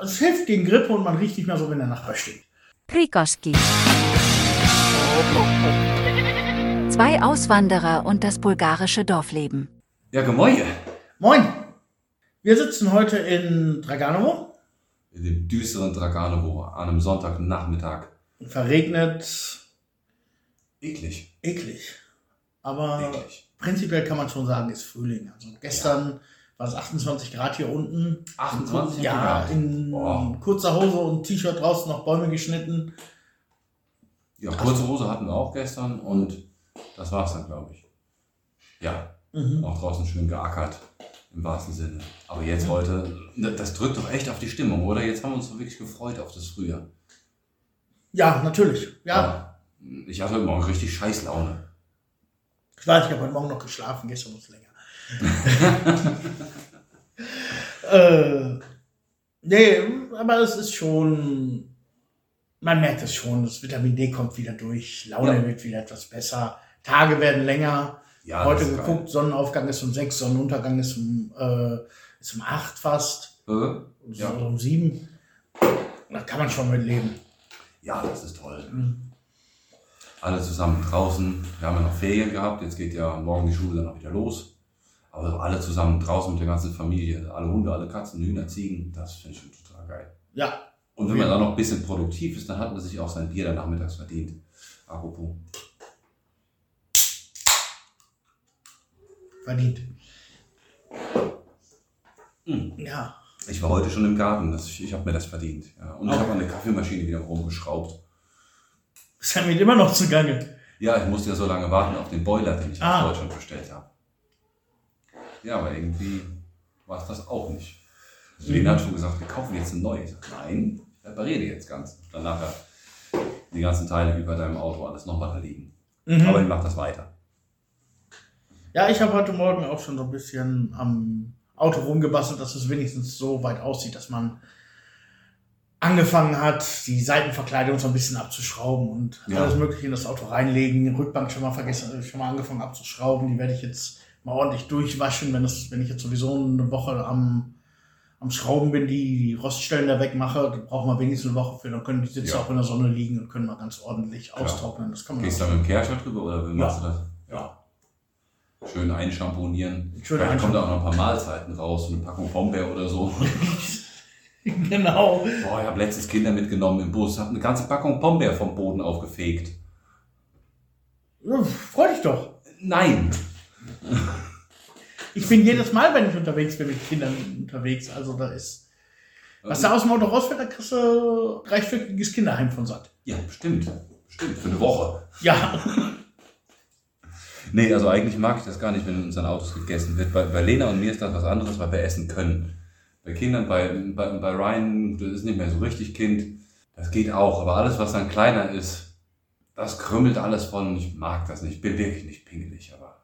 Es hilft gegen Grippe und man riecht nicht mehr so, wenn der Nachbar steht. Prikoski. Zwei Auswanderer und das bulgarische Dorfleben. Ja, gemäue. Moin! Wir sitzen heute in Draganovo. In dem düsteren Draganovo an einem Sonntagnachmittag. Verregnet, Eklig. eklig. Aber Eklig. prinzipiell kann man schon sagen, ist Frühling. Also gestern war es 28 Grad hier unten. 28 Ja, Grad. in Boah. kurzer Hose und T-Shirt draußen noch Bäume geschnitten. Ja, kurze Hose hatten wir auch gestern und das war's dann, glaube ich. Ja, Mhm. auch draußen schön geackert. Im wahrsten Sinne. Aber jetzt heute, ne, das drückt doch echt auf die Stimmung, oder? Jetzt haben wir uns doch wirklich gefreut auf das Frühjahr. Ja, natürlich. Ja, Aber Ich hatte heute Morgen richtig Scheißlaune. ich weiß, ich habe heute Morgen noch geschlafen, gestern muss länger. Äh, nee, aber es ist schon, man merkt es schon, das Vitamin D kommt wieder durch, Laune Ja. wird wieder etwas besser, Tage werden länger. Ja, Heute geguckt, Sonnenaufgang ist um sechs, Sonnenuntergang ist um, äh, ist um acht fast, geil. Äh? Ja. um sieben. Da kann man schon mit leben. Ja, das ist toll. Mhm. Alle zusammen draußen. Wir haben ja noch Ferien gehabt. Jetzt geht ja morgen die Schule dann auch wieder los. Aber alle zusammen draußen mit der ganzen Familie. Alle Hunde, alle Katzen, Hühner, Ziegen. Das finde ich schon total geil. Ja, Und wenn man dann noch ein bisschen produktiv ist, dann hat man sich auch sein Bier dann nachmittags verdient. Apropos. verdient. Mhm. Ja, Ich war heute schon im Garten. Das, ich habe mir das verdient. Ja. Und ich Oh. habe an der Kaffeemaschine wieder rumgeschraubt. ist ja mit immer noch zugange. Ja, ich musste ja so lange warten auf den Boiler, den ich Ah. aus Deutschland bestellt habe. Ja, aber irgendwie war es das auch nicht. Lena Mhm. hat schon gesagt, wir kaufen jetzt ein neues. Nein, ich repariere jetzt ganz. Dann nachher die ganzen Teile wie bei deinem Auto alles nochmal da liegen. Mhm. Aber ich mache das weiter. Ja, ich habe heute Morgen auch schon so ein bisschen am Auto rumgebastelt, dass es wenigstens so weit aussieht, dass man angefangen hat, die Seitenverkleidung so ein bisschen abzuschrauben und Ja. alles Mögliche in das Auto reinlegen. Rückbank schon mal vergessen, schon mal angefangen abzuschrauben. Die werde ich jetzt mal ordentlich durchwaschen, wenn, das, wenn ich jetzt sowieso eine Woche am, am Schrauben bin, die, die Roststellen da wegmache. Da brauchen wir wenigstens eine Woche für. Dann können die Sitze Ja. auch in der Sonne liegen und können mal ganz ordentlich Klar. austrocknen. Das kann man Gehst du da mit dem Kehrschert drüber oder wie Ja. machst du das? Ja. Schön einschamponieren. Schön Vielleicht kommen da auch noch ein paar Mahlzeiten raus, eine Packung Pombeer oder so. genau. Boah, ich habe letztens Kinder mitgenommen im Bus, habe eine ganze Packung Pombeer vom Boden aufgefegt. Ja, Freu dich doch. Nein, Ich bin jedes Mal, wenn ich unterwegs bin, mit Kindern unterwegs. Also da ist. Was da aus dem Auto rausfällt, da kriegst du dreistöckiges Kinderheim von satt. Ja, bestimmt. Bestimmt, für eine Woche. Ja. Nee, also eigentlich mag ich das gar nicht, wenn in unseren Autos gegessen wird. Bei, bei Lena und mir ist das was anderes, weil wir essen können. Bei Kindern, bei, bei, bei Ryan, das ist nicht mehr so richtig Kind. Das geht auch, aber alles, was dann kleiner ist, das krümmelt alles von. Ich mag das nicht. Ich bin wirklich nicht pingelig, aber.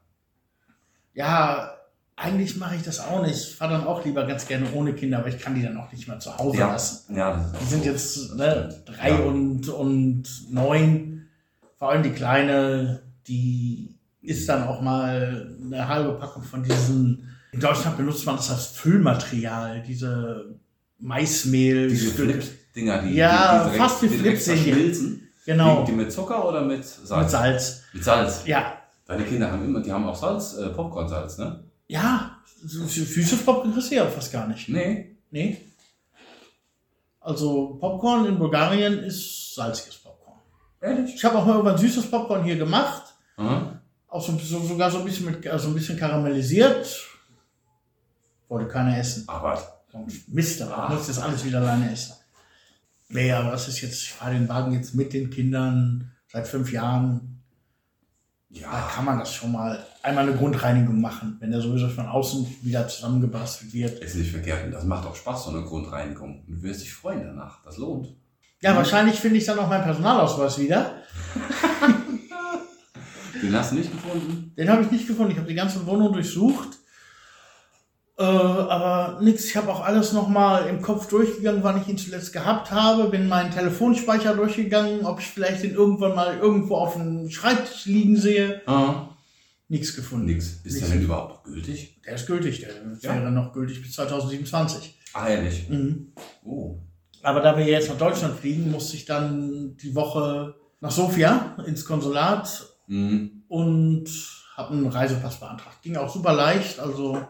Ja, eigentlich mache ich das auch nicht. Ich fahre dann auch lieber ganz gerne ohne Kinder, aber ich kann die dann auch nicht mehr zu Hause Ja, lassen. ja Die sind so. jetzt ne, drei Ja. und, und neun. Vor allem die Kleine, die ist dann auch mal eine halbe Packung von diesen. In Deutschland benutzt man das als Füllmaterial, diese Maismehl. Diese Flip-Dinger, die, Ja, die, die fast wie Flips sind die. Genau. Die mit Zucker oder mit Salz? Mit Salz. Mit Salz. Ja. Deine Kinder haben immer, die haben auch Salz, äh, Popcorn-Salz, ne? Ja, süßes Popcorn kriegst du ja fast gar nicht. Nee. Nee. Also Popcorn in Bulgarien ist salziges Popcorn. Ehrlich? Ich habe auch mal irgendwann süßes Popcorn hier gemacht. Aha. Auch so, so, sogar so ein bisschen mit, also ein bisschen karamellisiert. Wollte keiner essen. Aber Mist, aber muss das alles wieder alleine essen. Nee, aber das ist jetzt, ich fahre den Wagen jetzt mit den Kindern seit fünf Jahren. Da ja, kann man das schon mal einmal eine Grundreinigung machen, wenn der sowieso von außen wieder zusammengebastelt wird. ist nicht verkehrt. Und das macht auch Spaß, so eine Grundreinigung. Du wirst dich freuen danach. Das lohnt. Ja, wahrscheinlich finde ich dann auch meinen Personalausweis wieder. Den hast du nicht gefunden? Den habe ich nicht gefunden. Ich habe die ganze Wohnung durchsucht. Äh, aber nix. Ich habe auch alles nochmal im Kopf durchgegangen, wann ich ihn zuletzt gehabt habe. Bin meinen Telefonspeicher durchgegangen, ob ich vielleicht den irgendwann mal irgendwo auf dem Schreibtisch liegen sehe. Ah. Nichts gefunden. Nix. Ist Nix. der denn überhaupt gültig? Der ist gültig. Der Ja. wäre noch gültig bis 2027. Ah, ehrlich. Mhm. Oh. Aber da wir jetzt nach Deutschland fliegen, musste ich dann die Woche nach Sofia ins Konsulat Mhm. und habe einen Reisepass beantragt. Ging auch super leicht, also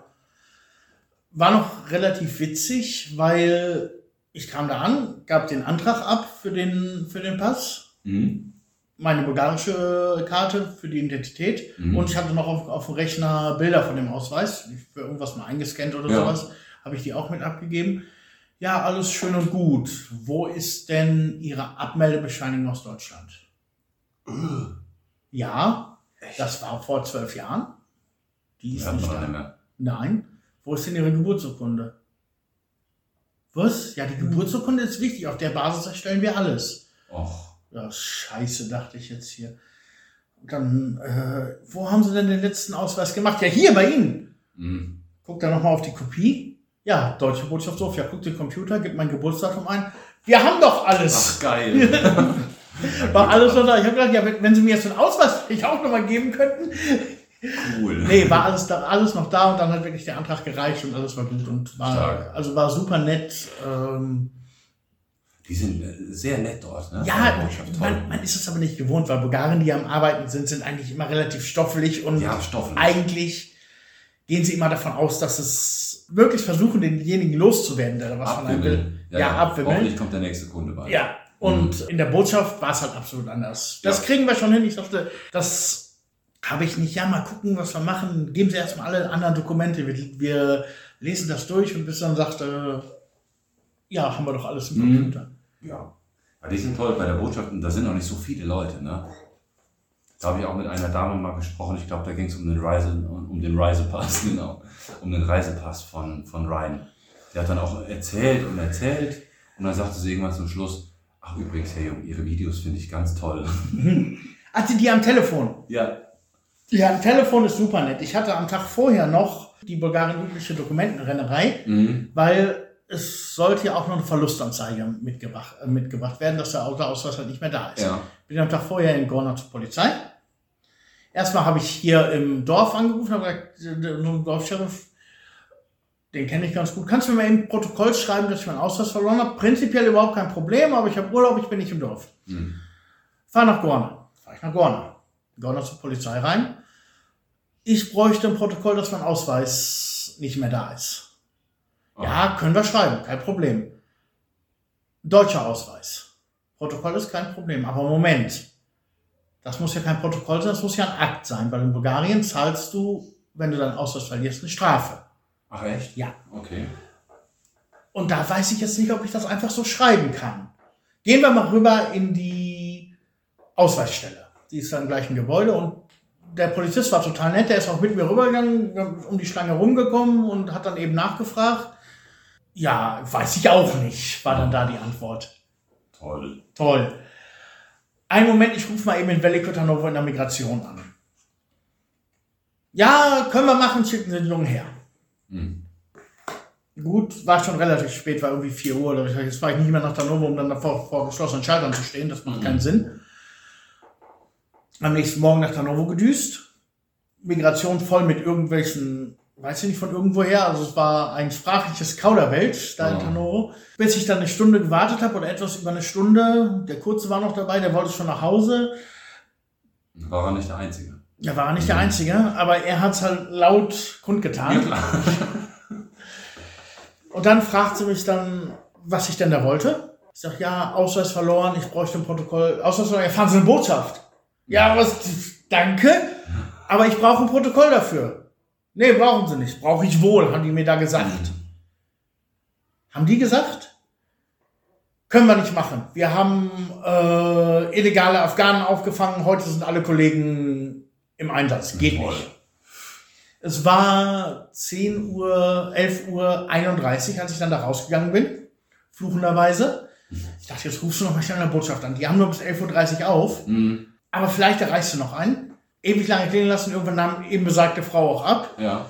war noch relativ witzig, weil ich kam da an, gab den Antrag ab für den, für den Pass, Mhm. meine bulgarische Karte für die Identität Mhm. und ich hatte noch auf, auf dem Rechner Bilder von dem Ausweis, für irgendwas mal eingescannt oder Ja. sowas, habe ich die auch mit abgegeben. Ja, alles schön und gut. Wo ist denn Ihre Abmeldebescheinigung aus Deutschland? Ja, das war vor zwölf Jahren. Die ist Ja, nicht da. Nein. Wo ist denn Ihre Geburtsurkunde? Was? Ja, die Geburtsurkunde ist wichtig. Auf der Basis erstellen wir alles. Och. Ja, scheiße, dachte ich jetzt hier. Und dann, äh, wo haben Sie denn den letzten Ausweis gemacht? Ja, hier bei Ihnen. Mhm. Guck da nochmal auf die Kopie. Ja, Deutsche Botschaft Sofia. Guck den Computer, gib mein Geburtsdatum ein. Wir haben doch alles. Ach, geil. War alles noch da. Ich habe gedacht, ja, wenn, wenn Sie mir jetzt den Ausweis vielleicht auch nochmal geben könnten. Cool. Nee, war alles, da, alles noch da und dann hat wirklich der Antrag gereicht und alles war gut und war, Stark. also war super nett. Ähm, Die sind äh, sehr nett dort, ne? Ja, man, man ist es aber nicht gewohnt, weil Bulgaren, die am Arbeiten sind, sind eigentlich immer relativ stoffelig und Ja, stoffelig. eigentlich gehen sie immer davon aus, dass es wirklich versuchen, denjenigen loszuwerden, der da was von einem will. Abwimmeln. Ja, abwimmeln. Hoffentlich kommt der nächste Kunde bei. Ja, und in der Botschaft war es halt absolut anders. Das Ja. kriegen wir schon hin. Ich dachte, das habe ich nicht. Ja, mal gucken, was wir machen. Geben Sie erstmal alle anderen Dokumente. Wir, wir lesen das durch und bis dann sagt, äh, ja, haben wir doch alles im Mhm. Computer. Ja. Aber die sind toll bei der Botschaft und da sind noch nicht so viele Leute, ne? Da habe ich auch mit einer Dame mal gesprochen. Ich glaube, da ging es um den Reise, um den Reisepass, genau. Um den Reisepass von, von Ryan. Der hat dann auch erzählt und erzählt. Und dann sagte sie irgendwann zum Schluss, ach übrigens, Herr Jung, Ihre Videos finde ich ganz toll. Hatte die am Telefon? ja. Ja, am Telefon ist super nett. Ich hatte am Tag vorher noch die Bulgarien übliche Dokumentenrennerei, Mhm. weil es sollte ja auch noch eine Verlustanzeige mitgebracht, äh, mitgebracht werden, dass der Autoausweis halt nicht mehr da ist. Ja. Bin am Tag vorher in Gorna zur Polizei. Erstmal habe ich hier im Dorf angerufen, habe gesagt, äh, der Dorfsheriff, den kenne ich ganz gut. Kannst du mir mal eben ein Protokoll schreiben, dass ich meinen Ausweis verloren habe? Prinzipiell überhaupt kein Problem, aber ich habe Urlaub, ich bin nicht im Dorf. Mhm. Fahr nach Gorna. Fahr ich nach Gorna. Gorna zur Polizei rein. Ich bräuchte ein Protokoll, dass mein Ausweis nicht mehr da ist. Ja, können wir schreiben, kein Problem. Deutscher Ausweis. Protokoll ist kein Problem, aber Moment. Das muss ja kein Protokoll sein, das muss ja ein Akt sein, weil in Bulgarien zahlst du, wenn du deinen Ausweis verlierst, eine Strafe. Ach echt? Ja. Okay. Und da weiß ich jetzt nicht, ob ich das einfach so schreiben kann. Gehen wir mal rüber in die Ausweisstelle. Die ist da im gleichen Gebäude und der Polizist war total nett, der ist auch mit mir rübergegangen, um die Schlange rumgekommen und hat dann eben nachgefragt. Ja, weiß ich auch nicht, war dann da die Antwort. Toll. Toll. Einen Moment, ich rufe mal eben in Veliko Tarnovo in der Migration an. Ja, können wir machen, schicken Sie den Jungen her. Mhm. Gut, war schon relativ spät, war irgendwie 4 Uhr. Oder jetzt fahre ich nicht mehr nach Tarnovo, um dann vor, vor geschlossenen Schaltern zu stehen. Das macht keinen Sinn. Am nächsten Morgen nach Tarnovo gedüst. Migration voll mit irgendwelchen, weiß ich nicht von irgendwoher. Also es war ein sprachliches Kauderwelsch da in Oh. Tarnovo. Bis ich dann eine Stunde gewartet habe oder etwas über eine Stunde. Der Kurze war noch dabei, der wollte schon nach Hause. War er nicht der Einzige. Er war nicht der Einzige, aber er hat es halt laut kundgetan. klar. Und dann fragt sie mich dann, was ich denn da wollte. Ich sag, ja, Ausweis verloren, ich bräuchte ein Protokoll. Ausweis verloren, ja, fahren Sie eine Botschaft. Ja, was, danke, aber ich brauche ein Protokoll dafür. Nee, brauchen Sie nicht. Brauche ich wohl, haben die mir da gesagt. Haben die gesagt? Können wir nicht machen. Wir haben äh, illegale Afghanen aufgefangen, heute sind alle Kollegen im Einsatz. Geht Toll. nicht. Es war 10 Uhr, 11 Uhr 31, als ich dann da rausgegangen bin. Fluchenderweise. Ich dachte, jetzt rufst du noch mal schnell eine Botschaft an. Die haben nur bis 11.30 Uhr auf. Mhm. Aber vielleicht erreichst du noch einen. Ewig lange klingen lassen. Irgendwann nahm eben besagte Frau auch ab Ja.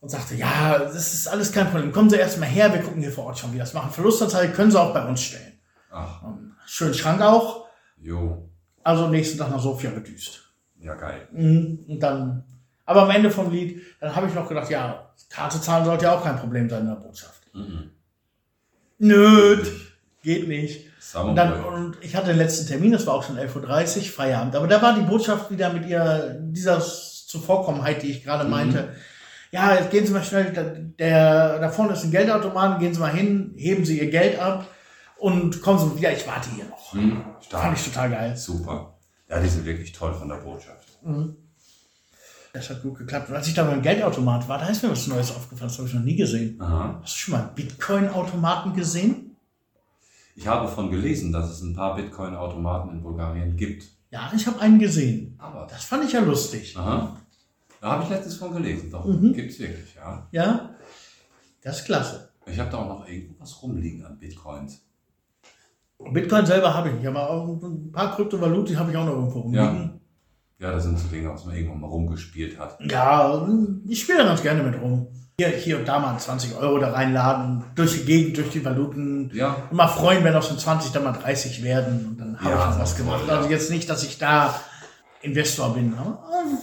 und sagte, ja, das ist alles kein Problem. Kommen Sie erst mal her. Wir gucken hier vor Ort schon, wie das machen. Verlustanzeige können Sie auch bei uns stellen. Ach, Schön Schrank auch. jo. Also am nächsten Tag nach Sofia gedüst. Ja, geil. Mhm. Und dann, aber am Ende vom Lied, dann habe ich noch gedacht, ja, Karte zahlen sollte ja auch kein Problem sein in der Botschaft. Mhm. Nö, geht nicht. Und, dann, und ich hatte den letzten Termin, das war auch schon 11.30 Uhr, Feierabend. Aber da war die Botschaft wieder mit ihr, dieser Zuvorkommenheit, die ich gerade Mhm. meinte. Ja, jetzt gehen Sie mal schnell, da- der, da vorne ist ein Geldautomat, gehen Sie mal hin, heben Sie Ihr Geld ab und kommen Sie wieder, ich warte hier noch. Hm, Fand stark. ich total geil. Super. Ja, die sind wirklich toll von der Botschaft. Das hat gut geklappt. Und als ich da beim Geldautomat war, da ist mir was Neues aufgefallen, das habe ich noch nie gesehen. Aha. Hast du schon mal Bitcoin-Automaten gesehen? Ich habe davon gelesen, dass es ein paar Bitcoin-Automaten in Bulgarien gibt. Ja, ich habe einen gesehen. Aber. Das fand ich ja lustig. Aha. Da habe ich letztens von gelesen. Doch, Mhm. gibt's wirklich, ja. Ja, das ist klasse. Ich habe da auch noch irgendwas rumliegen an Bitcoins. Bitcoin selber habe ich nicht, aber auch ein paar Kryptovaluten habe ich auch noch irgendwo rumliegen. Ja, das sind so Dinge, was man irgendwann mal rumgespielt hat. Ja, ich spiele da ganz gerne mit rum. Hier, hier und da mal 20 Euro da reinladen, durch die Gegend, durch die Valuten. Ja, Und mal freuen, wenn aus den 20 dann mal 30 werden. Und dann habe Ja, ich noch was voll, gemacht. ja. Also jetzt nicht, dass ich da Investor bin. Aber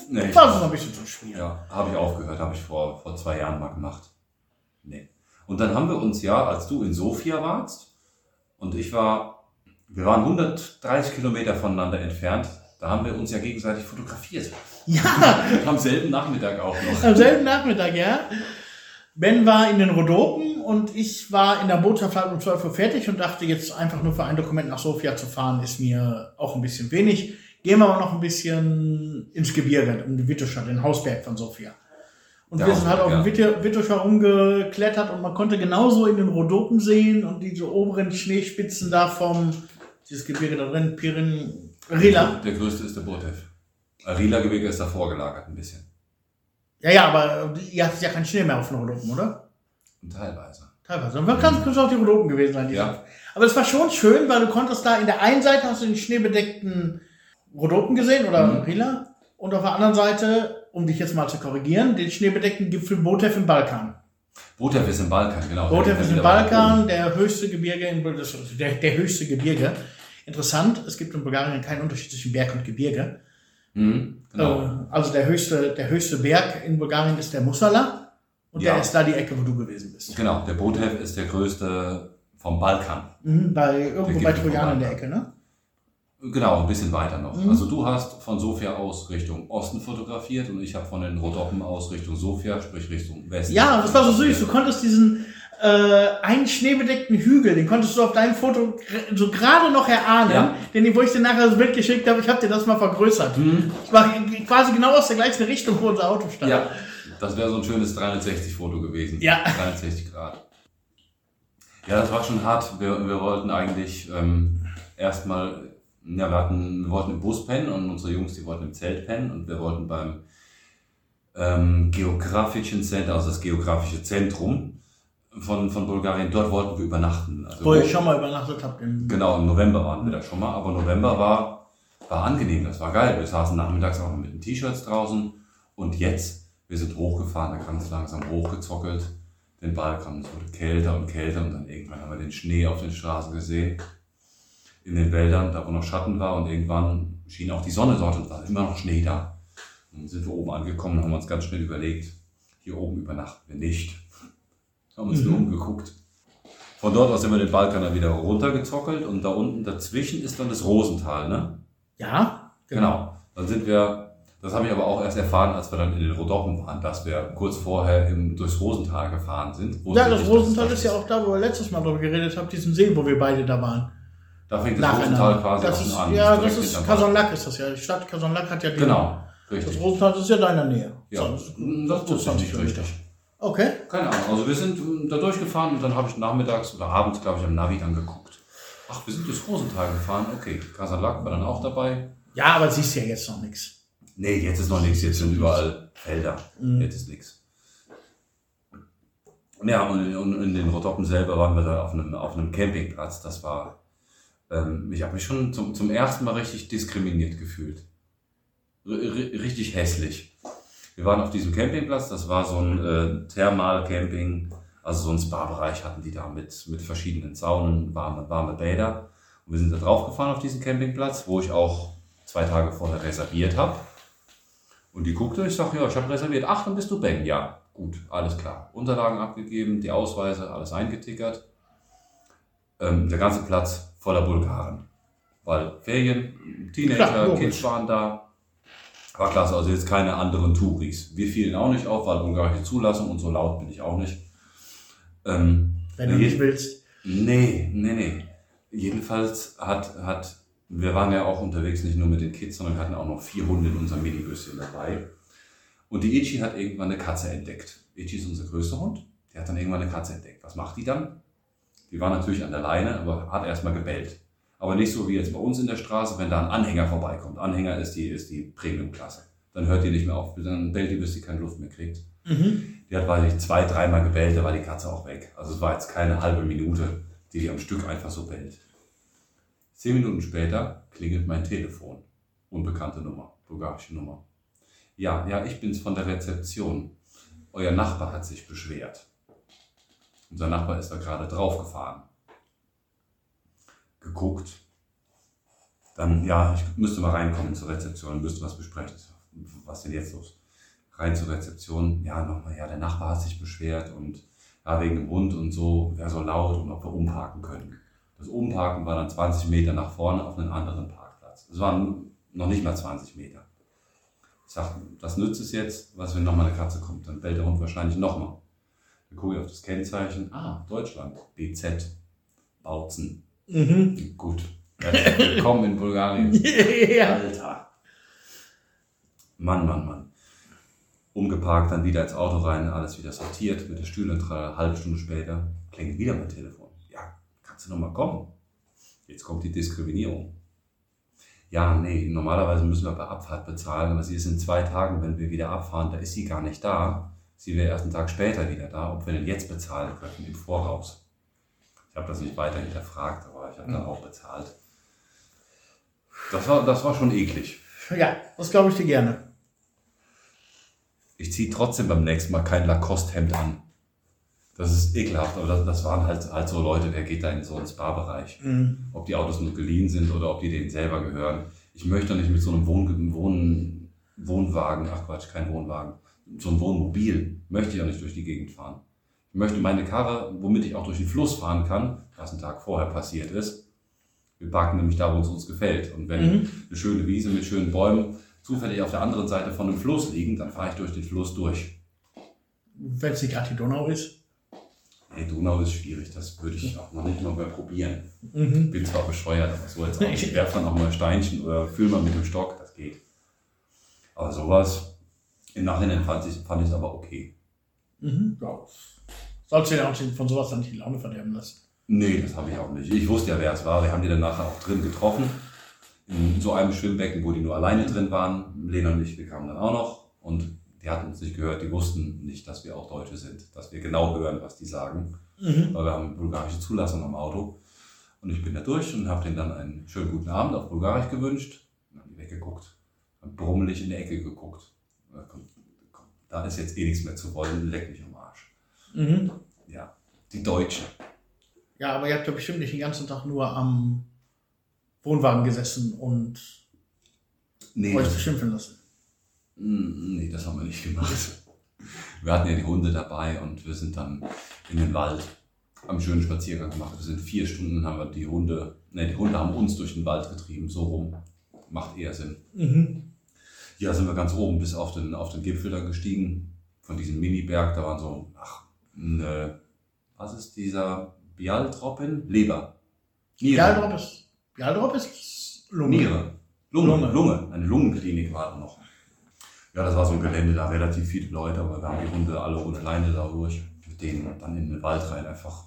Nee, ich war auch. so ein bisschen zum Spielen. ja, habe ich aufgehört, habe ich vor, vor zwei Jahren mal gemacht. Nee. Und dann haben wir uns ja, als du in Sofia warst und ich war, wir waren 130 Kilometer voneinander entfernt, da haben wir uns ja gegenseitig fotografiert. Ja, Am selben Nachmittag auch noch. am selben Nachmittag, ja. Ben war in den Rhodopen und ich war in der Botschaft um 12 Uhr fertig und dachte jetzt einfach nur für ein Dokument nach Sofia zu fahren, ist mir auch ein bisschen wenig. Gehen wir aber noch ein bisschen ins Gebirge, um die Wittuscher, den Hausberg von Sofia. Und Der wir sind halt auf Hausberg, dem Wittuscher rumgeklettert und man konnte genauso in den Rhodopen sehen und diese oberen Schneespitzen da vom, dieses Gebirge da drin, Pirin, Rila. Der größte ist der Botev. Rila-Gebirge ist davor gelagert ein bisschen. Ja, ja, aber ihr hattet ja keinen Schnee mehr auf den Rhodopen, oder? Und teilweise. Teilweise. Dann kann es auch die Rhodopen gewesen sein. Ja. Aber es war schon schön, weil du konntest da in der einen Seite hast du den schneebedeckten Rhodopen gesehen oder Mhm. Rila und auf der anderen Seite, um dich jetzt mal zu korrigieren, den schneebedeckten Gipfel Botev im Balkan. Botev ist im Balkan, genau. Botev ist im Balkan, der höchste Gebirge in der, der höchste Gebirge. Interessant, es gibt in Bulgarien keinen Unterschied zwischen Berg und Gebirge. Mhm, genau. Äh, Also der höchste, der höchste Berg in Bulgarien ist der Musala und Ja. der ist da die Ecke, wo du gewesen bist. Genau, der Botev ist der größte vom Balkan. Mhm, bei, irgendwo bei Trojan in der. Ecke, ne? Genau, ein bisschen weiter noch. Mhm. Also du hast von Sofia aus Richtung Osten fotografiert und ich habe von den Rhodopen aus Richtung Sofia, sprich Richtung Westen. Ja, das war so süß. Du konntest diesen äh, einen schneebedeckten Hügel, den konntest du auf deinem Foto so gerade noch erahnen. Ja. Denn wo ich dir nachher das Bild geschickt habe, ich habe dir das mal vergrößert. Mhm. Ich war quasi genau aus der gleichen Richtung, wo unser Auto stand. Ja, das wäre so ein schönes 360-Foto gewesen. Ja. 360 Grad. Ja, das war schon hart. Wir, wir wollten eigentlich ähm, erstmal, ja, wir, hatten, wir wollten im Bus pennen und unsere Jungs, die wollten im Zelt pennen und wir wollten beim ähm, geografischen Center, also das geografische Zentrum von, von Bulgarien, dort wollten wir übernachten. Also Wo ich schon mal übernachtet habe. im- Genau, im November waren wir da schon mal, aber November war, war angenehm, das war geil. Wir saßen nachmittags auch noch mit den T-Shirts draußen und jetzt, wir sind hochgefahren, da ganz langsam hochgezockelt, den Balkan, es wurde kälter und kälter und dann irgendwann haben wir den Schnee auf den Straßen gesehen, in den Wäldern, da wo noch Schatten war und irgendwann schien auch die Sonne dort und war immer noch Schnee da. Und dann sind wir oben angekommen und haben uns ganz schnell überlegt, hier oben übernachten wir nicht. Haben uns nur umgeguckt. Von dort aus sind wir den Balkan dann wieder runtergezockelt und da unten dazwischen ist dann das Rosental, ne? Ja, Genau. Dann sind wir, das habe ich aber auch erst erfahren, als wir dann in den Rodoppen waren, dass wir kurz vorher im, durchs Rosental gefahren sind. Ja, das Rosental ist ja das auch da, wo wir letztes Mal drüber geredet haben, diesen See, wo wir beide da waren. Da fängt das Rosental quasi das ist, an. Ja, das ist. Kasonlak ist das ja. Die Stadt Kasonlak hat ja den, Genau, Das richtig. Rosental ist ja da in der Nähe. Ja, So, das, ist das ist 20 nicht Kilometer. richtig. Okay. Keine Ahnung. Also wir sind ähm, da durchgefahren und dann habe ich nachmittags oder abends, glaube ich, am Navi dann geguckt. Ach, wir sind durchs Rosental gefahren. Okay, Kasalak war dann auch dabei. Ja, aber siehst ja jetzt noch nichts. Nee, jetzt ist noch nichts, jetzt sind überall Felder. Mhm. Jetzt ist nichts. Ja, und in, in den Rotoppen selber waren wir da auf einem, auf einem Campingplatz. Das war, ähm, ich habe mich schon zum, zum ersten Mal richtig diskriminiert gefühlt. R- richtig hässlich. Wir waren auf diesem Campingplatz, das war so ein äh, Thermal-Camping, also so ein Spa-Bereich hatten die da mit, mit verschiedenen Saunen, warme, warme Bäder. Und wir sind da drauf gefahren auf diesen Campingplatz, wo ich auch zwei Tage vorher reserviert habe. Und die guckte, ich sage, ja, ich habe reserviert. Ach, dann bist du Ben. Ja, gut, alles klar. Unterlagen abgegeben, die Ausweise, alles eingetickert. ähm, der ganze Platz voller Bulgaren. Weil Ferien, Teenager. Kids waren da. War klasse, also jetzt keine anderen Touris. Wir fielen auch nicht auf, weil bulgarische Zulassung und so laut bin ich auch nicht. Ähm, Wenn du nicht willst. Nee, nee, nee. Jedenfalls hat, hat, wir waren ja auch unterwegs, nicht nur mit den Kids, sondern wir hatten auch noch vier Hunde in unserem Minibüsschen dabei. Und die Ichi hat irgendwann eine Katze entdeckt. Ichi ist unser größter Hund. Die hat dann irgendwann eine Katze entdeckt. Was macht die dann? Die war natürlich an der Leine, aber hat erstmal gebellt. Aber nicht so wie jetzt bei uns in der Straße, wenn da ein Anhänger vorbeikommt. Anhänger ist die, ist die Premium-Klasse. Dann hört die nicht mehr auf. Dann bellt die, bis die keine Luft mehr kriegt. Mhm. Die hat, weiß ich, zwei, dreimal gebellt, da war die Katze auch weg. Also es war jetzt keine halbe Minute, die die am Stück einfach so bellt. Zehn Minuten später klingelt mein Telefon. Unbekannte Nummer, bulgarische Nummer. Ja, ja, ich bin's von der Rezeption. Euer Nachbar hat sich beschwert. Unser Nachbar ist da gerade draufgefahren. Geguckt. Dann, ja, ich müsste mal reinkommen zur Rezeption, müsste was besprechen. Was denn jetzt los? rein zur Rezeption, ja, nochmal, ja, der Nachbar hat sich beschwert und ja, wegen dem Hund und so, wäre so laut und ob wir umparken können. Das Umparken war dann 20 Meter nach vorne auf einen anderen Parkplatz. Es waren noch nicht mal 20 Meter. Ich sag, was nützt es jetzt, was wenn nochmal eine Katze kommt? Dann bellt der Hund wahrscheinlich nochmal. Dann gucke ich auf das Kennzeichen, ah, Deutschland, BZ, Bautzen. Mhm. Gut, herzlich willkommen in Bulgarien. ja. Alter. Mann, Mann, Mann. Umgeparkt, dann wieder ins Auto rein, alles wieder sortiert, mit der Stühle eine halbe Stunde später, klingelt wieder mein Telefon. Ja, kannst du noch mal kommen? Jetzt kommt die Diskriminierung. Ja, nee, normalerweise müssen wir bei Abfahrt bezahlen, aber sie ist in zwei Tagen, wenn wir wieder abfahren, da ist sie gar nicht da. Sie wäre erst einen Tag später wieder da, ob wir denn jetzt bezahlen können, im Voraus. Ich habe das nicht weiter hinterfragt, aber ich habe dann auch bezahlt. Das war, das war schon eklig. ja, das glaube ich dir gerne. Ich ziehe trotzdem beim nächsten Mal kein Lacoste-Hemd an. Das ist ekelhaft, aber das, das waren halt, halt so Leute, wer geht da in so einen Spa-Bereich? Mhm. Ob die Autos nur geliehen sind oder ob die denen selber gehören. Ich möchte doch nicht mit so einem Wohn Wohn Wohnwagen, ach Quatsch, kein Wohnwagen, so ein Wohnmobil, möchte ich auch nicht durch die Gegend fahren. Ich möchte meine Karre, womit ich auch durch den Fluss fahren kann, was einen Tag vorher passiert ist. Wir parken nämlich da, wo es uns gefällt. Und wenn Mhm. eine schöne Wiese mit schönen Bäumen zufällig auf der anderen Seite von einem Fluss liegen, dann fahre ich durch den Fluss durch. Wenn es nicht gerade die Donau ist. Hey, Donau ist schwierig, das würde ich auch noch nicht mal mehr probieren. Mhm. Bin zwar bescheuert, aber so jetzt auch nicht. Ich werfe dann auch mal Steinchen oder fühl mal mit dem Stock, das geht. Aber sowas, im Nachhinein fand ich es fand ich's aber okay. Mhm. Ja. Sollst du dir auch von sowas dann nicht die Laune verderben lassen. Nee, das habe ich auch nicht. Ich wusste ja, wer es war. Wir haben die dann nachher auch drin getroffen. In so einem Schwimmbecken, wo die nur alleine drin waren. Lena und ich, wir kamen dann auch noch. Und die hatten uns nicht gehört. Die wussten nicht, dass wir auch Deutsche sind. Dass wir genau hören, was die sagen. Mhm. Weil wir haben bulgarische Zulassung am Auto. Und ich bin da durch und habe denen dann einen schönen guten Abend auf Bulgarisch gewünscht. Dann haben die weggeguckt. Haben brummelig in die Ecke geguckt. Da ist jetzt eh nichts mehr zu wollen. Leck mich am Arsch. Mhm. Die Deutsche. Ja, aber ihr habt ja bestimmt nicht den ganzen Tag nur am Wohnwagen gesessen und Nee, euch beschimpfen lassen. Mm, Nee, das haben wir nicht gemacht. Wir hatten ja die Hunde dabei und wir sind dann in den Wald, haben einen schönen Spaziergang gemacht. Wir sind vier Stunden, haben wir die Hunde, ne, die Hunde haben uns durch den Wald getrieben, so rum. Macht eher Sinn. Mhm. Ja, sind wir ganz oben bis auf den, auf den Gipfel dann gestiegen, von diesem Mini-Berg. Da waren so, ach, ne, was ist dieser Bialtropin? Leber. Niere. Bialdrop ist, Bialdrop ist Lunge. Niere. Lunge, Lunge. Lunge. Eine Lungenklinik war da noch. Ja, das war so ein Gelände, da relativ viele Leute, aber wir haben die Hunde alle ohne Leine da durch. Mit denen dann in den Wald rein. Einfach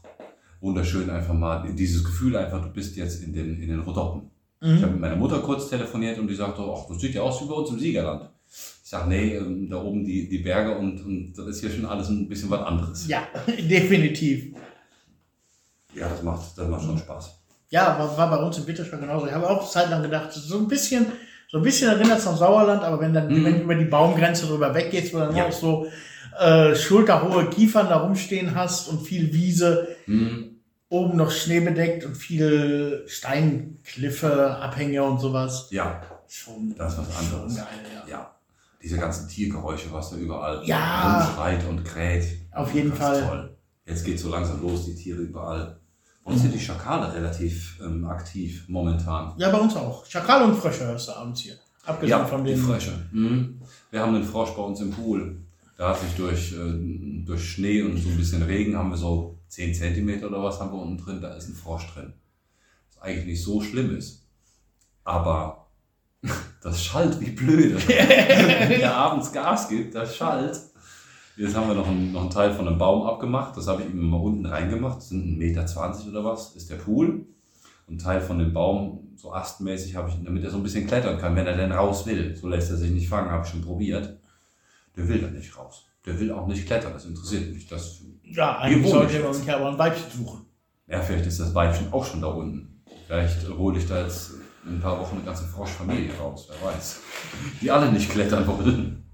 wunderschön, einfach mal dieses Gefühl einfach, du bist jetzt in den, in den Rhodopen. Ich habe Mhm. mit meiner Mutter kurz telefoniert und die sagte, ach, das sieht ja aus wie bei uns im Siegerland. Ich sage, nee, ähm, da oben die, die Berge und, und das ist hier schon alles ein bisschen was anderes. Ja, definitiv. Ja, das macht, das macht schon Spaß. Ja, war, war bei uns im Bitterschwer genauso. Ich habe auch Zeit lang gedacht, so ein bisschen, so ein bisschen erinnert es an Sauerland, aber wenn dann, Mhm. wenn du über die Baumgrenze drüber weggehst, wo dann Ja. auch so äh, schulterhohe Kiefern da rumstehen hast und viel Wiese, Hm, oben noch Schnee bedeckt und viel Steinkliffe, Abhänge und sowas. ja, Schon, das ist was schon anderes. geil, ja. Ja, diese ganzen Tiergeräusche, was da überall Ja. rumschreit und kräht. Auf jeden das Fall. Toll. Jetzt geht so langsam los, die Tiere überall Bei uns sind die Schakale relativ ähm, aktiv momentan. Ja, bei uns auch. Schakal und Frösche hörst du abends hier. Abgesehen von die den. Frösche. Mhm. Wir haben einen Frosch bei uns im Pool. Da hat sich durch, äh, durch Schnee und so ein bisschen Regen haben wir so 10 Zentimeter oder was haben wir unten drin. Da ist ein Frosch drin. Was eigentlich nicht so schlimm ist. Aber das schallt wie blöde. Wenn der abends Gas gibt, das schallt. Jetzt haben wir noch einen, noch einen Teil von einem Baum abgemacht. Das habe ich ihm mal unten reingemacht. Das sind 1,20 Meter oder was, ist der Pool. Und einen Teil von dem Baum, so astmäßig, habe ich, damit er so ein bisschen klettern kann, wenn er denn raus will. So lässt er sich nicht fangen, habe ich schon probiert. Der will da nicht raus. Der will auch nicht klettern, das interessiert mich. Das, Ja, eigentlich sollte man sich aber ein Weibchen suchen. ja, vielleicht ist das Weibchen auch schon da unten. Vielleicht hole ich da jetzt in ein paar Wochen eine ganze Froschfamilie raus, wer weiß. Die alle nicht klettern wollen.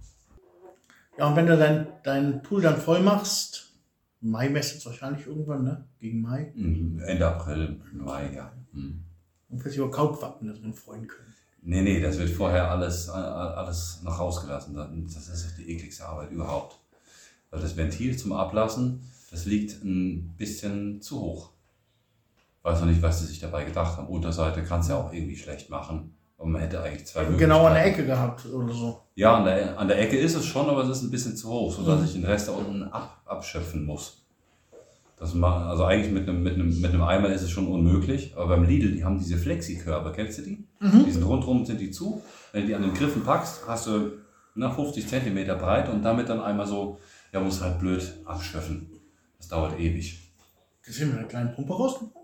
Ja, und wenn du dein, deinen Pool dann voll machst, Mai messt es wahrscheinlich irgendwann, ne? Gegen Mai. Mhm, Ende April, Mai, ja. Mhm. Und dass sich über Kautwappen da drin freuen können. Nee, nee, das wird vorher alles, alles noch rausgelassen. Das ist die ekligste Arbeit überhaupt. Weil das Ventil zum Ablassen, das liegt ein bisschen zu hoch. Weiß noch nicht, was sie sich dabei gedacht haben. Unterseite kannst du ja auch irgendwie schlecht machen. Aber man hätte eigentlich zwei Genau an der Möglichkeiten. Ecke gehabt oder so. Ja, an der, an der Ecke ist es schon, aber es ist ein bisschen zu hoch, sodass Mhm. ich den Rest da unten ab, abschöpfen muss. Das ma- also eigentlich mit einem, mit, einem, mit einem Eimer ist es schon unmöglich, aber beim Lidl, die haben diese Flexikörbe, kennst du die? Mhm. Die sind rundherum, sind die zu. Wenn du die an den Griffen packst, hast du na, 50 Zentimeter breit und damit dann einmal so, ja, musst halt blöd abschöpfen. Das dauert ewig. Das sind wir eine kleine Pumpe rausgebracht.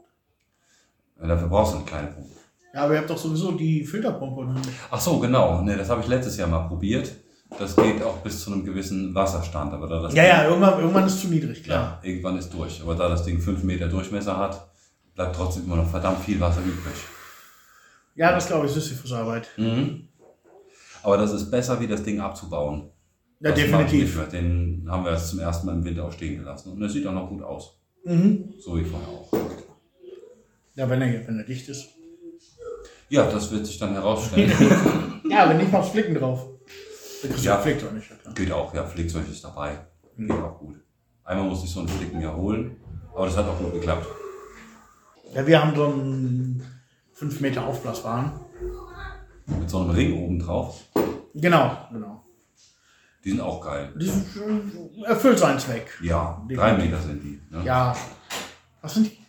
Dafür brauchst du eine kleine Pumpe. Ja, aber ihr habt doch sowieso die Filterpumpe. Ne? Ach so, genau. Ne, das habe ich letztes Jahr mal probiert. Das geht auch bis zu einem gewissen Wasserstand, aber da das Ja, ja, irgendwann, irgendwann ist zu niedrig, klar. Ja, irgendwann ist durch. Aber da das Ding 5 Meter Durchmesser hat, bleibt trotzdem immer noch verdammt viel Wasser übrig. Ja, das glaube ich, ist Sisyphusarbeit. Mhm. Aber das ist besser, wie das Ding abzubauen. Ja, das ich definitiv. Den haben wir erst zum ersten Mal im Winter auch stehen gelassen. Und das sieht auch noch gut aus. Mhm. So wie vorher auch. Ja, wenn er, wenn er dicht ist. Ja, das wird sich dann herausstellen. Ja, wenn nicht, machst Flicken drauf. Ja. flickt doch nicht, ja. Geht auch, ja, Flickzeug ist dabei. Geht auch gut. Einmal musste ich so einen Flicken ja holen, aber das hat auch gut geklappt. Ja, wir haben so einen 5 Meter Aufblasbahn. Mit so einem Ring oben drauf. Genau, genau. Die sind auch geil. Das ist, äh, erfüllt seinen Zweck. Ja, drei Meter sind die. Ne? Ja. Was sind die?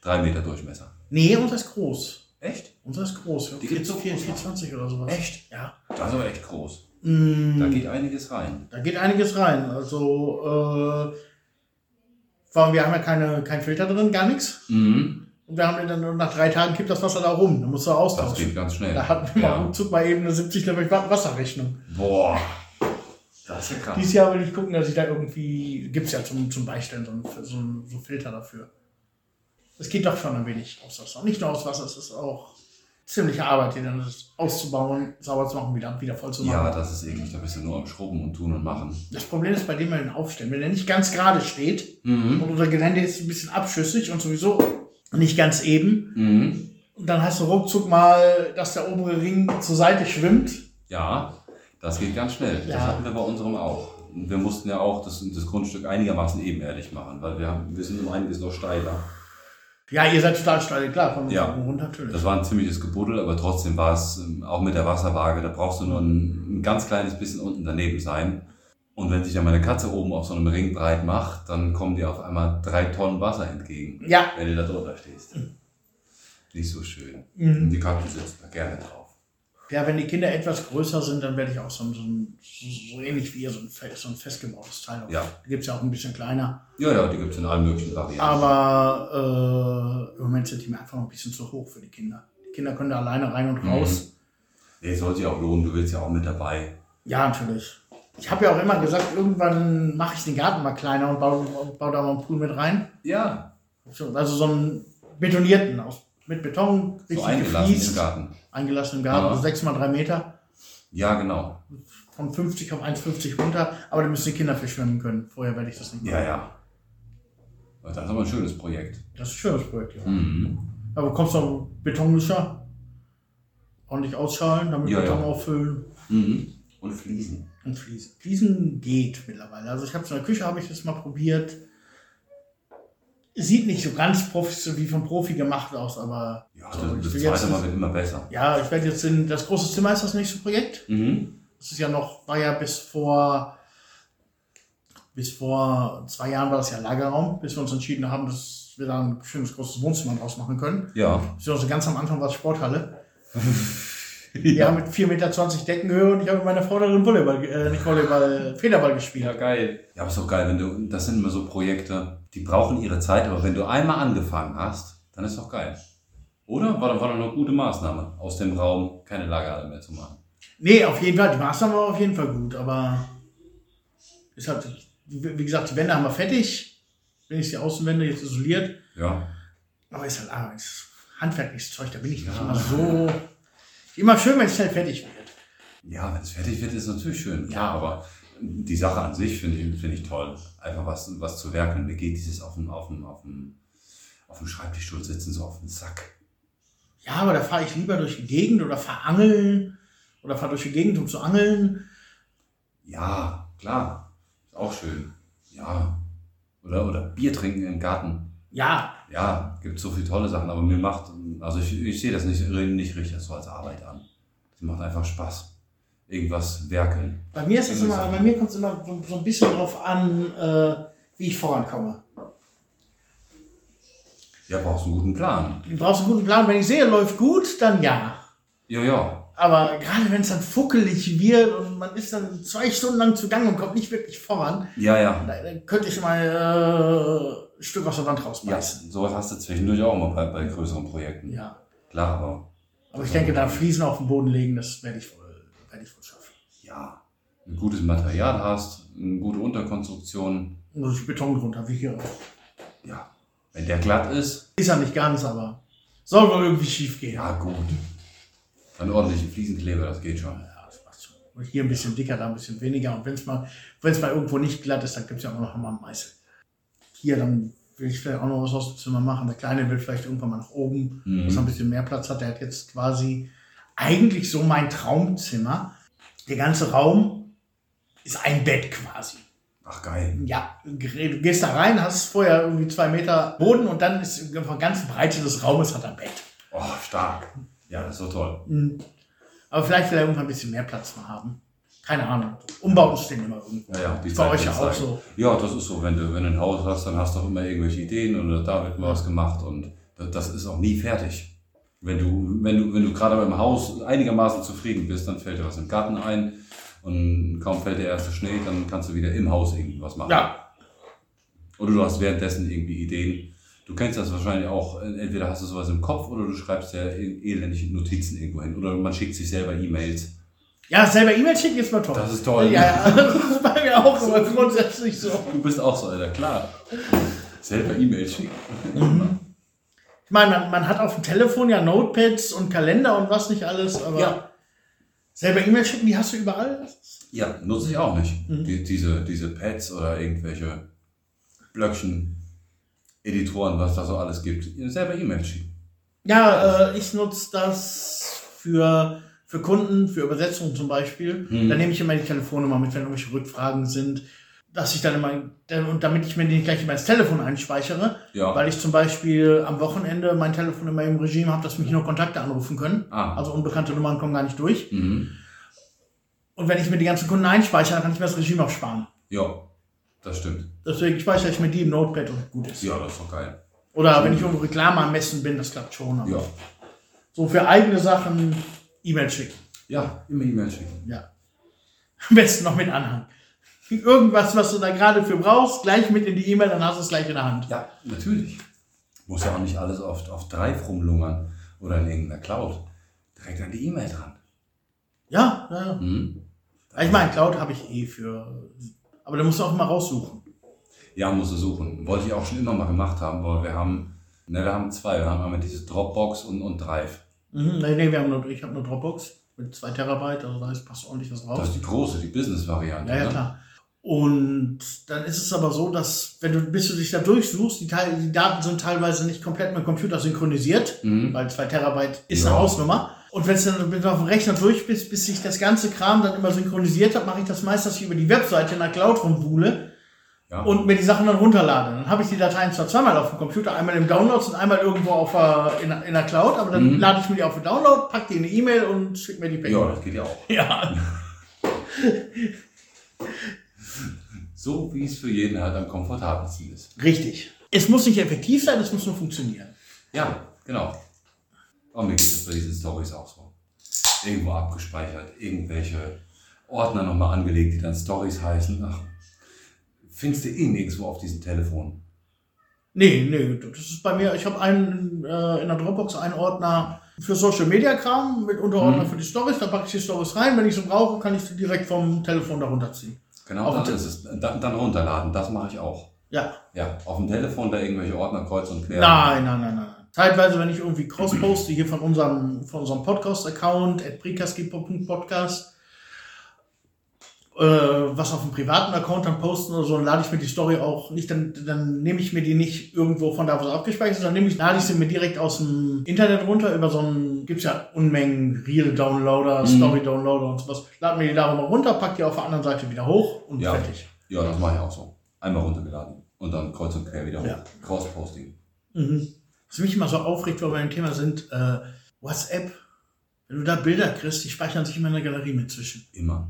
Drei Meter Durchmesser. Nee, unser ist groß. Echt? Unser ist groß. Die gibt's so 4, groß? 420 oder sowas. Echt? Ja. Das ist aber echt groß. Mm, Da geht einiges rein. Da geht einiges rein. Also, äh, vor allem, wir haben ja keine, kein Filter drin, gar nichts. Mhm. Und wir haben dann nach drei Tagen kippt das Wasser da rum. Da musst du Das austauschen. geht ganz schnell. Da hatten wir mal ja. ruckzuck mal eben eine 70 Liter Wasserrechnung. Boah. Das ist ja krass. Dieses Jahr will ich gucken, dass ich da irgendwie, gibt's ja zum, zum Beistellen so, so, so Filter dafür. Es geht doch schon ein wenig aus Wasser. Nicht nur aus Wasser, es ist auch ziemliche Arbeit, die dann ist, auszubauen, sauber zu machen, wieder, wieder voll zu machen. Ja, das ist eklig. Da bist du nur am Schrubben und tun und machen. Das Problem ist bei dem, wenn wir ihn aufstellen, wenn er nicht ganz gerade steht Mhm. und unser Gelände ist ein bisschen abschüssig und sowieso nicht ganz eben, Mhm. und dann hast du ruckzuck mal, dass der obere Ring zur Seite schwimmt. Ja, das geht ganz schnell. Das Ja. hatten wir bei unserem auch. Und Wir mussten ja auch das, das Grundstück einigermaßen ebenerdig machen, weil wir, haben, wir sind um einiges noch steiler. Ja, ihr seid total steil, klar, von Ja. oben runter natürlich. Das war ein ziemliches Gebuddel, aber trotzdem war es ähm, auch mit der Wasserwaage, da brauchst du nur ein, ein ganz kleines bisschen unten daneben sein. Und wenn sich dann meine Katze oben auf so einem Ring breit macht, dann kommen dir auf einmal drei Tonnen Wasser entgegen, Ja. wenn du da drunter stehst. Nicht so schön. Mhm. Und die Katze sitzt da gerne drauf. Ja, wenn die Kinder etwas größer sind, dann werde ich auch so, ein- so, ein- so, so ähnlich wie ihr, so ein, so ein festgebautes Teil. Ja. Die gibt es ja auch ein bisschen kleiner. Ja, ja, die gibt es in allen möglichen Varianten. Aber äh, im Moment sind die mir einfach noch ein bisschen zu hoch für die Kinder. Die Kinder können da alleine rein und raus. Nee, soll sich auch lohnen, du willst ja auch mit dabei. Ja, natürlich. Ich habe ja auch immer gesagt, irgendwann mache ich den Garten mal kleiner und baue, baue da mal einen Pool mit rein. Ja, Also so einen betonierten, aus, mit Beton, so richtig eingelassen gefliest, im Garten. Eingelassen im Garten, Ja. also 6 mal 3 Meter, Ja, genau. von 50 auf 1,50 runter, aber da müssen die Kinder für schwimmen können. Vorher werde ich das nicht machen. Ja, ja. Das ist aber ein schönes Projekt. Das ist ein schönes Projekt, ja. Mhm. Aber kommst du auf Betonmischer, ordentlich ausschalen, damit Ja, Beton ja. auffüllen Mhm. Und Fliesen. und Fliesen. Fliesen geht mittlerweile. Also ich habe es in der Küche, habe ich das mal probiert. Sieht nicht so ganz Profi, wie vom Profi gemacht aus, aber Ja, so, das, das zweite Mal wird immer besser. ja, ich werde jetzt in das große Zimmer ist das nächste Projekt. Mhm. Das ist ja noch, war ja bis vor bis vor zwei Jahren war das ja Lagerraum, bis wir uns entschieden haben, dass wir da ein schönes großes Wohnzimmer draus machen können. Ja. Also ganz am Anfang war es Sporthalle. Ja, mit 4,20 Meter Deckenhöhe und ich habe mit meiner Frau darin Volleyball, äh, nicht Volleyball, Federball gespielt. Ja, geil. Ja, aber ist doch geil, wenn du, das sind immer so Projekte, die brauchen ihre Zeit, aber wenn du einmal angefangen hast, dann ist doch geil. Oder? War, doch- war doch eine gute Maßnahme, aus dem Raum keine Lagerhalle mehr zu machen. Nee, auf jeden Fall. Die Maßnahme war auf jeden Fall gut, aber ist halt, wie gesagt, die Wände haben wir fertig. Wenn ich die Außenwände jetzt isoliert. Ja. Aber ist halt ah, ist handwerkliches Zeug, da bin ich nicht immer so. Immer schön, wenn es schnell fertig wird. Ja, wenn es fertig wird, ist natürlich schön, klar, aber die Sache an sich finde ich, finde ich toll. Einfach was, was zu werkeln. Mir geht dieses auf dem, auf dem, auf dem, auf dem Schreibtischstuhl sitzen so auf den Sack. Ja, aber da fahre ich lieber durch die Gegend oder fahre angeln oder fahre durch die Gegend, um zu angeln. Ja, klar. Ist auch schön. Ja. Oder, oder Bier trinken im Garten. Ja, Ja, gibt so viele tolle Sachen, aber mir macht, also ich, ich sehe das nicht, nicht richtig so als Arbeit an. Das macht einfach Spaß. Irgendwas werkeln. bei mir ist es immer, bei mir kommt es immer so, ein bisschen drauf an, äh, wie ich vorankomme. Ja, brauchst einen guten Plan. Du brauchst einen guten Plan. Wenn ich sehe, läuft gut, dann ja. Ja, ja. Aber gerade wenn es dann fuckelig wird und man ist dann zwei Stunden lang zugange und kommt nicht wirklich voran, Ja, ja. dann könnte ich mal äh, Stück aus der Wand Ja, rausbeißen. sowas hast du zwischendurch auch mal bei, bei größeren Projekten. Ja. Klar, aber Aber ich denke, da Fliesen auf den Boden legen, das werde ich wohl, werde ich wohl schaffen. ja, ein gutes Material hast, eine gute Unterkonstruktion. Und durch Beton drunter, wie hier. Ja, wenn der glatt ist, Ist ja nicht ganz, aber soll wohl irgendwie schief gehen. ja gut. Dann ordentliche Fliesenkleber, das geht schon. Ja, das passt schon. Und hier ein bisschen dicker, da ein bisschen weniger. Und wenn es mal, mal irgendwo nicht glatt ist, dann gibt es ja auch noch mal einen Meißel. Hier, dann will ich vielleicht auch noch was aus dem Zimmer machen. Der Kleine will vielleicht irgendwann mal nach oben, Mhm. dass er ein bisschen mehr Platz hat. Der hat jetzt quasi eigentlich so mein Traumzimmer. Der ganze Raum ist ein Bett quasi. Ach geil. Ja, du gehst da rein, hast vorher irgendwie zwei Meter Boden und dann ist von der ganzen Breite des Raumes hat ein Bett. Oh, stark. Ja, das ist doch toll. Mhm. Aber vielleicht will er irgendwann ein bisschen mehr Platz mal haben. Keine Ahnung. Umbauten stehen immer irgendwo. Ja, ja, die bei euch ja auch so. Ja, das ist so. Wenn du, wenn du ein Haus hast, dann hast du auch immer irgendwelche Ideen und da wird mal was gemacht und das, das ist auch nie fertig. Wenn du, wenn du, wenn du gerade beim Haus einigermaßen zufrieden bist, dann fällt dir was im Garten ein und kaum fällt der erste Schnee, dann kannst du wieder im Haus irgendwas machen. Ja, Oder du hast währenddessen irgendwie Ideen. Du kennst das wahrscheinlich auch, entweder hast du sowas im Kopf oder du schreibst ja elendige Notizen irgendwo hin. Oder man schickt sich selber E-Mails. Ja selber E-Mail schicken ist mal toll. Das ist toll. Ja, ja, das ist bei mir auch immer grundsätzlich so. Du bist auch so, Alter, klar. Selber E-Mails schicken. Ich meine, man, man hat auf dem Telefon ja Notepads und Kalender und was nicht alles, aber Ja. selber E-Mail schicken, die hast du überall. Ja, nutze ich auch nicht. Die, diese, diese Pads oder irgendwelche Blöckchen, Editoren, was da so alles gibt. Selber E-Mails schicken. Ja, äh, ich nutze das für, für Kunden, für Übersetzungen zum Beispiel. Mhm. Da nehme ich immer die Telefonnummer mit, wenn irgendwelche Rückfragen sind. Dass ich dann immer, dann- und damit ich mir die nicht gleich immer ins Telefon einspeichere, Ja. weil ich zum Beispiel am Wochenende mein Telefon immer im Regime habe, dass mich nur Kontakte anrufen können. Ah. Also unbekannte Nummern kommen gar nicht durch. Mhm. Und wenn ich mir die ganzen Kunden einspeichere, dann kann ich mir das Regime auch sparen. Ja, das stimmt. Deswegen speichere ich mir die im Notepad und gut ist. Ja, das ist doch geil. Oder wenn ich irgendwo Reklame am Messen bin, das klappt schon. Ja. So für eigene Sachen E-Mail schicken. Ja, immer E-Mails schicken. Ja. Am besten noch mit Anhang. Irgendwas, was du da gerade für brauchst, gleich mit in die E-Mail, dann hast du es gleich in der Hand. Ja, natürlich. Muss ja auch nicht alles auf, auf Drive rumlungern oder in irgendeiner Cloud. Direkt an die E-Mail dran. Ja, ja, ja. Mhm. Ich meine, Cloud habe ich eh für. Aber da musst du auch mal raussuchen. Ja, musst du suchen. Wollte ich auch schon immer mal gemacht haben, weil wir haben, ne, wir haben zwei. Wir haben einmal diese Dropbox und, und Drive. Mhm, nee, nee, wir haben nur, ich habe nur Dropbox mit 2 Terabyte, also da ist, passt ordentlich was drauf. Das ist die große, die Business-Variante. Ja, ja, ne? klar. Und dann ist es aber so, dass, wenn du, bis du dich da durchsuchst, die, Teil, die Daten sind teilweise nicht komplett mit dem Computer synchronisiert, Mhm. weil 2 Terabyte ist Ja. eine Hausnummer. Und wenn du dann mit auf dem Rechner durch bist, bis sich das ganze Kram dann immer synchronisiert hat, mache ich das meist, dass ich über die Webseite in der Cloud rumwuhle Ja. und mir die Sachen dann runterlade. Dann habe ich die Dateien zwar zweimal auf dem Computer, einmal im Downloads und einmal irgendwo auf der, in, der- in der Cloud, aber dann Mhm. lade ich mir die auf den Download, pack die in eine E-Mail und schick mir die per ja, das geht ja auch. Ja. So wie es für jeden halt am komfortabelsten ist. Richtig. Es muss nicht effektiv sein, es muss nur funktionieren. Ja, genau. Aber mir geht das bei diesen Stories auch so. Irgendwo abgespeichert, irgendwelche Ordner nochmal angelegt, die dann Stories heißen. Ach, findest du eh nirgendwo auf diesem Telefon. Nee, nee, das ist bei mir, ich habe einen äh, in der Dropbox einen Ordner für Social Media Kram mit Unterordner Mhm. für die Stories, da packe ich die Stories rein, wenn ich sie brauche, kann ich sie direkt vom Telefon darunter ziehen. Genau, Auf dann dem ist es. Dann, dann runterladen, das mache ich auch. Ja. Ja, auf dem Telefon da irgendwelche Ordner kreuz und quer. Nein, nein, nein, nein. Zeitweise, wenn ich irgendwie Cross poste, hier von unserem, von unserem Podcast-Account, at prikaski.podcast, äh, was auf dem privaten Account dann posten oder so, dann lade ich mir die Story auch nicht, dann, dann nehme ich mir die nicht irgendwo von da, wo sie abgespeichert ist, dann nehme ich, lade ich sie mir direkt aus dem Internet runter, über so einen, gibt's ja Unmengen Reel-Downloader, Mhm. Story-Downloader und sowas, lade mir die darüber runter, pack die auf der anderen Seite wieder hoch und Ja. fertig. Ja, das mache ich auch so. Einmal runtergeladen und dann kreuz und quer wieder hoch. Ja. Cross-Posting. Mhm. Was mich immer so aufregt, weil wir ein Thema sind, äh, WhatsApp. Wenn du da Bilder kriegst, die speichern sich immer in der Galerie mit zwischen. Immer.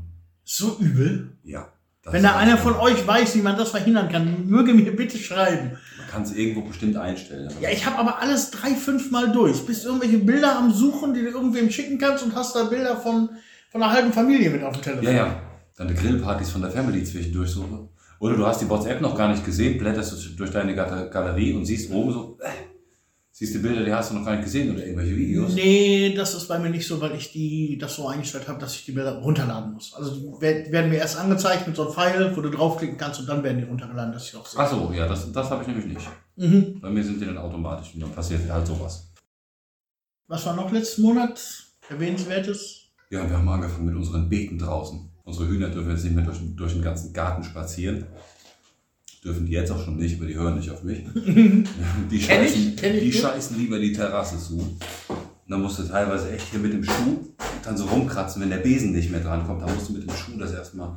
So übel. Ja. Wenn da einer von euch weiß, wie man das verhindern kann, möge mir bitte schreiben. Man kann es irgendwo bestimmt einstellen. Ja, ich habe aber alles drei, fünf Mal durch. Bist irgendwelche Bilder am Suchen, die du irgendwem schicken kannst und hast da Bilder von, von einer halben Familie mit auf dem Telefon. Ja, ja. Deine Grillpartys von der Family zwischendurch so. Oder du hast die WhatsApp noch gar nicht gesehen, blätterst du durch deine Galerie und siehst oben so, äh, siehst die Bilder, die hast du noch gar nicht gesehen oder irgendwelche Videos. Nee, das ist bei mir nicht so, weil ich die das so eingestellt habe, dass ich die Bilder runterladen muss. Also die wer- werden mir erst angezeigt mit so einem Pfeil, wo du draufklicken kannst und dann werden die runtergeladen, dass ich auch sehe. Ach so, ja, das, das habe ich nämlich nicht. Mhm. Bei mir sind die dann automatisch und dann passiert halt sowas. Was war noch letzten Monat erwähnenswertes? Ja, wir haben angefangen mit unseren Beeten draußen. Unsere Hühner dürfen jetzt nicht mehr durch, durch den ganzen Garten spazieren. Dürfen die jetzt auch schon nicht, aber die hören nicht auf mich. Die scheißen, kenn ich die scheißen lieber die Terrasse zu. Und dann musst du teilweise echt hier mit dem Schuh dann so rumkratzen, wenn der Besen nicht mehr dran kommt. Dann musst du mit dem Schuh das erstmal.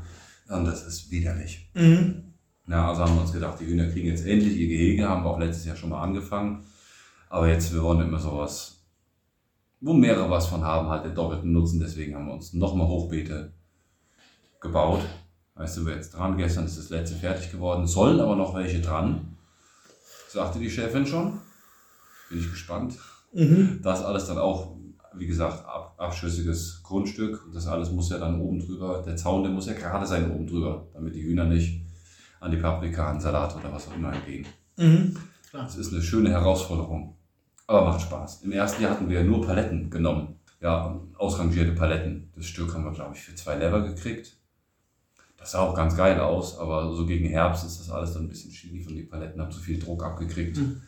Und das ist widerlich. Mhm. Ja, also haben wir uns gedacht, die Hühner kriegen jetzt endlich ihr Gehege, haben wir auch letztes Jahr schon mal angefangen. Aber jetzt, wir wollen immer sowas, wo mehrere was von haben, halt den doppelten Nutzen. Deswegen haben wir uns nochmal Hochbeete gebaut. Weißt du, wir jetzt dran. Gestern ist das letzte fertig geworden. Sollen aber noch welche dran. Sagte die Chefin schon. Bin ich gespannt. Mhm. Das alles dann auch, wie gesagt, ab, abschüssiges Grundstück. Und das alles muss ja dann oben drüber, der Zaun, der muss ja gerade sein oben drüber, damit die Hühner nicht an die Paprika, an Salat oder was auch immer gehen. Mhm. Das ist eine schöne Herausforderung. Aber macht Spaß. Im ersten Jahr hatten wir nur Paletten genommen. Ja, ausrangierte Paletten. Das Stück haben wir, glaube ich, für zwei Lever gekriegt. Das sah auch ganz geil aus, aber so gegen Herbst ist das alles dann ein bisschen schief und die Paletten haben zu viel Druck abgekriegt. Mhm.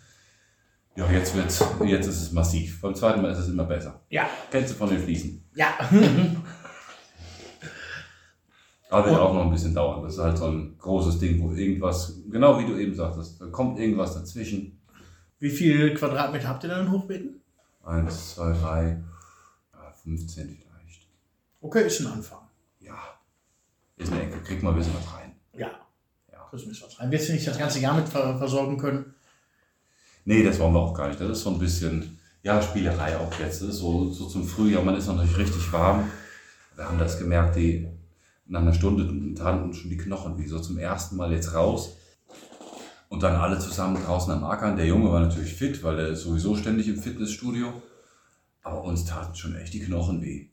Ja, jetzt, wird's, jetzt ist es massiv. Beim zweiten Mal ist es immer besser. Ja. Kennst du von den Fliesen? Ja. Aber wird auch noch ein bisschen dauern. Das ist halt so ein großes Ding, wo irgendwas, genau wie du eben sagtest, da kommt irgendwas dazwischen. Wie viel Quadratmeter habt ihr denn in Hochbeeten? Eins, zwei, drei, ja, 15 vielleicht. Okay, ist ein Anfang. Ist eine Ecke, kriegt mal ein bisschen was rein. Ja. Ja. Das ist was rein. Wirst du nicht das ganze Jahr mit ver versorgen können? Nee, das wollen wir auch gar nicht. Das ist so ein bisschen, ja, Spielerei auch jetzt. Das ist so, so zum Frühjahr, man ist noch nicht richtig warm. Wir haben das gemerkt, die nach einer Stunde taten schon die Knochen wie so zum ersten Mal jetzt raus. Und dann alle zusammen draußen am Ackern. Der Junge war natürlich fit, weil er ist sowieso ständig im Fitnessstudio. Aber uns taten schon echt die Knochen weh.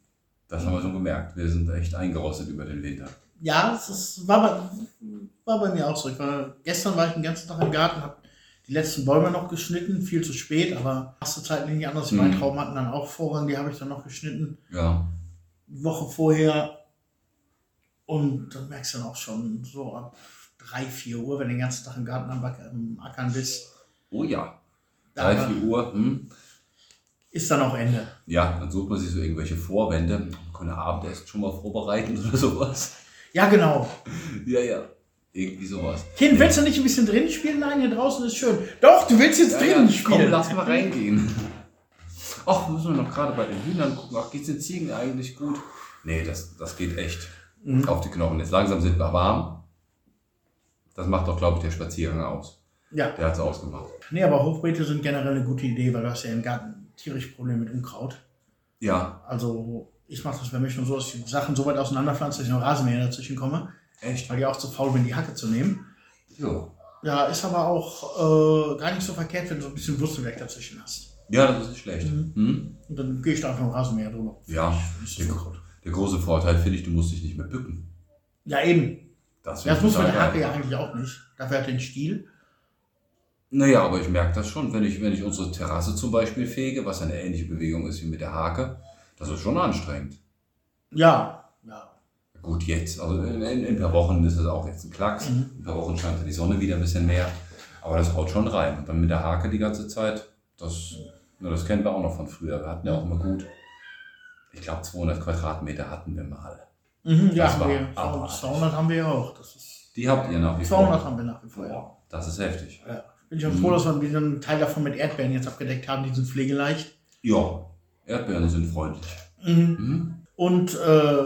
Das haben wir schon gemerkt. Wir sind echt eingerostet über den Winter. Ja, es ist, war, bei, war bei mir auch so. Ich war, gestern war ich den ganzen Tag im Garten, habe die letzten Bäume noch geschnitten, viel zu spät, aber erste Zeit nicht anders. Mein Mhm. Traum hatten dann auch Vorrang, die habe ich dann noch geschnitten. Ja, Woche vorher. Und dann merkst du dann auch schon so ab 3, 4 Uhr, wenn du den ganzen Tag im Garten am, Ackern bist, oh ja. da 3, 4 Uhr, hm. ist dann auch Ende. Ja, dann sucht man sich so irgendwelche Vorwände. Man kann Abendessen schon mal vorbereiten oder sowas. Ja, genau. Ja, ja. Irgendwie sowas. Kind, willst du nicht ein bisschen drin spielen? Nein, hier draußen ist schön. Doch, du willst jetzt Ja, drinnen ja, spielen. komm, lass mal reingehen. Ach, müssen wir noch gerade bei den Hühnern gucken. Ach, geht's den Ziegen eigentlich gut? Nee, das, das geht echt Mhm. auf die Knochen. Jetzt langsam sind wir warm. Das macht doch, glaube ich, der Spaziergang aus. Ja. Der hat es ausgemacht. Nee, aber Hochbeete sind generell eine gute Idee, weil du hast ja im Garten tierisch Probleme mit Unkraut. Ja, Also ich mache das bei mir schon so, dass ich die Sachen so weit auseinanderpflanze, dass ich noch Rasenmäher dazwischen komme, echt? weil ich auch zu faul bin, die Hacke zu nehmen. Ja. Ja, ist aber auch äh, gar nicht so verkehrt, wenn du so ein bisschen Wurzelwerk dazwischen hast. Ja, das ist nicht schlecht. Hm? Und dann gehe ich da einfach noch Rasenmäher drüber. Ja, Das ist der, der große Vorteil finde ich, du musst dich nicht mehr bücken. Ja, eben. Das, das muss man der Hacke ja eigentlich auch nicht. Dafür hat er den Stiel. Naja, aber ich merke das schon, wenn ich, wenn ich unsere Terrasse zum Beispiel fege, was eine ähnliche Bewegung ist wie mit der Hake, das ist schon anstrengend. Ja, ja. Gut, jetzt, also in, in, in ein paar Wochen ist es auch jetzt ein Klacks. Mhm. In ein paar Wochen scheint ja die Sonne wieder ein bisschen mehr. Aber das haut schon rein. Und dann mit der Hake die ganze Zeit, das, na, das kennen wir auch noch von früher. Wir hatten ja auch immer gut, ich glaube 200 Quadratmeter hatten wir mal. Mhm, ja, Das haben wir. abartig. 200 haben wir ja auch. Das ist, Die habt ihr nach wie 200 vor. haben wir nach wie vor, ja. Das ist heftig. ja. Bin ich auch froh, dass wir diesen Teil davon mit Erdbeeren jetzt abgedeckt haben. Die sind pflegeleicht. Ja, Erdbeeren sind freundlich. Mhm. Mhm. Und äh,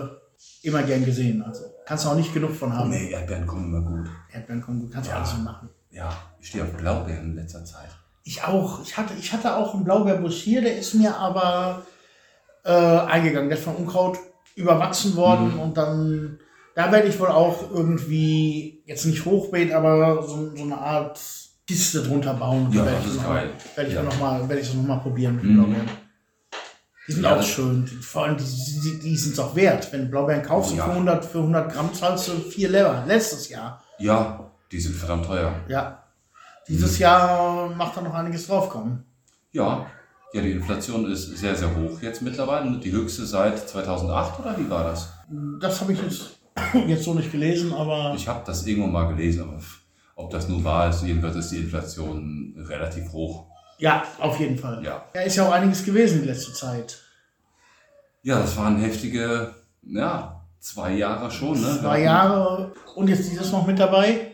immer gern gesehen. Also kannst du auch nicht genug von haben. Nee, Erdbeeren kommen immer gut. Erdbeeren kommen gut, kannst du Ja. alles so machen. Ja, ich stehe auf Blaubeeren in letzter Zeit. Ich auch. Ich hatte, ich hatte auch einen Blaubeerbusch hier, der ist mir aber äh, eingegangen. Der ist von Unkraut überwachsen worden Mhm. und dann, da werde ich wohl auch irgendwie, jetzt nicht Hochbeet, aber so, so eine Art Kiste drunter bauen. Ja, das ich ist noch geil. Werde ich Ja. noch mal, ich nochmal probieren mit Mhm. Blaubeeren. Die sind Ja, auch schön. Vor allem, die, die, die sind es auch wert. Wenn du Blaubeeren kaufst, Oh, ja. für, 100, für 100 Gramm zahlst du vier Lever. Letztes Jahr. Ja, die sind verdammt teuer. Ja. Dieses Jahr macht da noch einiges draufkommen. Ja, ja, die Inflation ist sehr, sehr hoch jetzt mittlerweile. Die höchste seit 2008 oder wie war das? Das habe ich jetzt, jetzt so nicht gelesen, aber Ich habe das irgendwo mal gelesen, aber ob das nun wahr ist, jedenfalls ist die Inflation relativ hoch. Ja, auf jeden Fall. Ja. Ja, ist ja auch einiges gewesen die letzte Zeit. Ja, das waren heftige, ja, zwei Jahre schon, ne? Zwei Jahre und jetzt dieses noch mit dabei.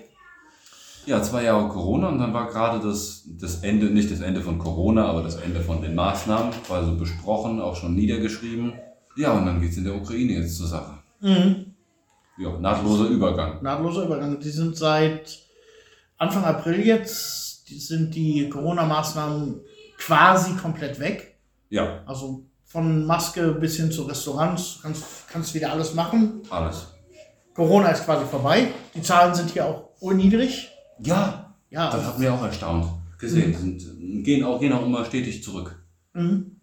Ja, zwei Jahre Corona und dann war gerade das, das Ende, nicht das Ende von Corona, aber das Ende von den Maßnahmen, war so besprochen, auch schon niedergeschrieben. Ja, und dann geht's in der Ukraine jetzt zur Sache. Mhm. Ja, nahtloser Übergang. Nahtloser Übergang. Die sind seit Anfang April jetzt, sind die Corona-Maßnahmen quasi komplett weg. Ja, Also von Maske bis hin zu Restaurants kannst, kannst wieder alles machen. alles. Corona ist quasi vorbei. Die Zahlen sind hier auch urniedrig. Ja, Ja, das hat mir auch erstaunt gesehen. Sind, gehen, auch, gehen auch immer stetig zurück. Mhm.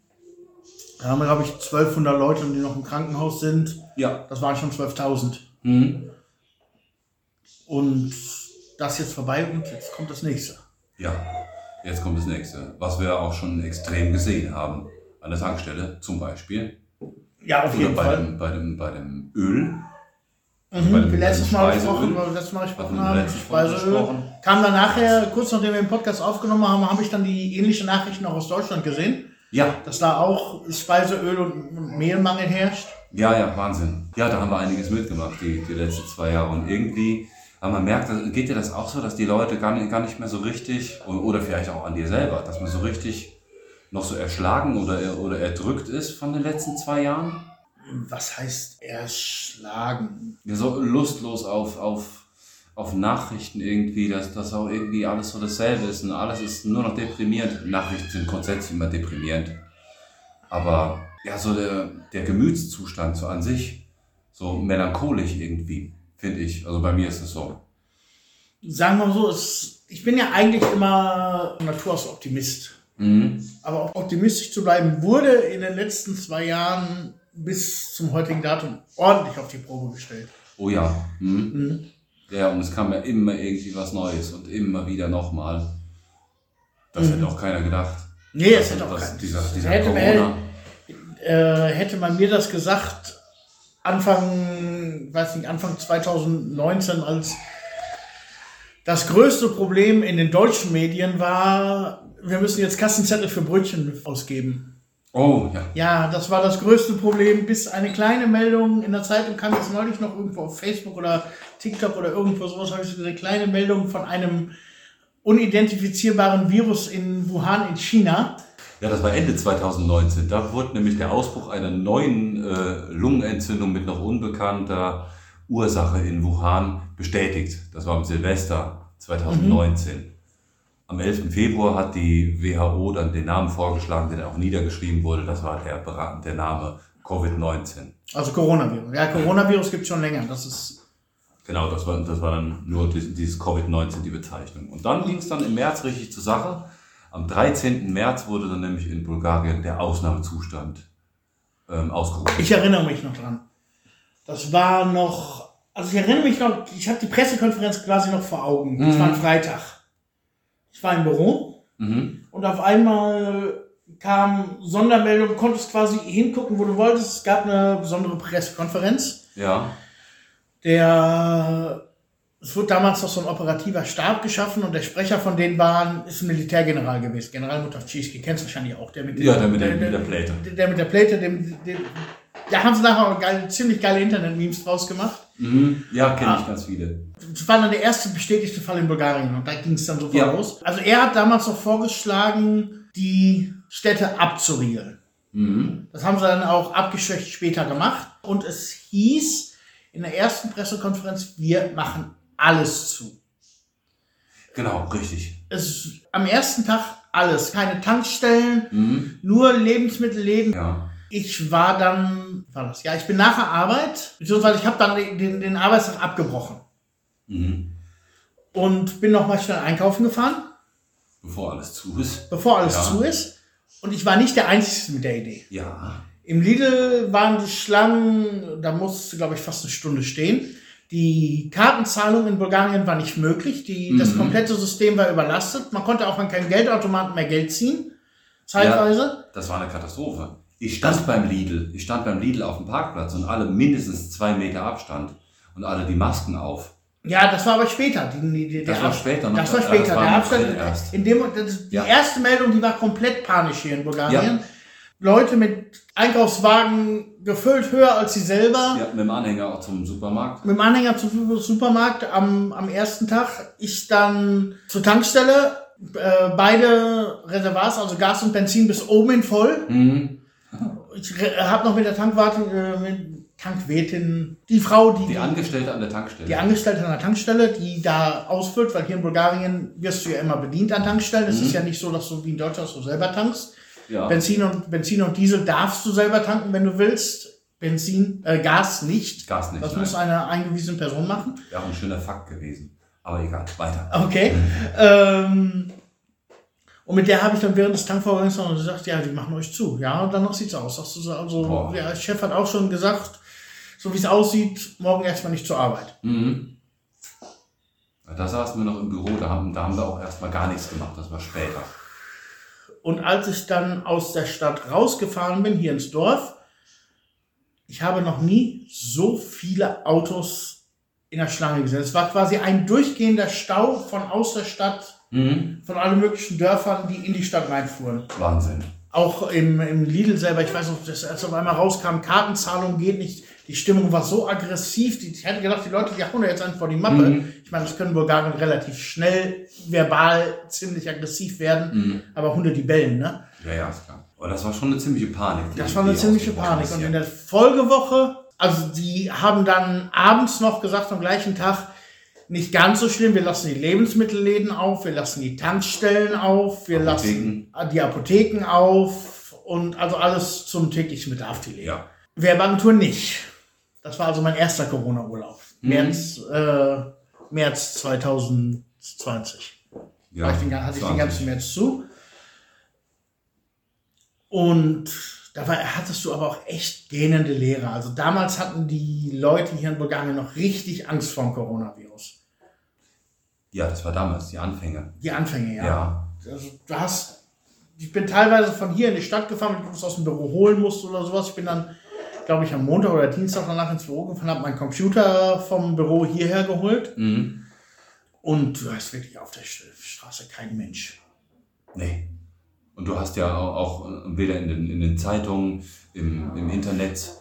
Da haben wir, glaube ich, 1200 Leute, die noch im Krankenhaus sind. Ja. Das waren schon 12.000. Mhm. Und das ist jetzt vorbei und jetzt kommt das nächste. Ja, jetzt kommt das nächste, was wir auch schon extrem gesehen haben. An der Tankstelle zum Beispiel. Ja, auf Oder jeden bei Fall. dem, bei, dem, bei dem Öl. bei Mhm, dem- letztes bei dem Mal Speiseöl. gesprochen, letztes Mal gesprochen haben, letztes Mal Speiseöl. gesprochen. Kam dann nachher, kurz nachdem wir den Podcast aufgenommen haben, habe ich dann die ähnlichen Nachrichten auch aus Deutschland gesehen, Ja, dass da auch Speiseöl und und Mehlmangel herrscht. ja, ja, Wahnsinn. Ja, da haben wir einiges mitgemacht, die, die letzten zwei Jahre. Und irgendwie, aber man merkt, geht dir das auch so, dass die Leute gar nicht, gar nicht mehr so richtig, oder, oder vielleicht auch an dir selber, dass man so richtig noch so erschlagen oder, oder erdrückt ist von den letzten zwei Jahren? Was heißt erschlagen? Ja, so lustlos auf, auf, auf Nachrichten irgendwie, dass das auch irgendwie alles so dasselbe ist und alles ist nur noch deprimierend. Nachrichten sind grundsätzlich immer deprimierend. Aber ja, so der, der Gemütszustand so an sich, so melancholisch irgendwie, finde ich. Also bei mir ist es so. Sagen wir mal so, es, ich bin ja eigentlich immer Natur aus Optimist. Mhm. Aber auch optimistisch zu bleiben, wurde in den letzten zwei Jahren bis zum heutigen Datum ordentlich auf die Probe gestellt. Oh ja. Mhm. Mhm. Ja, und es kam ja immer irgendwie was Neues und immer wieder nochmal. Das hätte auch keiner gedacht. Nee, Das- hätte auch das- keiner. Dieser, dieser hätte, Corona. äh, hätte man mir das gesagt, Anfang, weiß nicht, Anfang 2019, als das größte Problem in den deutschen Medien war, wir müssen jetzt Kassenzettel für Brötchen ausgeben. Oh, ja. Ja, das war das größte Problem, bis eine kleine Meldung in der Zeitung kam jetzt neulich noch irgendwo auf Facebook oder TikTok oder irgendwo sowas, habe ich so eine kleine Meldung von einem unidentifizierbaren Virus in Wuhan in China. Ja, das war Ende 2019. Da wurde nämlich der Ausbruch einer neuen äh, Lungenentzündung mit noch unbekannter Ursache in Wuhan bestätigt. Das war am Silvester 2019. Am 11. Februar hat die WHO dann den Namen vorgeschlagen, der auch niedergeschrieben wurde. Das war der, der Name Covid-19. Also Coronavirus. Ja, Coronavirus gibt schon länger. Das ist Genau, das war, das war dann nur dies- dieses Covid-19 die Bezeichnung. Und dann ging es dann im März richtig zur Sache. Am 13. März wurde dann nämlich in Bulgarien der Ausnahmezustand ähm, ausgerufen. Ich erinnere mich noch dran. Das war noch, also ich erinnere mich noch, ich habe die Pressekonferenz quasi noch vor Augen. Das war ein Freitag. Ich war im Büro Mhm. und auf einmal kam Sondermeldung, konntest quasi hingucken, wo du wolltest. Es gab eine besondere Pressekonferenz. Ja, Der, es wurde damals noch so ein operativer Stab geschaffen und der Sprecher von denen waren, ist ein Militärgeneral gewesen. General Mutavczynski, kennst du wahrscheinlich auch. Der mit, Ja, der mit der- mit der Pläte. Der, der mit der Pläte, dem, dem, da haben sie nachher auch geil, ziemlich geile Internet-Memes draus gemacht. mhm. ja kenne Ah. ich ganz viele. Das war dann der erste bestätigte Fall in Bulgarien und da ging es dann sofort Ja. los. Also er hat damals noch vorgeschlagen, die Städte abzuriegeln. Mhm. Das haben sie dann auch abgeschwächt später gemacht. Und es hieß in der ersten Pressekonferenz, wir machen alles zu. Genau, richtig. Es am ersten Tag alles. Keine Tankstellen, Mhm. nur Lebensmittelläden. Ja. Ich war dann, war das? Ja, ich bin nach der Arbeit, beziehungsweise ich habe dann den, den, den Arbeitstag abgebrochen Mhm. und bin nochmal schnell einkaufen gefahren, Bevor alles zu ist. bevor alles Ja. zu ist. Und ich war nicht der Einzige mit der Idee. Ja. Im Lidl waren die Schlangen, da musste, glaube ich, fast eine Stunde stehen. Die Kartenzahlung in Bulgarien war nicht möglich. Die, Das Mhm. komplette System war überlastet. Man konnte auch an keinem Geldautomaten mehr Geld ziehen. Zeitweise. Das war eine Katastrophe. Ich stand beim Lidl. Ich stand beim Lidl auf dem Parkplatz und alle mindestens zwei Meter Abstand und alle die Masken auf. Ja, das war aber später. Die, die, Das war später noch. Das war Ja, später. das war der Abstand, erst. in dem, das, die Ja. erste Meldung, die war komplett panisch hier in Bulgarien. Ja. Leute mit Einkaufswagen gefüllt höher als sie selber. Ja, mit dem Anhänger auch zum Supermarkt. mit dem Anhänger zum Supermarkt am, am ersten Tag. Ich dann zur Tankstelle. Äh, beide Reservoirs, also Gas und Benzin, bis oben hin voll. Mhm. Ich habe noch mit der Tankwarte, äh, mit Tankwertin, die Frau, die, Die Angestellte an der Tankstelle. die Angestellte an der Tankstelle, die da ausfüllt, weil hier in Bulgarien wirst du ja immer bedient an Tankstellen. Es ist ja nicht so, dass du wie in Deutschland so selber tankst. Ja. Benzin und Benzin und Diesel darfst du selber tanken, wenn du willst. Benzin, äh, Gas nicht. Gas nicht, Das nein. muss eine eingewiesene Person machen. Wäre ein schöner Fakt gewesen. Aber egal, weiter. Okay. Ähm, und mit der habe ich dann während des Tankvorgangs noch gesagt, ja, die machen euch zu. Ja, und danach sieht's aus. Sagst du so, also, Boah. der Chef hat auch schon gesagt, so wie es aussieht, morgen erstmal nicht zur Arbeit. Mhm. Da saßen wir noch im Büro, da haben, da haben wir auch erstmal gar nichts gemacht. Das war später. Und als ich dann aus der Stadt rausgefahren bin, hier ins Dorf, ich habe noch nie so viele Autos in der Schlange gesehen. Es war quasi ein durchgehender Stau von aus der Stadt, Mhm. von allen möglichen Dörfern, die in die Stadt reinfuhren. Wahnsinn. Auch im, im Lidl selber, ich weiß noch, dass als auf einmal rauskam, Kartenzahlung geht nicht. Die Stimmung war so aggressiv. Die, ich hätte gedacht, die Leute, die hauen jetzt einfach vor die Mappe. Mhm. Ich meine, das können Bulgarien relativ schnell verbal ziemlich aggressiv werden. Mhm. Aber Hunde, die bellen, ne? Ja, ja, ist klar. Aber das war schon eine ziemliche Panik. Das war eine ziemliche Panik. Und in der Folgewoche, also die haben dann abends noch gesagt, am gleichen Tag, nicht ganz so schlimm, wir lassen die Lebensmittelläden auf, wir lassen die Tankstellen auf, wir Apotheken. lassen die Apotheken auf und also alles zum täglichen Bedarf die Läden. Ja. Werbeagentur nicht. Das war also mein erster Corona-Urlaub. Mhm. März, äh, März 2020 ja. war ich den, hatte ich den 20. ganzen März zu. Und da war, hattest du aber auch echt gähnende Lehre. Also damals hatten die Leute hier in Bulgarien noch richtig Angst vor dem Coronavirus. Ja, das war damals, die Anfänge. Die Anfänge, ja. Ja. Also du hast, ich bin teilweise von hier in die Stadt gefahren, wenn ich was aus dem Büro holen musste oder sowas. Ich bin dann, glaube ich, am Montag oder Dienstag danach ins Büro gefahren, habe meinen Computer vom Büro hierher geholt. Mhm. Und du hast wirklich auf der Straße kein Mensch. Nee. Und du hast ja auch, auch äh, weder in den, in den Zeitungen, im, im Internet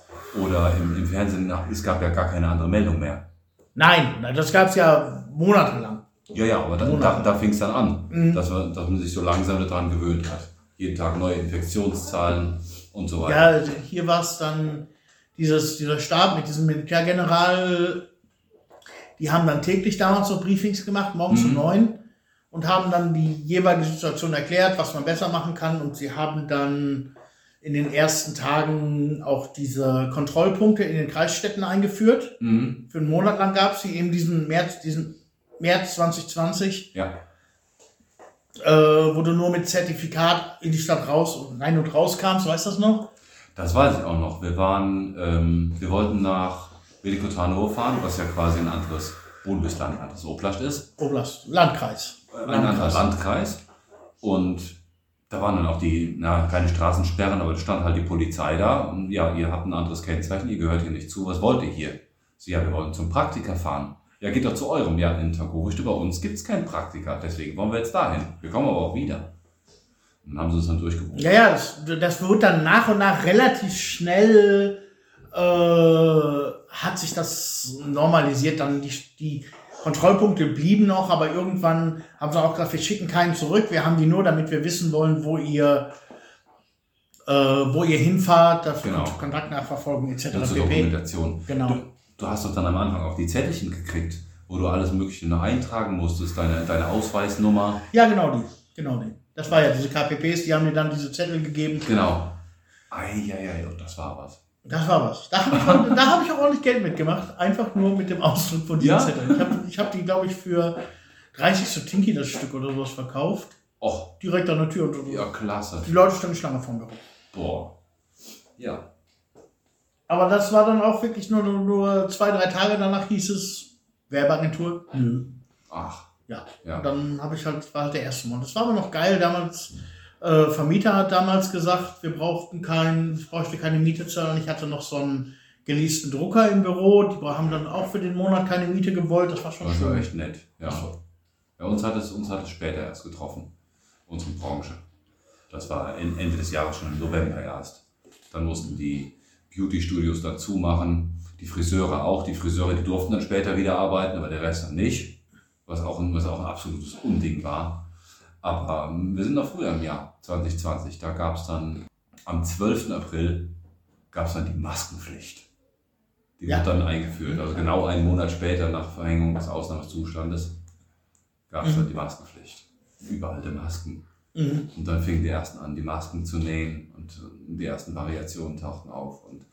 oder im, im Fernsehen, es gab ja gar keine andere Meldung mehr. Nein, das gab es ja monatelang. Ja, ja, aber da, da, da fing es dann an, Mhm. dass, man, dass man sich so langsam daran gewöhnt hat. Jeden Tag neue Infektionszahlen und so weiter. Ja, hier war es dann dieses, dieser Stab mit diesem Militärgeneral, Die haben dann täglich damals so Briefings gemacht, morgens um neun und haben dann die jeweilige Situation erklärt, was man besser machen kann. Und sie haben dann in den ersten Tagen auch diese Kontrollpunkte in den Kreisstädten eingeführt. Mhm. Für einen Monat lang gab es sie eben diesen März, diesen März 2020, Ja. äh, wo du nur mit Zertifikat in die Stadt raus und rein und raus kamst, weißt du das noch? Das weiß ich auch noch. Wir waren, ähm, wir wollten nach Velikotanovo fahren, was ja quasi ein anderes Bundesland, ein anderes Oblast ist. Oblast, Landkreis. ein anderer Landkreis. Und da waren dann auch die, na, keine Straßensperren, aber da stand halt die Polizei da. Und ja, ihr habt ein anderes Kennzeichen, ihr gehört hier nicht zu. Was wollt ihr hier? Sie, ja, wir wollen zum Praktiker fahren. Ja, geht doch zu eurem. Ja, in Tagowisch bei uns gibt's keinen Praktiker. Deswegen wollen wir jetzt dahin. Wir kommen aber auch wieder. Dann haben sie uns dann durchgebucht. Ja, ja, das, das wird dann nach und nach relativ schnell, äh, hat sich das normalisiert. Dann die, die Kontrollpunkte blieben noch, aber irgendwann haben sie auch gesagt, wir schicken keinen zurück. Wir haben die nur, damit wir wissen wollen, wo ihr, äh, wo ihr hinfahrt, dafür Genau. Kontaktnachverfolgung etc. Ja, zur. Dokumentation. Genau. Du, du hast doch dann am Anfang auch die Zettelchen gekriegt, wo du alles Mögliche noch eintragen musstest, deine, deine Ausweisnummer. Ja, genau die. Genau die. Das war ja diese KPPs, die haben mir dann diese Zettel gegeben. Genau. Eieiei, und das war was. Das war was. Da habe ich, auch- da hab ich auch ordentlich Geld mitgemacht. Einfach nur mit dem Ausdruck von diesen Ja? Zetteln. Ich habe ich hab die, glaube ich, für 30 Sotinki das Stück oder sowas verkauft. Och, Direkt an der Tür. Und, ja, klasse. Die Leute standen Schlange vom Büro. Boah. Ja. Aber das war dann auch wirklich nur, nur, nur zwei, drei Tage danach hieß es Werbeagentur. Nö. Ach, Ja. Ja. Und dann habe ich halt, war halt der erste Mal. Das war aber noch geil. Damals, äh, Vermieter hat damals gesagt, wir brauchten kein, ich brauchte keine Miete zahlen. Ich hatte noch so einen geleasten Drucker im Büro. Die haben dann auch für den Monat keine Miete gewollt. Das war schon das war schön. echt nett. Ja. ja uns, hat es, uns hat es später erst getroffen. Unsere Branche. Das war Ende des Jahres schon im November erst. Dann mussten die Beauty-Studios dazu machen. Die Friseure auch. Die Friseure, die durften dann später wieder arbeiten, aber der Rest dann nicht. Was auch, ein- was auch ein absolutes Unding war. Aber ähm, wir sind noch früher im Jahr 2020. Da gab es dann am 12. April gab es dann die Maskenpflicht. Die Ja. wird dann eingeführt. Also genau einen Monat später nach Verhängung des Ausnahmezustandes gab es dann die Maskenpflicht. Überall die Masken. Mhm. Und dann fingen die ersten an, die Masken zu nähen und äh, die ersten Variationen tauchten auf. Und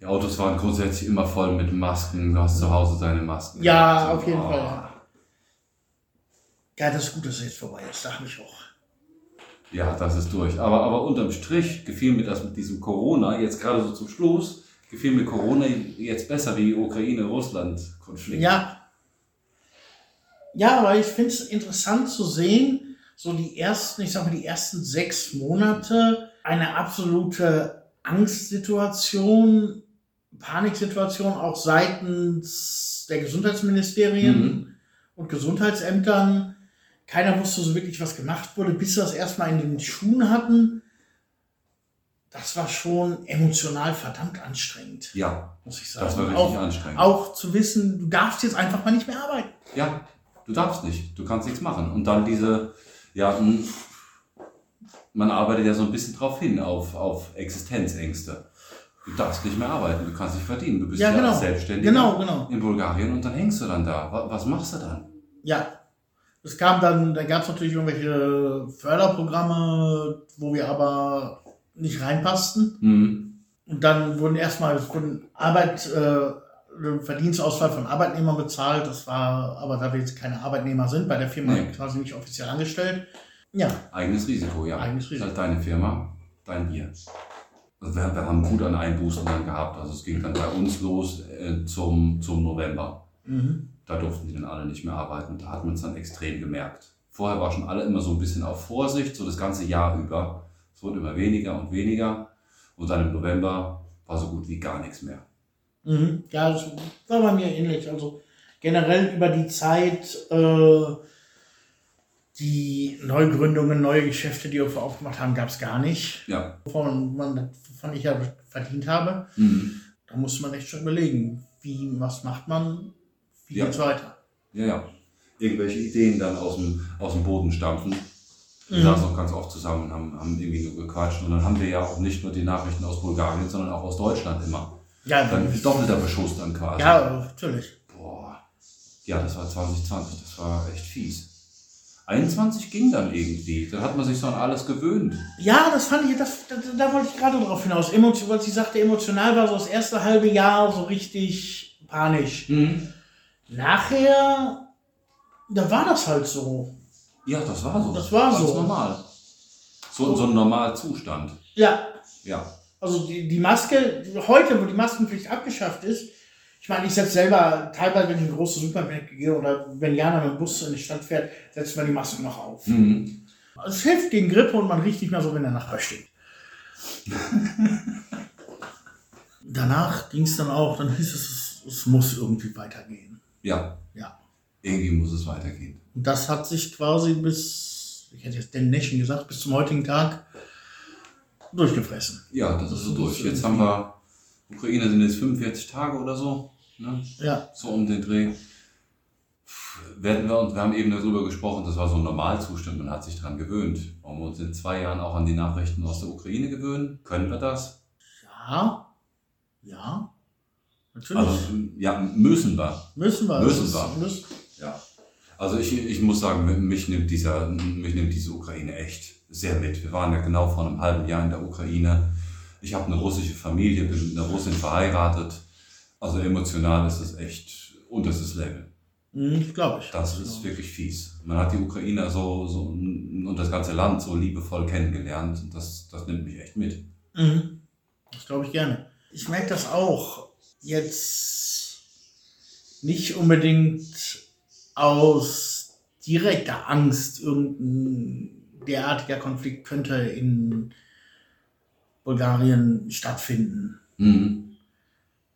die Autos waren grundsätzlich immer voll mit Masken. Du hast zu Hause deine Masken. Ja, gehabt. auf jeden Oh. Fall, ja. Das ist gut, dass es jetzt vorbei ist. Da habe ich auch. Ja, das ist durch. Aber, aber unterm Strich gefiel mir das mit diesem Corona, jetzt gerade so zum Schluss, gefiel mir Corona jetzt besser wie Ukraine-Russland-Konflikt. Ja. Ja, aber ich finde es interessant zu sehen, so die ersten, ich sag mal, die ersten sechs Monate eine absolute Angstsituation, Paniksituation auch seitens der Gesundheitsministerien Mhm. und Gesundheitsämtern. Keiner wusste so wirklich, was gemacht wurde, bis sie das erstmal in den Schuhen hatten. Das war schon emotional verdammt anstrengend, Ja, muss ich sagen. das war richtig auch, anstrengend. auch zu wissen, du darfst jetzt einfach mal nicht mehr arbeiten. Ja, du darfst nicht, du kannst nichts machen. Und dann diese, ja, man arbeitet ja so ein bisschen drauf hin, auf, auf Existenzängste. Du darfst nicht mehr arbeiten, du kannst nicht verdienen, du bist Ja, ja, genau. als Selbstständiger Genau, genau. in Bulgarien und dann hängst du dann da. Wa- Was machst du dann? Ja. Es kam dann, da gab es natürlich irgendwelche Förderprogramme, wo wir aber nicht reinpassten. Mhm. Und dann wurden erstmal wurden Arbeit, äh, Verdienstausfall von Arbeitnehmern bezahlt. Das war, aber da wir jetzt keine Arbeitnehmer sind, bei der Firma Nee. quasi nicht offiziell angestellt. Ja, Eigenes Risiko, ja. Eigenes Ist Risiko. halt deine Firma, dein Bier. Also wir, wir haben gut an Einbußen dann gehabt. Also es ging dann bei uns los äh, zum, zum November. mhm. Da durften die dann alle nicht mehr arbeiten. Da hat man es dann extrem gemerkt. Vorher war schon alle immer so ein bisschen auf Vorsicht, so das ganze Jahr über. Es wurde immer weniger und weniger. Und dann im November war so gut wie gar nichts mehr. Mhm. Ja, das war bei mir ähnlich. Also generell über die Zeit äh, die Neugründungen, neue Geschäfte, die wir aufgemacht haben, gab es gar nicht. Ja. Wovon, man, wovon ich ja verdient habe. Mhm. Da musste man echt schon überlegen, wie, was macht man, wie Ja. geht's weiter. Ja, ja. Irgendwelche Ideen dann aus dem, aus dem Boden stampfen. Wir Mhm. saßen auch ganz oft zusammen und haben, haben irgendwie nur gequatscht. Und dann haben wir ja auch nicht nur die Nachrichten aus Bulgarien, sondern auch aus Deutschland immer. Ja, Dann doppelter Beschuss dann quasi. ja, natürlich. Boah. Ja, das war 2020, das war echt fies. 21 ging dann irgendwie. Dann hat man sich so an alles gewöhnt. Ja, das fand ich, das, da, da wollte ich gerade drauf hinaus. Emotion, weil sie sagte, emotional war so das erste halbe Jahr so richtig panisch. Nachher, da war das halt so. Ja, das war so. Das war Ganz so. normal. So, so ein Normalzustand. Ja, Ja. also die, die Maske, heute, wo die Maskenpflicht abgeschafft ist, ich meine, ich setze selber, teilweise, wenn ich in große Supermärkte gehe oder wenn Jana mit dem Bus in die Stadt fährt, setzt man die Maske noch auf. Mhm. Es hilft gegen Grippe und man riecht nicht mehr so, wenn der Nachbar steht. Danach ging es dann auch, dann hieß es, es, es muss irgendwie weitergehen. Ja. Ja. Irgendwie muss es weitergehen. Und das hat sich quasi bis, ich hätte jetzt den Nation gesagt, bis zum heutigen Tag durchgefressen. Ja, das ist so durch. Jetzt haben wir, Ukraine sind jetzt 45 Tage oder so. Ne? Ja, So um den Dreh. Werden wir, uns, wir haben eben darüber gesprochen, das war so ein Normalzustand, man hat sich daran gewöhnt. Wollen wir uns in zwei Jahren auch an die Nachrichten aus der Ukraine gewöhnen? Können wir das? ja, ja, natürlich. Also, ja, müssen wir. müssen wir. müssen wir. müssen- Ja. Also ich, ich muss sagen, mich nimmt, dieser, mich nimmt diese Ukraine echt sehr mit. Wir waren ja genau vor einem halben Jahr in der Ukraine. Ich habe eine russische Familie, bin mit einer Russin verheiratet. Also emotional ist es echt unterstes Level. Mhm, glaube ich. Das ist wirklich fies. Man hat die Ukrainer so, so und das ganze Land so liebevoll kennengelernt. Und das, das nimmt mich echt mit. Mhm. Das glaube ich gerne. Ich merke das auch jetzt nicht unbedingt aus direkter Angst, irgendein derartiger Konflikt könnte in Bulgarien stattfinden. Mhm.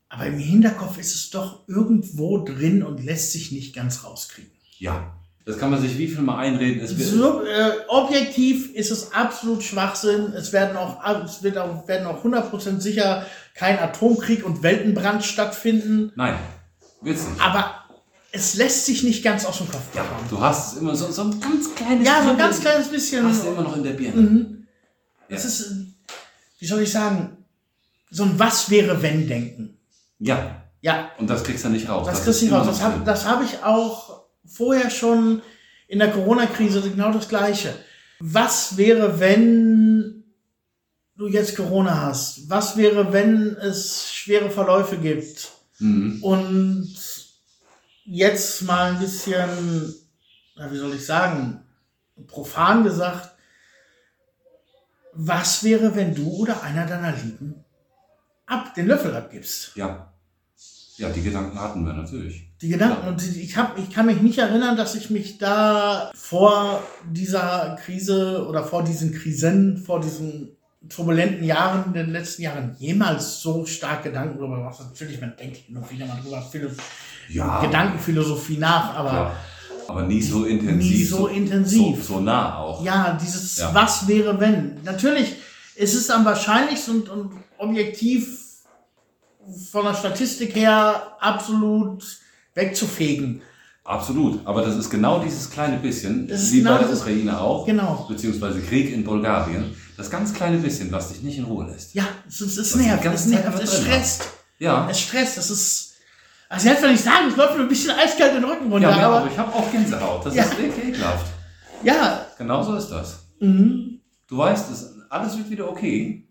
Aber im Hinterkopf ist es doch irgendwo drin und lässt sich nicht ganz rauskriegen. Ja. Das kann man sich wie viel mal einreden. So, äh, objektiv ist es absolut Schwachsinn. Es werden auch, es wird auch, werden auch 100% sicher kein Atomkrieg und Weltenbrand stattfinden. nein, wird's nicht. Aber es lässt sich nicht ganz aus dem Kopf Ja, du hast es immer so, so ein ganz kleines Ja, so ein ganz kleines bisschen. Hast du immer noch in der Birne. Mhm. Ja. Es ist, wie soll ich sagen, so ein Was wäre wenn denken. Ja, Ja, und das kriegst du nicht raus. das ist kriegst du nicht raus. Das habe das hab ich auch vorher schon in der Corona-Krise genau das Gleiche. Was wäre, wenn du jetzt Corona hast? Was wäre, wenn es schwere Verläufe gibt? Mhm. Und jetzt mal ein bisschen, na, wie soll ich sagen, profan gesagt, was wäre, wenn du oder einer deiner Lieben ab, den Löffel abgibst? Ja. Ja, die Gedanken hatten wir natürlich. Die Gedanken, und ich, hab, ich kann mich nicht erinnern, dass ich mich da vor dieser Krise oder vor diesen Krisen, vor diesen turbulenten Jahren, in den letzten Jahren jemals so stark Gedanken darüber gemacht habe. Natürlich, man denkt hin und wieder mal drüber, Philo Ja. Gedankenphilosophie nach, aber Klar. Aber nie so intensiv. Nie so intensiv. So, so nah auch. ja, dieses Ja. Was wäre wenn. Natürlich ist es am wahrscheinlichsten und, und objektiv von der Statistik her absolut wegzufegen. Absolut. Aber das ist genau dieses kleine bisschen, Das ist wie genau bei der Ukraine auch, Genau. beziehungsweise Krieg in Bulgarien, das ganz kleine bisschen, was dich nicht in Ruhe lässt. Ja, es, es, es Was nervt, es nervt, es stresst. Ja. Es stresst, es ist. Also ich kann nicht sagen, es läuft mir ein bisschen eiskalt den Rücken runter, Ja, aber aber ich habe auch Gänsehaut. Das Ja. ist wirklich ekelhaft. ja, Genau so ist das. mhm. Du weißt, es, alles wird wieder okay.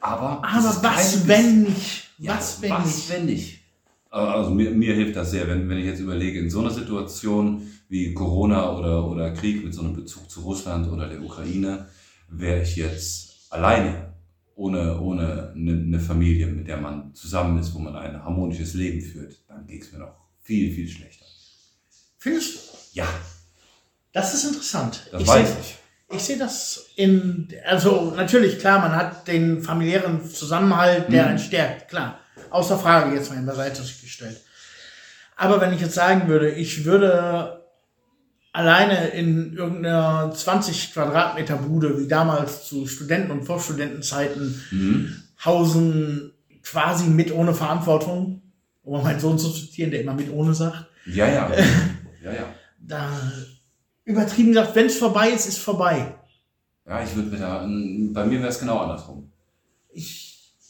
Aber, aber was wenn nicht? Ja, was wenn was, nicht? wenn nicht? Also mir, mir hilft das sehr, wenn, wenn ich jetzt überlege, in so einer Situation wie Corona oder, oder Krieg mit so einem Bezug zu Russland oder der Ukraine, wäre ich jetzt alleine, ohne, ohne eine, eine Familie, mit der man zusammen ist, wo man ein harmonisches Leben führt, dann geht es mir noch viel, viel schlechter. Findest du? Ja, Das ist interessant. das ich weiß seh- ich. Ich sehe das in, also natürlich, klar, man hat den familiären Zusammenhalt, der Mhm. einen stärkt, klar. Außer Frage, jetzt mal beiseite gestellt. Aber wenn ich jetzt sagen würde, ich würde alleine in irgendeiner 20 Quadratmeter Bude, wie damals zu Studenten- und Vorstudentenzeiten, Mhm. hausen, quasi mit ohne Verantwortung, um meinen Sohn zu zitieren, der immer mit ohne sagt, Ja, ja. ja, ja. da übertrieben gesagt, wenn es vorbei ist, ist vorbei. Ja, ich würde mir da, bei mir wäre es genau andersrum.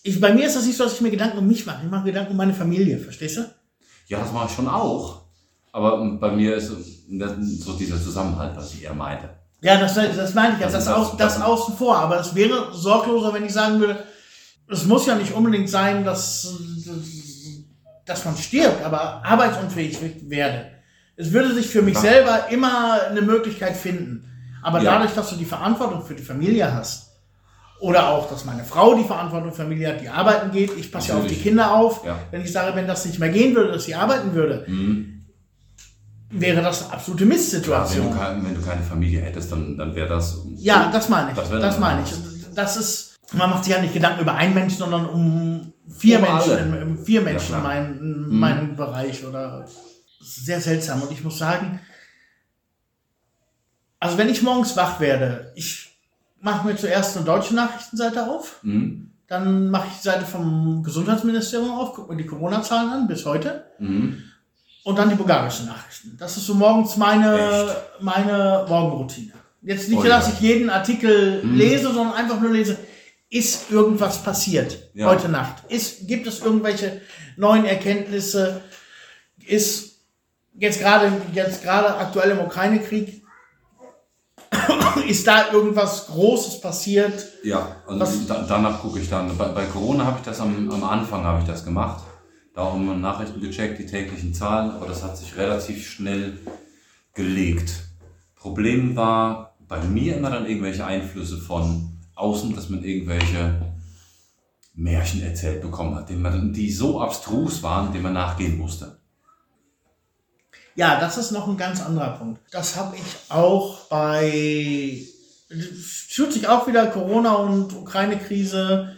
Ich, bei mir ist das nicht so, dass ich mir Gedanken um mich mache. Ich mache Gedanken um meine Familie, verstehst du? Ja, das mache ich schon auch. Aber bei mir ist so dieser Zusammenhalt, was ich eher meinte. Ja, das, das meine ich ja, das, das, das, das außen vor. Aber es wäre sorgloser, wenn ich sagen würde, es muss ja nicht unbedingt sein, dass, dass man stirbt, aber arbeitsunfähig werde. Es würde sich für mich selber immer eine Möglichkeit finden. Aber ja. dadurch, dass du die Verantwortung für die Familie hast, oder auch, dass meine Frau die Verantwortung für Familie hat, die arbeiten geht, ich passe ja auf die Kinder auf. Ja. Wenn ich sage, wenn das nicht mehr gehen würde, dass sie arbeiten würde, mhm. wäre das eine absolute Mistsituation. Klar, wenn, du, wenn du keine Familie hättest, dann, dann wäre das. Ja, das meine ich. Das, das meine ich. Das ist, man macht sich ja nicht Gedanken über einen Menschen, sondern um vier um Menschen, im, vier Menschen ja, in, mein, in mhm. meinem Bereich oder sehr seltsam. Und ich muss sagen, also wenn ich morgens wach werde, ich mache mir zuerst eine deutsche Nachrichtenseite auf, mhm. dann mache ich die Seite vom Gesundheitsministerium auf, gucke mir die Corona-Zahlen an bis heute mhm. und dann die bulgarischen Nachrichten. Das ist so morgens meine, meine Morgenroutine. Jetzt nicht, oh, dass ich jeden Artikel mhm. lese, sondern einfach nur lese, ist irgendwas passiert ja. heute Nacht? Ist, gibt es irgendwelche neuen Erkenntnisse? Ist jetzt gerade, jetzt gerade aktuell im Ukraine-Krieg, ist da irgendwas Großes passiert? Ja, also da, danach gucke ich dann. Bei, bei Corona habe ich das am, am Anfang habe ich das gemacht. Da haben Nachrichten gecheckt, die täglichen Zahlen, aber das hat sich relativ schnell gelegt. Problem war bei mir immer dann irgendwelche Einflüsse von außen, dass man irgendwelche Märchen erzählt bekommen hat, die so abstrus waren, denen man nachgehen musste. Ja, das ist noch ein ganz anderer Punkt. Das habe ich auch bei, fühlt sich auch wieder Corona und Ukraine-Krise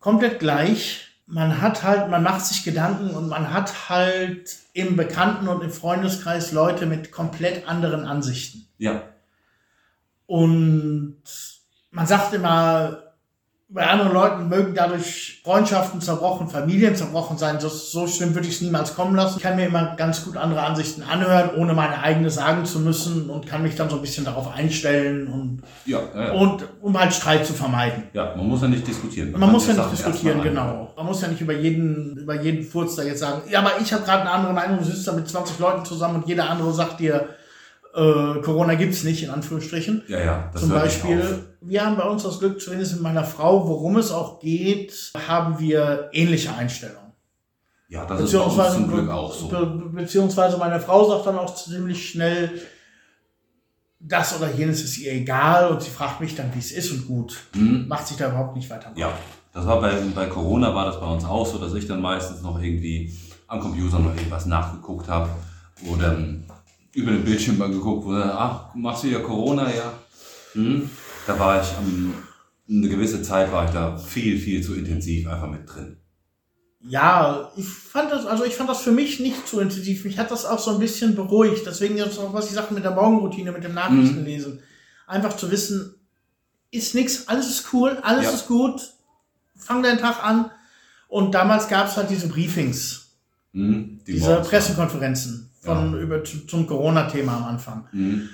komplett gleich. Man hat halt, man macht sich Gedanken und man hat halt im Bekannten- und im Freundeskreis Leute mit komplett anderen Ansichten. Ja. Und man sagt immer, bei anderen Leuten mögen dadurch Freundschaften zerbrochen, Familien zerbrochen sein. So, so schlimm würde ich es niemals kommen lassen. Ich kann mir immer ganz gut andere Ansichten anhören, ohne meine eigene sagen zu müssen und kann mich dann so ein bisschen darauf einstellen und, ja, ja, ja. und um halt Streit zu vermeiden. Ja, man muss ja nicht diskutieren. Man, man muss ja nicht diskutieren, genau. Man muss ja nicht über jeden, über jeden Furz da jetzt sagen, ja, aber ich habe gerade eine andere Meinung, du sitzt da mit 20 Leuten zusammen und jeder andere sagt dir, äh, Corona gibt's nicht, in Anführungsstrichen. Ja, ja. Das Zum Beispiel, wir haben bei uns das Glück, zumindest mit meiner Frau, worum es auch geht, haben wir ähnliche Einstellungen. Ja, das ist bei uns zum Glück auch so. Be beziehungsweise meine Frau sagt dann auch ziemlich schnell, das oder jenes ist ihr egal und sie fragt mich dann, wie es ist und gut. Mhm. Macht sich da überhaupt nicht weiter. Ja, das war bei, bei Corona war das bei uns auch so, dass ich dann meistens noch irgendwie am Computer noch irgendwas nachgeguckt habe oder über den Bildschirm mal geguckt, wo dann, ach, machst du ja Corona, ja. Hm. Da war ich, um, eine gewisse Zeit war ich da viel, viel zu intensiv einfach mit drin. Ja, ich fand das, also ich fand das für mich nicht zu intensiv. Mich hat das auch so ein bisschen beruhigt. Deswegen jetzt auch, was ich sagte mit der Morgenroutine, mit dem Nachrichtenlesen. Mhm. Einfach zu wissen, ist nix, alles ist cool, alles ja. ist gut. Fang deinen Tag an. Und damals gab es halt diese Briefings. Mhm, die diese Pressekonferenzen von ja. über zum Corona-Thema am Anfang. Mhm.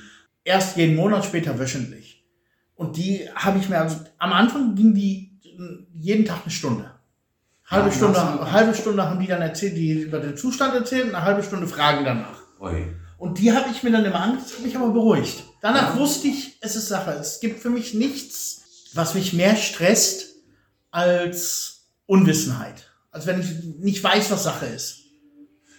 Erst jeden Monat, später wöchentlich. Und die habe ich mir, also am Anfang ging die jeden Tag eine Stunde. Halbe ja, Stunde, halbe Stunde haben die dann erzählt, die über den Zustand erzählt, eine halbe Stunde Fragen danach. Oi. Und die habe ich mir dann immer angeguckt, habe mich aber beruhigt. Danach ja. wusste ich, es ist Sache. Es gibt für mich nichts, was mich mehr stresst als Unwissenheit. Als wenn ich nicht weiß, was Sache ist.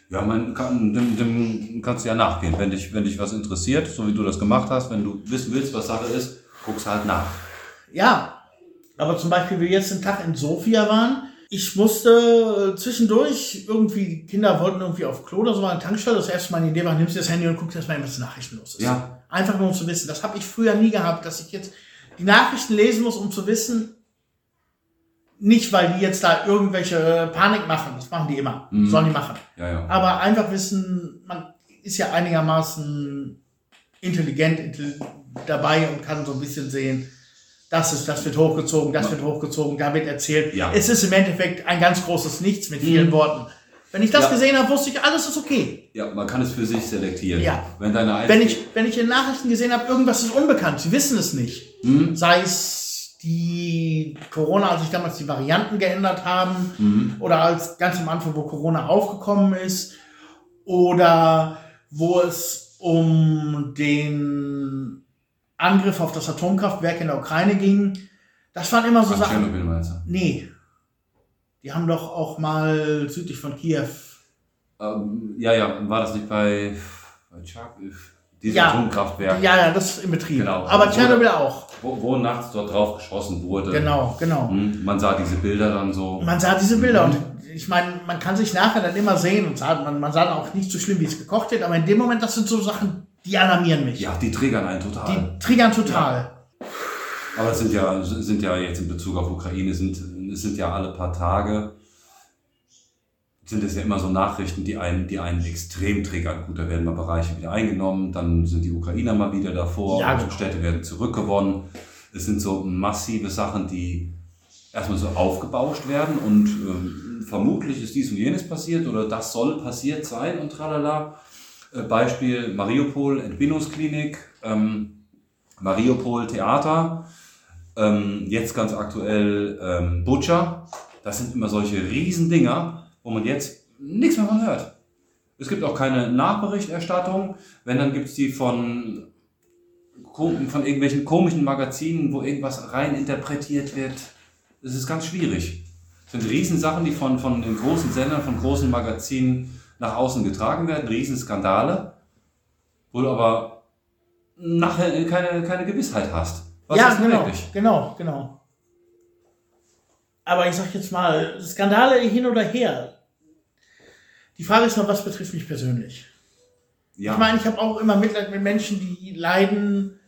Ja, man kann, dem, dem kannst du ja nachgehen. Wenn dich, wenn dich was interessiert, so wie du das gemacht hast, wenn du wissen willst, was Sache ist, guckst halt nach. Ja, aber zum Beispiel, wir jetzt den Tag in Sofia waren, ich musste zwischendurch irgendwie, die Kinder wollten irgendwie auf Klo oder so, eine Tankstelle. Das erste Mal Idee war, nimmst du das Handy und guckst erstmal, was Nachrichten los ist. Ja. Einfach nur um zu wissen. Das habe ich früher nie gehabt, dass ich jetzt die Nachrichten lesen muss, um zu wissen, nicht, weil die jetzt da irgendwelche Panik machen, das machen die immer, mhm. sollen die machen. Ja, ja. Aber einfach wissen, man ist ja einigermaßen intelligent dabei und kann so ein bisschen sehen, das ist, das wird hochgezogen, das wird hochgezogen, da wird erzählt. Ja. Es ist im Endeffekt ein ganz großes Nichts mit vielen mhm. Worten. Wenn ich das ja. gesehen habe, wusste ich, alles ist okay. Ja, man kann es für sich selektieren. Ja. Wenn, deine wenn, ich, wenn ich in Nachrichten gesehen habe, irgendwas ist unbekannt, sie wissen es nicht. Mhm. Sei es die Corona, als sich damals die Varianten geändert haben mhm. oder als ganz am Anfang, wo Corona aufgekommen ist oder wo es um den Angriff auf das Atomkraftwerk in der Ukraine ging. Das waren immer so Ach, Sachen. Tschernobyl meinst du? Nee. Die haben doch auch mal südlich von Kiew. Ähm, ja, ja, war das nicht bei, bei Tschak, dieses Ja. Atomkraftwerk, Ja, ja, das ist im Betrieb. Genau. Aber Wo- Tschernobyl auch. Wo, wo nachts dort drauf geschossen wurde. Genau, genau. Hm, Man sah diese Bilder dann so. Man sah diese Bilder Mhm. und ich meine, man kann sich nachher dann immer sehen und sagen, man, man sah dann auch nicht so schlimm, wie es gekocht wird, aber in dem Moment, das sind so Sachen, die alarmieren mich. Ja, die triggern einen total. Die triggern total. Aber es sind ja, sind ja jetzt in Bezug auf Ukraine, sind, es sind ja alle paar Tage, sind es ja immer so Nachrichten, die einen, die einen extrem triggern. Gut, da werden mal Bereiche wieder eingenommen, dann sind die Ukrainer mal wieder davor, Ja, genau. Städte werden zurückgewonnen. Es sind so massive Sachen, die erstmal so aufgebauscht werden und ähm, vermutlich ist dies und jenes passiert oder das soll passiert sein und tralala. Äh, Beispiel Mariupol, Entbindungsklinik, ähm, Mariupol Theater, ähm, jetzt ganz aktuell ähm, Butcher. Das sind immer solche Riesendinger, wo man jetzt nichts mehr von hört. Es gibt auch keine Nachberichterstattung. Wenn, dann gibt es die von, von irgendwelchen komischen Magazinen, wo irgendwas rein interpretiert wird. Es ist ganz schwierig. Es sind Riesensachen, die von, von den großen Sendern, von großen Magazinen nach außen getragen werden. Riesenskandale, wo du aber nachher keine, keine Gewissheit hast. Was ja, genau, wirklich? genau, genau. Aber ich sag jetzt mal, Skandale hin oder her. Die Frage ist nur, was betrifft mich persönlich? Ja. Ich meine, ich habe auch immer Mitleid mit Menschen, die leiden,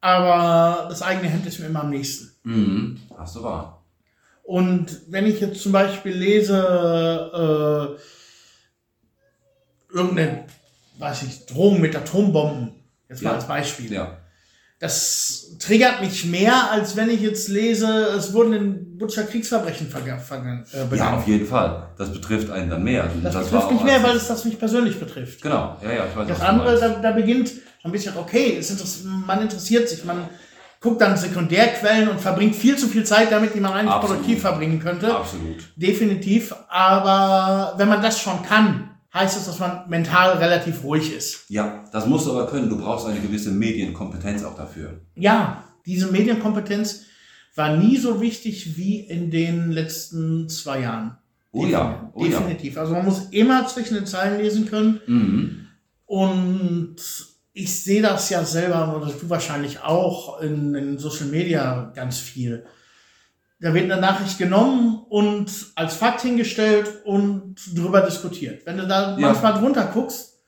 aber das eigene Hemd ist mir immer am nächsten. Mhm. Hast du wahr. Und wenn ich jetzt zum Beispiel lese, äh, irgendeine, weiß ich, Drohung mit Atombomben, jetzt mal Ja. als Beispiel, Ja. Das triggert mich mehr, als wenn ich jetzt lese, es wurden in Butcher Kriegsverbrechen verga- vergangen, äh, ja, auf jeden Fall. Das betrifft einen dann mehr. das, war betrifft mich mehr, weil es das mich persönlich betrifft. Genau, ja, ja, ich weiß Das andere, da, da beginnt ein bisschen, okay, es interess man interessiert sich, man guckt dann Sekundärquellen und verbringt viel zu viel Zeit damit, die man eigentlich Absolut. produktiv verbringen könnte. Absolut. Definitiv. Aber wenn man das schon kann, heißt das, dass man mental relativ ruhig ist. Ja, das musst du aber können. Du brauchst eine gewisse Medienkompetenz auch dafür. Ja, diese Medienkompetenz war nie so wichtig wie in den letzten zwei Jahren. Oh ja, oh ja. Definitiv. Also man muss immer zwischen den Zeilen lesen können. Mhm. Und ich sehe das ja selber, oder du wahrscheinlich auch in, in Social Media ganz viel. Da wird eine Nachricht genommen und als Fakt hingestellt und drüber diskutiert. Wenn du da Ja. manchmal drunter guckst,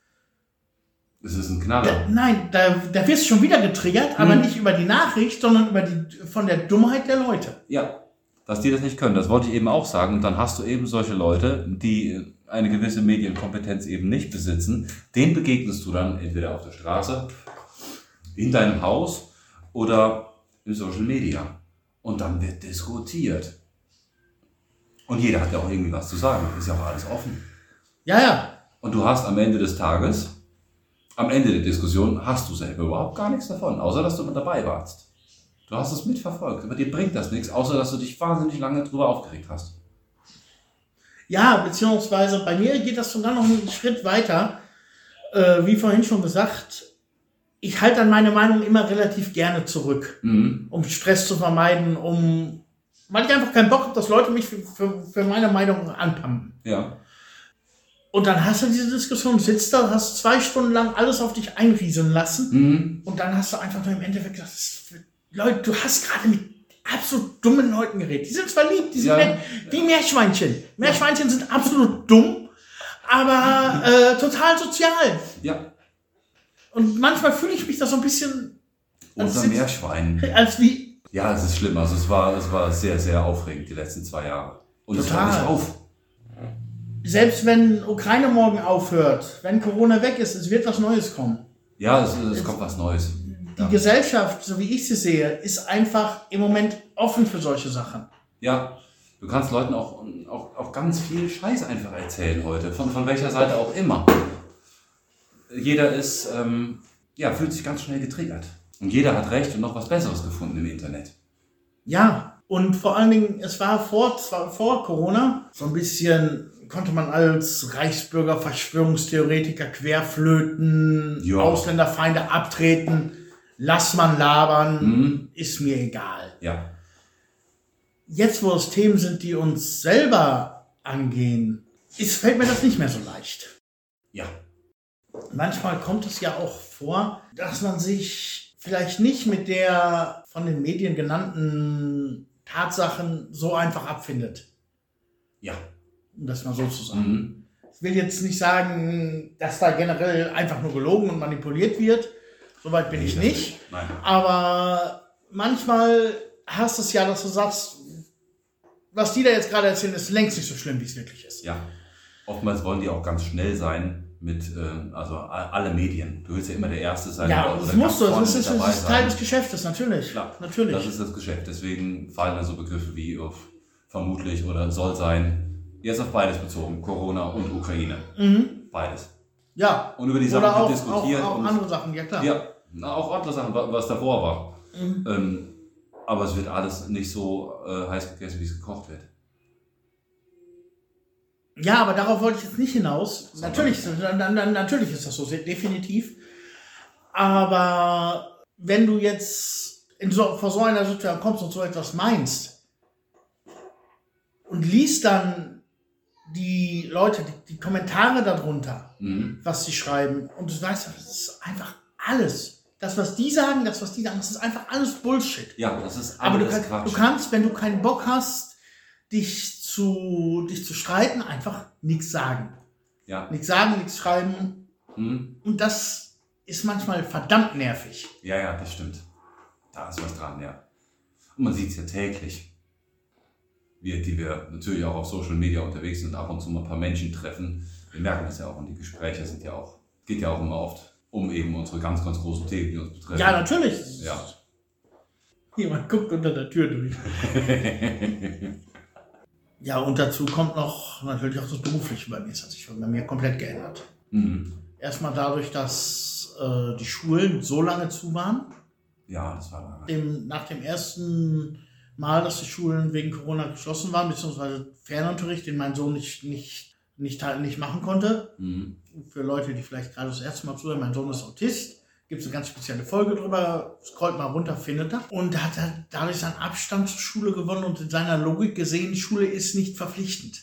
Es ist ein da, Knaller. nein, da, da wirst du schon wieder getriggert, aber Mhm. nicht über die Nachricht, sondern über die, von der Dummheit der Leute. Ja, dass die das nicht können. Das wollte ich eben auch sagen. Und dann hast du eben solche Leute, die eine gewisse Medienkompetenz eben nicht besitzen. Denen begegnest du dann entweder auf der Straße, in deinem Haus oder in Social Media. Und dann wird diskutiert. Und jeder hat ja auch irgendwie was zu sagen. Ist ja auch alles offen. Ja, ja, Und du hast am Ende des Tages, am Ende der Diskussion, hast du selber überhaupt gar nichts davon, außer dass du mit dabei warst. Du hast es mitverfolgt, aber dir bringt das nichts, außer dass du dich wahnsinnig lange drüber aufgeregt hast. Ja, beziehungsweise bei mir geht das sogar noch einen Schritt weiter. Äh, wie vorhin schon gesagt, ich halte dann meine Meinung immer relativ gerne zurück, Mhm. um Stress zu vermeiden, um weil ich einfach keinen Bock habe, dass Leute mich für, für, für meine Meinung anpumpen. Ja. Und dann hast du diese Diskussion, sitzt da, hast zwei Stunden lang alles auf dich einrieseln lassen Mhm. und dann hast du einfach nur im Endeffekt gesagt, Leute, du hast gerade mit absolut dummen Leuten geredet. Die sind zwar lieb, die sind Ja. nett, wie Meerschweinchen. Meerschweinchen sind absolut dumm, aber äh, total sozial. Ja. Und manchmal fühle ich mich da so ein bisschen Unser Meerschwein. als wie, Ja, es ist schlimm. Also es war, es war sehr, sehr aufregend die letzten zwei Jahre. Und es hört nicht auf. selbst wenn Ukraine morgen aufhört, wenn Corona weg ist, es wird was Neues kommen. Ja, es, es kommt was Neues. Die Ja. Gesellschaft, so wie ich sie sehe, ist einfach im Moment offen für solche Sachen. Ja, du kannst Leuten auch, auch, auch ganz viel Scheiß einfach erzählen heute, von, von welcher Seite auch immer. Jeder ist, ähm, ja, fühlt sich ganz schnell getriggert. Und jeder hat recht und noch was Besseres gefunden im Internet. Ja, und vor allen Dingen, es war vor, zwar vor Corona so ein bisschen konnte man als Reichsbürger, Verschwörungstheoretiker, Querflöten, Ja. Ausländerfeinde abtreten. Lass man labern, Mhm. ist mir egal. Ja. Jetzt, wo es Themen sind, die uns selber angehen, ist, fällt mir das nicht mehr so leicht. Ja. Manchmal kommt es ja auch vor, dass man sich vielleicht nicht mit der von den Medien genannten Tatsachen so einfach abfindet, Ja. um das mal so zu sagen. Mhm. Ich will jetzt nicht sagen, dass da generell einfach nur gelogen und manipuliert wird. Soweit bin ich Nee, das nicht. Nein. Aber manchmal hast du es ja, dass du sagst, was die da jetzt gerade erzählen, ist längst nicht so schlimm, wie es wirklich ist. Ja. Oftmals wollen die auch ganz schnell sein mit, äh, also alle Medien. Du willst ja immer der Erste sein. Ja, das musst du. Das ist, das ist Teil des Geschäftes, natürlich. Klar, natürlich. Das ist das Geschäft. Deswegen fallen da so Begriffe wie auf vermutlich oder soll sein. Jetzt auf beides bezogen. Corona und Ukraine. mhm. Beides. Ja. Und über die Sachen auch, diskutiert. auch, auch und, andere Sachen, ja klar. Ja, auch andere Sachen, wa- was davor war. Mhm. Ähm, aber es wird alles nicht so äh, heiß gegessen, wie es gekocht wird. Ja, aber darauf wollte ich jetzt nicht hinaus. Sondern- Natürlich, na- na- na- natürlich ist das so, definitiv. Aber wenn du jetzt in so, vor so einer Situation kommst und so etwas meinst und liest dann die Leute, die, die Kommentare darunter, Mhm. was sie schreiben, und du weißt, das ist einfach alles. Das, was die sagen, das, was die sagen, das ist einfach alles Bullshit. Ja, das ist Aber du, alles kann, du kannst, wenn du keinen Bock hast, dich zu, dich zu streiten, einfach nichts sagen. ja. Nichts sagen, nichts schreiben. Mhm. Und das ist manchmal verdammt nervig. ja, ja, das stimmt. Da ist was dran, ja. Und man sieht es ja täglich. Wir, die wir natürlich auch auf Social Media unterwegs sind und ab und zu mal ein paar Menschen treffen, wir merken das ja auch und die Gespräche sind ja auch, geht ja auch immer oft um eben unsere ganz, ganz großen Themen, die uns betreffen. Ja, natürlich. Ja. Jemand guckt unter der Tür durch. Ja, und dazu kommt noch natürlich auch das Berufliche bei mir. Das hat sich bei mir komplett geändert. Mhm. Erstmal dadurch, dass äh, die Schulen so lange zu waren. Ja, das war lange. Dem, nach dem ersten Mal, dass die Schulen wegen Corona geschlossen waren, beziehungsweise Fernunterricht, den mein Sohn nicht, nicht, nicht, nicht machen konnte. Mhm. Für Leute, die vielleicht gerade das erste Mal zuhören, mein Sohn ist Autist. Gibt es eine ganz spezielle Folge drüber. Scrollt mal runter, findet er. Und da hat er dadurch seinen Abstand zur Schule gewonnen und in seiner Logik gesehen, Schule ist nicht verpflichtend.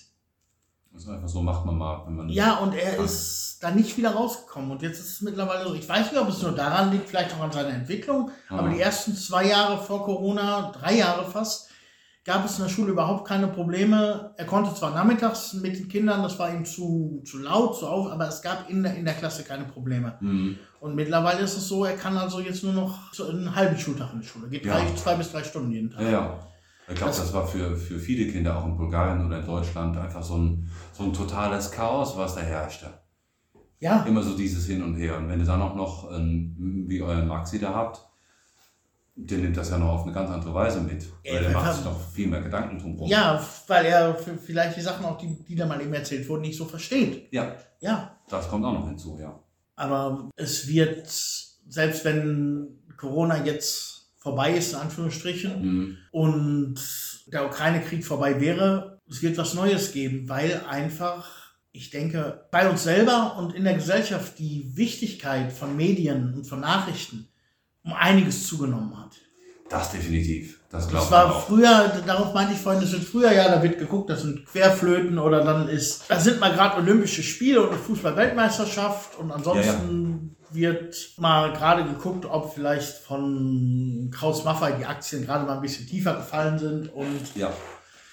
Das ist einfach so, macht man mal, wenn man. Ja, und er Krank. ist da nicht wieder rausgekommen. Und jetzt ist es mittlerweile so, ich weiß nicht, ob es nur daran liegt, vielleicht auch an seiner Entwicklung, aber Ah. die ersten zwei Jahre vor Corona, drei Jahre fast, gab es in der Schule überhaupt keine Probleme. Er konnte zwar nachmittags mit den Kindern, das war ihm zu, zu laut, zu auf, aber es gab in der, in der Klasse keine Probleme. Mhm. Und mittlerweile ist es so, er kann also jetzt nur noch einen halben Schultag in die Schule. Geht Ja. drei, zwei bis drei Stunden jeden Tag. Ja, ja. Ich glaube, Das- das war für, für viele Kinder auch in Bulgarien oder in Deutschland einfach so ein, so ein totales Chaos, was da herrschte. Ja, Immer so dieses Hin und Her. Und wenn ihr dann auch noch, ähm, wie euren Maxi da habt, der nimmt das ja noch auf eine ganz andere Weise mit. Weil der wir macht sich noch viel mehr Gedanken drum rum. ja, weil er vielleicht die Sachen auch, die, die da mal eben erzählt wurden, nicht so versteht. ja, Ja, das kommt auch noch hinzu, ja. aber es wird, selbst wenn Corona jetzt vorbei ist, in Anführungsstrichen, Mhm. und der Ukraine-Krieg vorbei wäre, es wird was Neues geben, weil einfach, ich denke, bei uns selber und in der Gesellschaft die Wichtigkeit von Medien und von Nachrichten um einiges zugenommen hat. Das definitiv. Das glaube Das ich war auch. früher, darauf meinte ich vorhin, das sind früher, ja, da wird geguckt, das sind Querflöten oder dann ist, da sind mal gerade Olympische Spiele und eine Fußball-Weltmeisterschaft und ansonsten wird mal gerade geguckt, ob vielleicht von Kraus Maffei die Aktien gerade mal ein bisschen tiefer gefallen sind und Ja.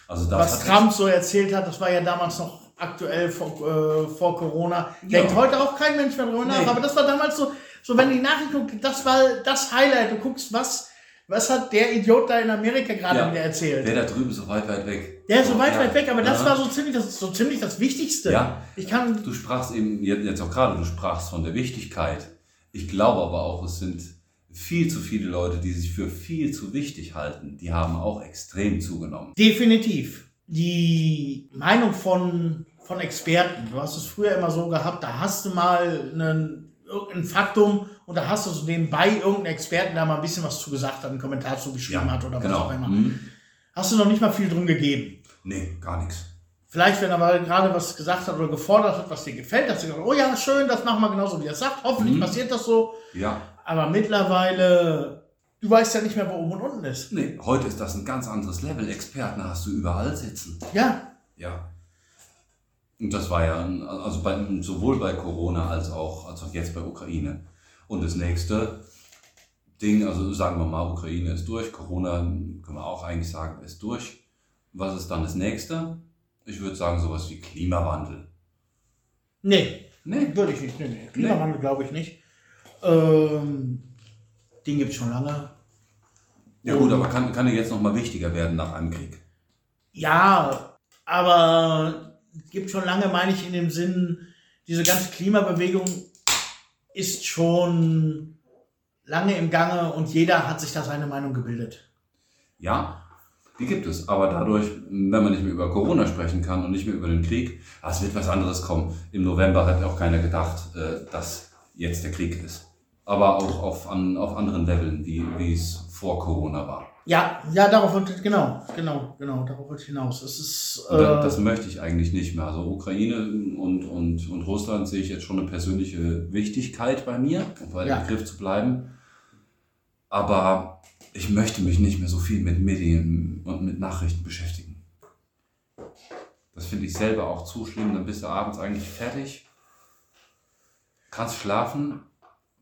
Also das was Trump so erzählt hat, das war ja damals noch aktuell vor, äh, vor Corona. Ja. Denkt heute auch kein Mensch mehr drüber nach, Nee. aber das war damals so, so wenn die Nachricht guckst, das war das Highlight. Du guckst, was, was hat der Idiot da in Amerika gerade Ja. wieder erzählt? der da drüben so weit, weit weg. Der ist so weit, Ja. weit weg, aber das Ja. war so ziemlich das, so ziemlich das Wichtigste. Ja. Ich kann, Du sprachst eben jetzt jetzt auch gerade, du sprachst von der Wichtigkeit. Ich glaube aber auch, es sind viel zu viele Leute, die sich für viel zu wichtig halten. Die haben auch extrem zugenommen. definitiv die Meinung von, von Experten. Du hast es früher immer so gehabt, da hast du mal einen, irgendein Faktum und da hast du so nebenbei irgendeinen Experten, der mal ein bisschen was zu gesagt hat, einen Kommentar zugeschrieben hat oder was auch immer. Mhm. Hast du noch nicht mal viel drum gegeben. Nee, gar nichts. Vielleicht, wenn er mal gerade was gesagt hat oder gefordert hat, was dir gefällt, dass du sagst, oh ja, schön, das machen wir genauso, wie er sagt. Hoffentlich Mhm. passiert das so. Ja. Aber mittlerweile, du weißt ja nicht mehr, wo oben und unten ist. Nee, heute ist das ein ganz anderes Level. Experten hast du überall sitzen. Ja, Ja. Und das war ja, also bei, sowohl bei Corona als auch, als auch jetzt bei Ukraine. Und das nächste Ding, also sagen wir mal, Ukraine ist durch, Corona können wir auch eigentlich sagen, ist durch. Was ist dann das nächste? Ich würde sagen, sowas wie Klimawandel. nee, Nee, würde ich nicht. Nee, nee. Klimawandel glaube ich nicht. Ähm, den gibt es schon lange. ja gut, aber kann, kann ja jetzt nochmal wichtiger werden nach einem Krieg. Ja, aber gibt schon lange, meine ich, in dem Sinn, diese ganze Klimabewegung ist schon lange im Gange und jeder hat sich da seine Meinung gebildet. Ja, die gibt es. Aber dadurch, wenn man nicht mehr über Corona sprechen kann und nicht mehr über den Krieg, es wird was anderes kommen. Im November hat auch keiner gedacht, äh, dass jetzt der Krieg ist. Aber auch auf, an, auf anderen Leveln, wie, wie es vor Corona war. Ja, ja, darauf wollte genau, genau, genau, darauf wollte ich hinaus. Es ist äh, das möchte ich eigentlich nicht mehr. Also Ukraine und, und, und Russland sehe ich jetzt schon eine persönliche Wichtigkeit bei mir, um bei Ja. dem Begriff zu bleiben. Aber ich möchte mich nicht mehr so viel mit Medien und mit Nachrichten beschäftigen. Das finde ich selber auch zu schlimm. Dann bist du abends eigentlich fertig, kannst schlafen.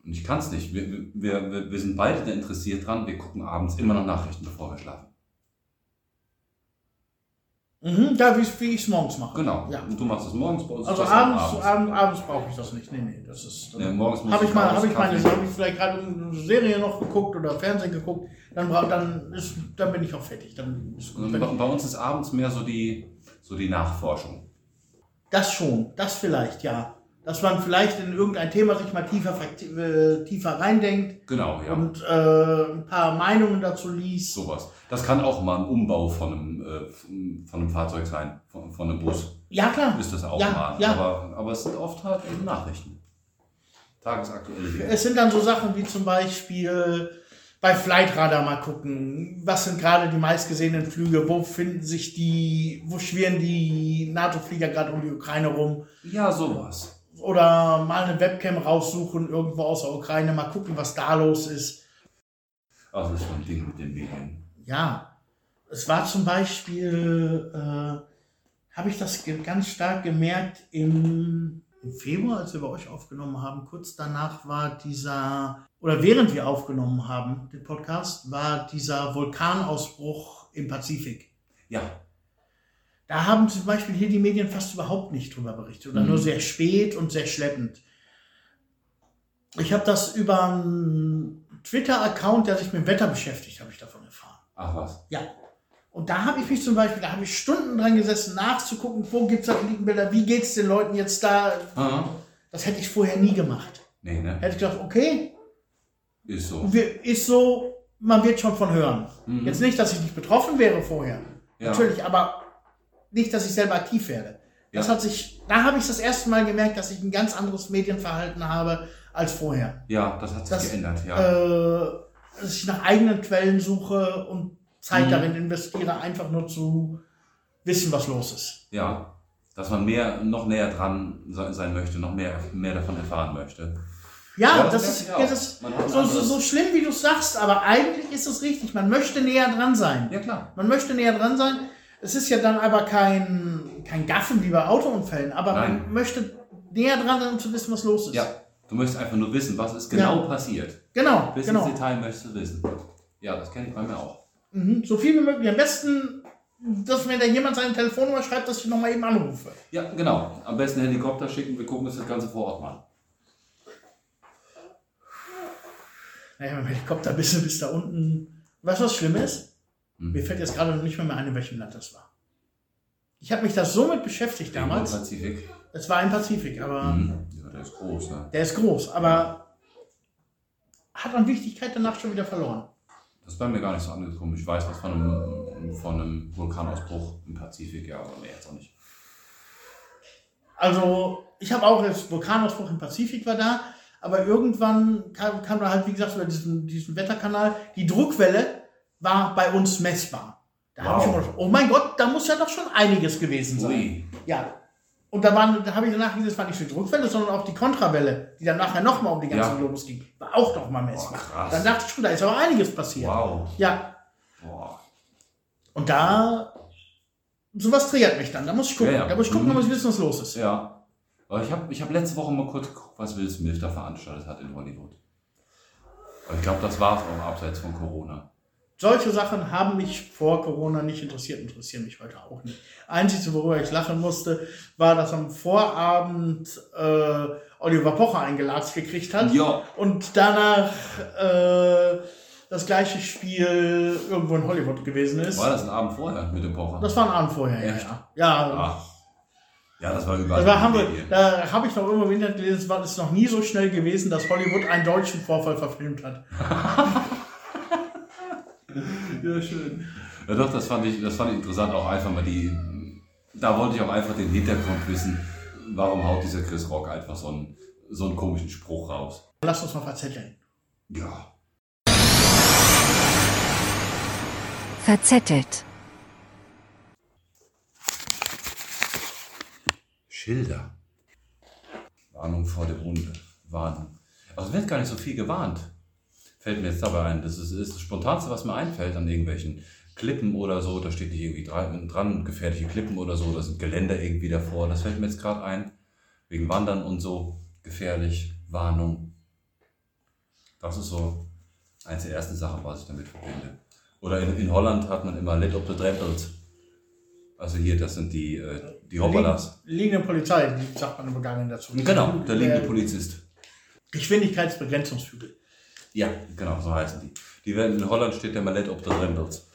Und ich kann es nicht. Wir, wir, wir, wir sind beide da interessiert dran. Wir gucken abends immer noch Nachrichten, bevor wir schlafen. mhm, ja, wie, wie ich es morgens mache. Genau. Ja. Und du machst es morgens bei uns. Also abends, abends, abends brauche ich das nicht. Nee, nee, das ist. Nee, morgens muss habe ich mal, habe ich meine, habe ich vielleicht gerade eine Serie noch geguckt oder Fernsehen geguckt, dann brauch, dann ist, dann bin ich auch fertig. Dann ist gut. Bei, bei uns ist abends mehr so die, so die Nachforschung. das schon, das vielleicht, ja. Dass man vielleicht in irgendein Thema sich mal tiefer, äh, tiefer reindenkt Genau, ja. und äh, ein paar Meinungen dazu liest. Sowas. Das kann auch mal ein Umbau von einem, äh, von einem Fahrzeug sein, von, von einem Bus. Ja, klar. Ist das auch Ja, mal. ja. Aber, aber es sind oft halt eben Nachrichten. Tagesaktuelle Dinge. Es sind dann so Sachen wie zum Beispiel bei Flightradar mal gucken, was sind gerade die meistgesehenen Flüge, wo finden sich die, wo schwirren die NATO-Flieger gerade um die Ukraine rum Ja, sowas. Oder mal eine Webcam raussuchen irgendwo aus der Ukraine, mal gucken, was da los ist. Also das ist ein Ding mit den Medien. Ja, es war zum Beispiel, äh, habe ich das ganz stark gemerkt im, im Februar, als wir bei euch aufgenommen haben. Kurz danach war dieser, oder während wir aufgenommen haben, den Podcast, war dieser Vulkanausbruch im Pazifik. Ja, Da haben zum Beispiel hier die Medien fast überhaupt nicht drüber berichtet oder Mhm. nur sehr spät und sehr schleppend. Ich habe das über einen Twitter-Account, der sich mit dem Wetter beschäftigt, habe ich davon erfahren. ach was. Ja. Und da habe ich mich zum Beispiel, da habe ich Stunden dran gesessen, nachzugucken, wo gibt es Satellitenbilder, wie geht es den Leuten jetzt da. Ah, Das hätte ich vorher nie gemacht. nee, ne? Hätte ich gedacht, okay, Ist so. wir- ist so, man wird schon von hören. Mhm. Jetzt nicht, dass ich nicht betroffen wäre vorher. Ja. Natürlich, aber nicht, dass ich selber aktiv werde. Das Ja. hat sich, da habe ich das erste Mal gemerkt, dass ich ein ganz anderes Medienverhalten habe als vorher. Ja, das hat sich Das, geändert, ja. Äh, dass ich nach eigenen Quellen suche und Zeit Mhm. darin investiere, einfach nur zu wissen, was los ist. Ja, dass man mehr, noch näher dran se- sein möchte, noch mehr, mehr davon erfahren möchte. Ja, Ja, das, das ist, das ein so, so, so schlimm, wie du sagst, aber eigentlich ist es richtig. Man möchte näher dran sein. Ja, klar. Man möchte näher dran sein. Es ist ja dann aber kein, kein Gaffen wie bei Autounfällen, aber Nein. man möchte näher dran sein, um zu wissen, was los ist. Ja, du möchtest einfach nur wissen, was ist genau Ja. passiert. Genau, Bis genau. ins Detail möchtest du wissen. Ja, das kenne ich bei mir auch. Mhm. So viel wie möglich. Am besten, dass mir da jemand seine Telefonnummer schreibt, dass ich nochmal eben anrufe. Ja, genau. Am besten Helikopter schicken, wir gucken uns das Ganze vor Ort mal an. Naja, mit dem Helikopter bist du bis da unten. Weißt du, was schlimm ist? Mhm. Mir fällt jetzt gerade noch nicht mehr, ein, in welchem Land das war. Ich habe mich da so mit beschäftigt damals. Im Pazifik. Es war im Pazifik, aber Mhm. Ja, der ist groß, ne? der ist groß, aber hat an Wichtigkeit danach schon wieder verloren. Das ist bei mir gar nicht so angekommen. Ich weiß was von einem, von einem Vulkanausbruch im Pazifik, ja, aber mehr jetzt auch nicht. Also, ich habe auch jetzt Vulkanausbruch im Pazifik war da, aber irgendwann kam, kam da halt, wie gesagt, über diesen, diesen Wetterkanal, die Druckwelle war bei uns messbar. Da habe ich Wow. immer gedacht, oh mein Gott, da muss ja doch schon einiges gewesen sein. Ui. Ja. Und da, waren, da habe ich danach gesehen, es war nicht nur die Rückwelle, sondern auch die Kontrawelle, die dann nachher nochmal um die ganze Ja. Globus ging. War auch noch mal messbar. krass. Dann dachte ich schon, da ist aber einiges passiert. Wow. Ja. Boah. Und da, sowas triggert mich dann. Da muss ich gucken. Ja, ja. Da muss ich gucken, Mhm. da muss ich wissen, was los ist. Ja. Aber ich habe ich hab letzte Woche mal kurz geguckt, was Will Smith da veranstaltet hat in Hollywood. Aber ich glaube, das war es auch abseits von Corona. Solche Sachen haben mich vor Corona nicht interessiert, interessieren mich heute auch nicht. Einzige, worüber ich lachen musste, war, dass am Vorabend äh, Oliver Pocher eingeladen gekriegt hat Ja. und danach äh, das gleiche Spiel irgendwo in Hollywood gewesen ist. War das ein Abend vorher mit dem Pocher? Das war ein Abend vorher, ja. Echt? Ja, ja Ach. Ja, das war überall. Da habe ich noch irgendwo im Internet gelesen, es war es noch nie so schnell gewesen, dass Hollywood einen deutschen Vorfall verfilmt hat. Ja, schön. Ja, doch, das fand, ich, das fand ich interessant, auch einfach mal die. Da wollte ich auch einfach den Hintergrund wissen, warum haut dieser Chris Rock einfach so einen, so einen komischen Spruch raus. Lass uns mal verzetteln. Ja. Verzettelt. Schilder. Warnung vor der Runde. Warnung. Also es wird gar nicht so viel gewarnt. Fällt mir jetzt dabei ein. Das ist, ist das Spontanste, was mir einfällt an irgendwelchen Klippen oder so. Da steht nicht irgendwie dran, dran gefährliche Klippen oder so. Da sind Geländer irgendwie davor. Das fällt mir jetzt gerade ein. Wegen Wandern und so. Gefährlich. Warnung. Das ist so eins der ersten Sachen, was ich damit verbinde. Oder in, in Holland hat man immer Let op the Drempels. Also hier, das sind die, äh, die Hoppalas. Liegen- Liegende Polizei, die sagt man im Vergangenen dazu. Genau, der liegende Äh, Polizist. Geschwindigkeitsbegrenzungshügel. Ja, genau, so heißen die. Die werden in Holland steht der Mallet op der Rembels.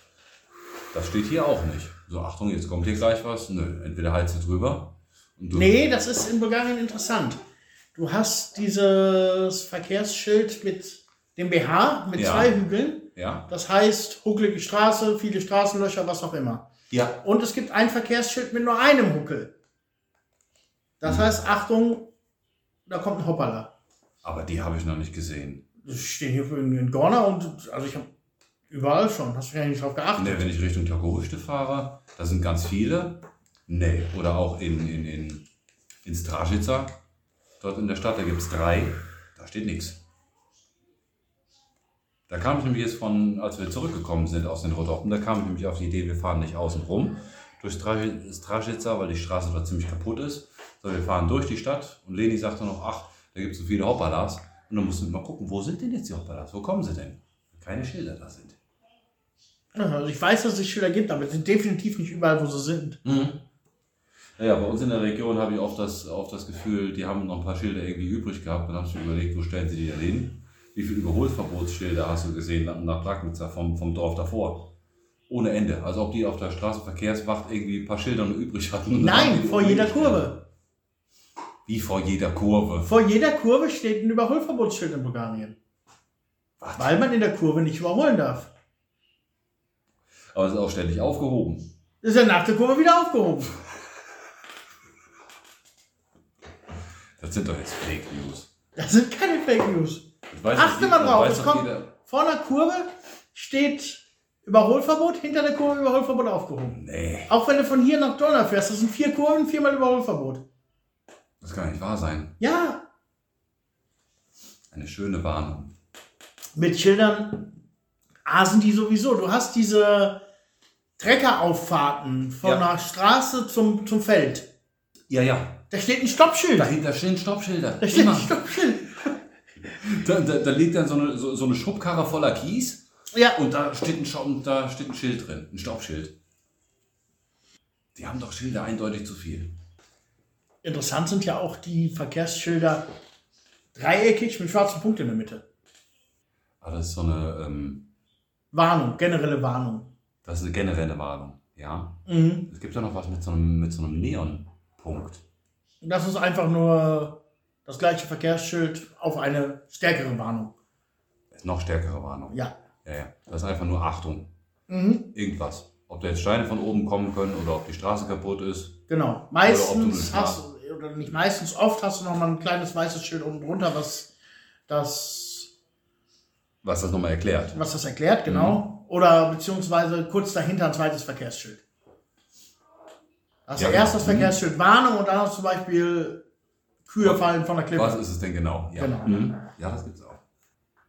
Das steht hier auch nicht. So, Achtung, jetzt kommt hier gleich was. Nö, entweder heizt du drüber. Und du, Nee, das ist in Bulgarien interessant. Du hast dieses Verkehrsschild mit dem BH, mit Ja. zwei Hügeln. Ja? Das heißt, huckelige Straße, viele Straßenlöcher, was auch immer. Ja. Und es gibt ein Verkehrsschild mit nur einem Huckel. Das heißt, Achtung, da kommt ein Hoppala. Aber die habe ich noch nicht gesehen. Steht hier in, in Gorna und also ich habe überall schon. Hast du ja nicht drauf geachtet? Ne, wenn ich Richtung Tagoriste fahre, da sind ganz viele. Nee, oder auch in, in, in, in Stražica. Dort in der Stadt, da gibt es drei. Da steht nichts. Da kam ich nämlich jetzt von, als wir zurückgekommen sind aus den Rotoppen, da kam ich nämlich auf die Idee, wir fahren nicht außen rum durch Stražica, weil die Straße dort ziemlich kaputt ist, sondern wir fahren durch die Stadt und Leni sagte noch, ach, da gibt es so viele Hoppalas. Und dann mussten wir mal gucken, wo sind denn jetzt die Hoppalas? Wo kommen sie denn? Keine Schilder da sind. Also ich weiß, dass es Schilder gibt, aber sie sind definitiv nicht überall, wo sie sind. Mhm. Naja, bei uns in der Region habe ich oft das, oft das Gefühl, die haben noch ein paar Schilder irgendwie übrig gehabt. Dann habe ich mir überlegt, wo stellen sie die denn hin? Wie viele Überholverbotsschilder hast du gesehen nach, Bragnitzer vom, vom Dorf davor? Ohne Ende. Also ob die auf der Straßenverkehrswacht irgendwie ein paar Schilder noch übrig hatten. und haben Nein, vor jeder. Kurve. Wie vor jeder Kurve? Vor jeder Kurve steht ein Überholverbotsschild in Bulgarien. Was? Weil man in der Kurve nicht überholen darf. Aber es ist auch ständig aufgehoben. Ist ja nach der Kurve wieder aufgehoben. Das sind doch jetzt Fake News. Das sind keine Fake News. Weiß, Achte mal drauf, es kommt jeder- vor einer Kurve steht Überholverbot, hinter der Kurve Überholverbot aufgehoben. Nee, Auch wenn du von hier nach Donner fährst, das sind vier Kurven, viermal Überholverbot. Das kann nicht wahr sein. Ja, Eine schöne Warnung. mit Schildern asen die sowieso. Du hast diese Treckerauffahrten von Ja. der Straße zum, zum Feld. Ja, ja. Da steht ein Stoppschild. Dahinter stehen Stoppschilder. Da steht Immer. ein Stoppschild. Da, da, da liegt dann so eine, so, so eine Schubkarre voller Kies Ja, und da steht, ein, da steht ein Schild drin, ein Stoppschild. Die haben doch Schilder eindeutig zu viel. Interessant sind ja auch die Verkehrsschilder dreieckig mit schwarzen Punkt in der Mitte. Aber das ist so eine, ähm, Warnung, generelle Warnung. das ist eine generelle Warnung. Ja. Mhm. Es gibt ja noch was mit so einem, mit so einem Neonpunkt. Das ist einfach nur das gleiche Verkehrsschild auf eine stärkere Warnung. Ist noch stärkere Warnung. Ja. Ja, ja. Das ist einfach nur Achtung. Mhm. Irgendwas. Ob da jetzt Steine von oben kommen können oder ob die Straße kaputt ist. Genau. Oder ob du Meistens hast du, oder nicht meistens, oft hast du noch mal ein kleines weißes Schild unten drunter, was das Was das nochmal erklärt. was das erklärt, genau. Oder beziehungsweise kurz dahinter ein zweites Verkehrsschild. Hast Ja, du erst genau. das Verkehrsschild Warnung und dann hast du zum Beispiel Kühe fallen von der Klippe. Was ist es denn genau? Ja, Genau. Mhm. ja das gibt's auch.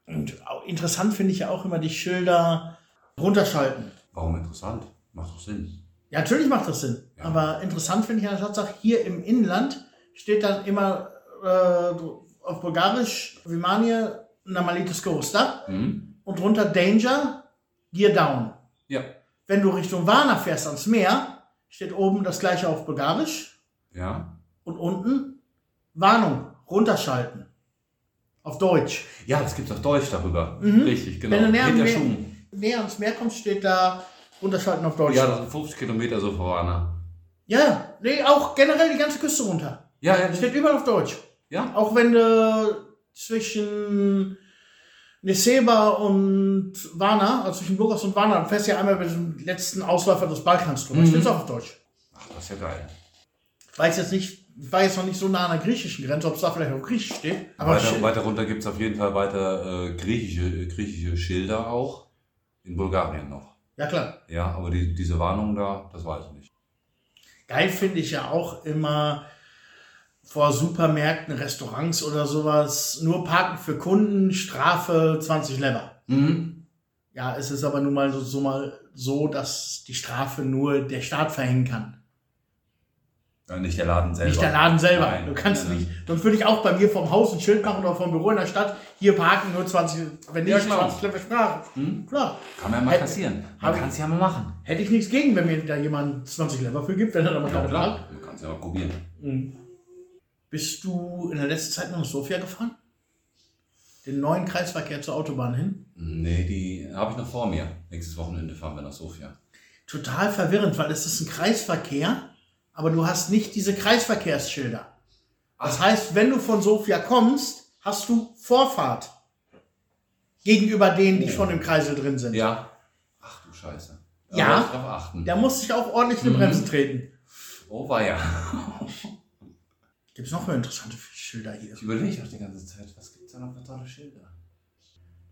Und auch interessant finde ich ja auch immer die Schilder runterschalten. Warum interessant? Macht doch Sinn. Ja, natürlich macht das Sinn. Ja. Aber interessant finde ich an der Tatsache, hier im Inland steht dann immer äh, auf Bulgarisch Vimanie Namalitis Gosta Mhm. und drunter Danger, Gear Down. Ja. Wenn du Richtung Varna fährst ans Meer, steht oben das gleiche auf Bulgarisch Ja. und unten Warnung, runterschalten. Auf Deutsch. Ja, das gibt's auf Deutsch darüber. Mhm. Richtig, genau. Wenn du näher, näher, näher ans Meer kommst, steht da runterschalten auf Deutsch. Ja, das sind 50 Kilometer so voran. Ja, nee, auch generell die ganze Küste runter. Ja, ja, Steht überall auf Deutsch. ja. Auch wenn du zwischen Neseba und Varna, also zwischen Burgas und Varna, du fährst ja einmal über den letzten Ausläufer des Balkans drüber. Mhm. Steht auch auf Deutsch. Ach, das ist ja geil. Ich weiß jetzt nicht, ich war jetzt noch nicht so nah an der griechischen Grenze, ob es da vielleicht auf Griechisch steht. Aber weiter, weiter runter gibt's auf jeden Fall weiter äh, griechische, äh, griechische Schilder auch. In Bulgarien noch. ja klar. Ja, aber die, diese Warnung da, das weiß ich nicht. Geil finde ich ja auch immer vor Supermärkten, Restaurants oder sowas, nur parken für Kunden, Strafe 20 Lever. Mhm. Ja, es ist aber nun mal so, so mal so, dass die Strafe nur der Staat verhängen kann. Nicht der Laden selber. Nicht der Laden selber. Nein, du kannst nein, nicht. Sonst würde ich auch bei mir vom Haus ein Schild machen oder vom Büro in der Stadt. Hier parken nur 20, wenn nicht Ja, klar. 20 Lever Strafe. Hm? Klar. Kann man ja mal Hätte- kassieren. Man kann es ja mal machen. Hätte ich nichts gegen, wenn mir da jemand 20 Lever für gibt, wenn er da mal Ja, klar. Du kannst ja mal probieren. Mhm. Bist du in der letzten Zeit noch nach Sofia gefahren? Den neuen Kreisverkehr zur Autobahn hin? Nee, die habe ich noch vor mir. Nächstes Wochenende fahren wir nach Sofia. Total verwirrend, weil es ist ein Kreisverkehr, aber du hast nicht diese Kreisverkehrsschilder. Das heißt, wenn du von Sofia kommst, hast du Vorfahrt gegenüber denen, die schon im Kreisel drin sind. Ja. Ach du Scheiße. Da Ja. muss drauf achten. Da muss ich auch ordentlich in die Mhm. Bremsen treten. Oh weia. Gibt es noch für interessante Schilder hier? Ich überlege auch die ganze Zeit, was gibt es da noch für tolle Schilder?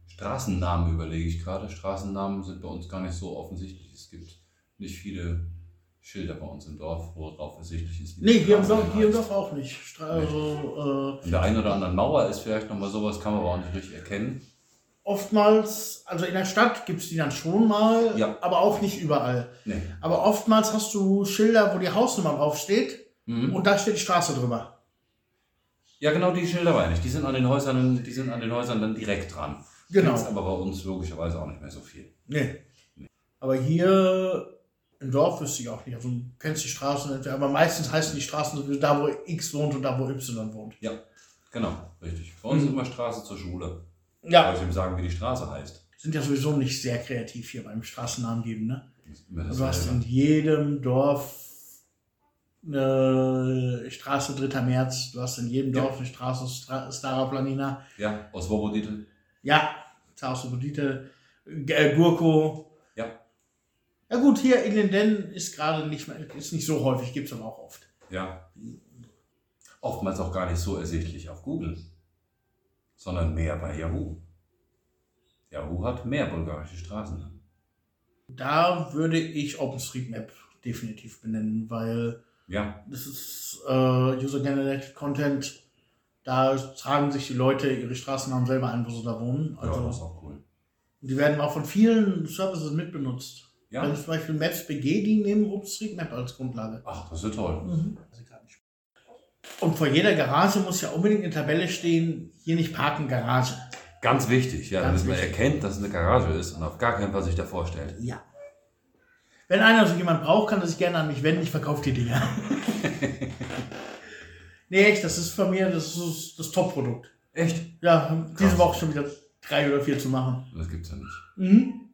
Straßennamen überlege ich gerade. Straßennamen sind bei uns gar nicht so offensichtlich. Es gibt nicht viele Schilder bei uns im Dorf, wo drauf ersichtlich ist. Nee, hier im Dorf, hier im. Dorf auch nicht. Also, äh, In der einen oder anderen Mauer ist vielleicht nochmal sowas, kann man aber auch nicht richtig erkennen. oftmals, also in der Stadt gibt es die dann schon mal, Ja. aber auch nicht überall. Nee. Aber oftmals hast du Schilder, wo die Hausnummer draufsteht Mhm. und da steht die Straße drüber. Ja, genau die Schilder meine ich. Die sind an den Häusern, die sind an den Häusern dann direkt dran. Genau. Gibt's aber bei uns logischerweise auch nicht mehr so viel. Nee. Aber hier im Dorf wüsste ich auch nicht. Also du kennst die Straßen, nicht, aber meistens heißen die Straßen sowieso da, wo X wohnt und da, wo Y wohnt. Ja, genau, richtig. Bei uns Mhm. ist immer Straße zur Schule. Ja. Soll ich ihm sagen, wie die Straße heißt? Sind ja sowieso nicht sehr kreativ hier beim Straßennamen geben, ne? Also du hast in jedem Dorf eine Straße 3. März, du hast in jedem Ja. Dorf eine Straße Stra Stara Planina. Ja, aus Wobodite. Ja, Zausubodite, äh, Gurko. Ja. Gut, hier in Linden ist gerade nicht mehr, ist nicht so häufig, gibt es aber auch oft. Ja. Oftmals auch gar nicht so ersichtlich auf Google, sondern mehr bei Yahoo. Yahoo hat mehr bulgarische Straßen. Da würde ich OpenStreetMap definitiv benennen, weil Ja, das ist äh, User-Generated Content. Da tragen sich die Leute ihre Straßennamen selber ein, wo sie da wohnen. ja, das ist Also, auch cool. die werden auch von vielen Services mitbenutzt. Ja. Wenn zum Beispiel Maps BG, die nehmen OpenStreetMap als Grundlage. Ach, das ist toll. Mhm. Und vor jeder Garage muss ja unbedingt eine Tabelle stehen, hier nicht parken, Garage. Ganz wichtig, ja, Ganz dass man wichtig. erkennt, dass es eine Garage ist und auf gar keinen Fall sich da vorstellt. Ja. Wenn einer so jemand braucht, kann er sich gerne an mich wenden, ich verkaufe die Dinger. nee, echt, das ist von mir das, ist das Top-Produkt. Echt? Ja, diese Krass. Woche schon wieder drei oder vier zu machen. Das gibt's ja nicht. Mhm.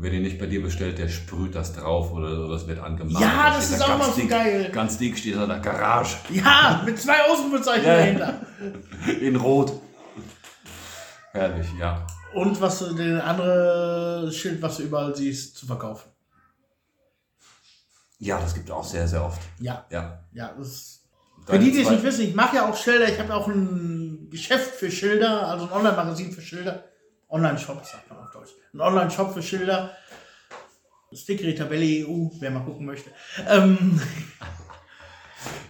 Wer den nicht bei dir bestellt, der sprüht das drauf oder, oder das wird angemalt. Ja, Da das ist da auch mal so dick, geil. Ganz dick steht da da Garage Ja, mit zwei Ausrufezeichen Ja. dahinter. in Rot. Herrlich, ja. Und was du, den andere Schild, was du überall siehst, zu verkaufen. Ja, das gibt es auch sehr, sehr oft. Ja, Ja. ja, das ist Für die, die es nicht wissen, ich mache ja auch Schilder. Ich habe auch ein Geschäft für Schilder, also ein Online-Magazin für Schilder. Online-Shop, sagt man auf Deutsch. Ein Online-Shop für Schilder. Stickery Tabelle EU, wer mal gucken möchte. Ähm,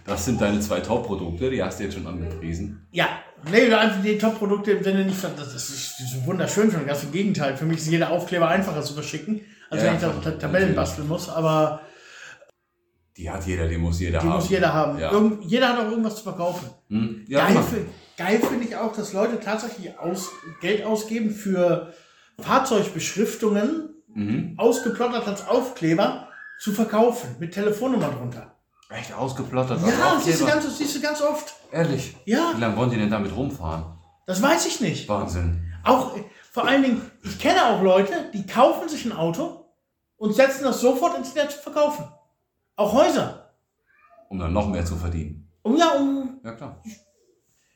Das sind deine zwei Top-Produkte, die hast du jetzt schon angepriesen. ja, nee, einfach die Top-Produkte im Sinne nicht, das ist, das ist wunderschön schon, ganz im Gegenteil. Für mich ist jeder Aufkleber einfacher zu verschicken, als Ja, wenn ich da Tabellen natürlich. basteln muss. Aber Die hat jeder, die muss jeder die haben. muss jeder haben. Ja, Irgend, jeder hat auch irgendwas zu verkaufen. hm? ja geil geil finde ich auch, dass Leute tatsächlich aus, Geld ausgeben für Fahrzeugbeschriftungen, Mhm. ausgeplottert als Aufkleber, zu verkaufen, mit Telefonnummer drunter. Echt ausgeplottert. als Ja, das siehst du, Aufkleber? ganz, das siehst du ganz oft. Ehrlich. Ja. Wie lange wollen die denn damit rumfahren? Das weiß ich nicht. Wahnsinn. Auch, äh, vor allen Dingen, ich kenne auch Leute, die kaufen sich ein Auto und setzen das sofort ins Netz zu verkaufen. Auch Häuser. Um dann noch mehr zu verdienen. Um ja, um Ja, klar.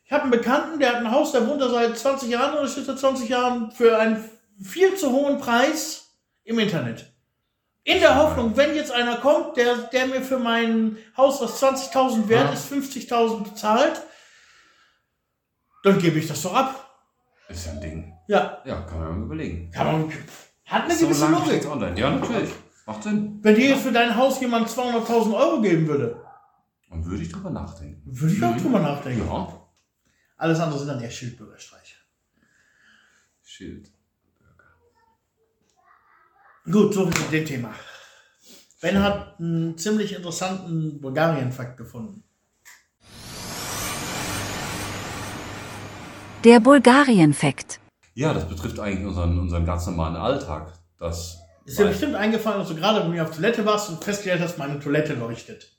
Ich habe einen Bekannten, der hat ein Haus, der wohnt da seit 20 Jahren oder steht seit 20 Jahren für einen viel zu hohen Preis im Internet. In der Hoffnung, wenn jetzt einer kommt, der, der mir für mein Haus, was 20.000 wert Ja. ist, 50.000 bezahlt, dann gebe ich das doch ab. Ist ja ein Ding. Ja, Ja, kann man mal überlegen. kann man, hat eine So gewisse Logik. online. Ja, natürlich. Macht Sinn. Wenn dir jetzt für dein Haus jemand 200.000 Euro geben würde, Dann würde ich drüber nachdenken. würde ich auch Mhm. drüber nachdenken. Ja. Alles andere sind dann eher Schildbürgerstreiche. Schild. Gut, so zu dem Thema. Ben hat einen ziemlich interessanten Bulgarien-Fakt gefunden. Der Bulgarien-Fakt. Ja, das betrifft eigentlich unseren, unseren ganz normalen Alltag. Das Ist dir bestimmt eingefallen, dass du gerade bei mir auf Toilette warst und festgestellt hast, meine Toilette leuchtet.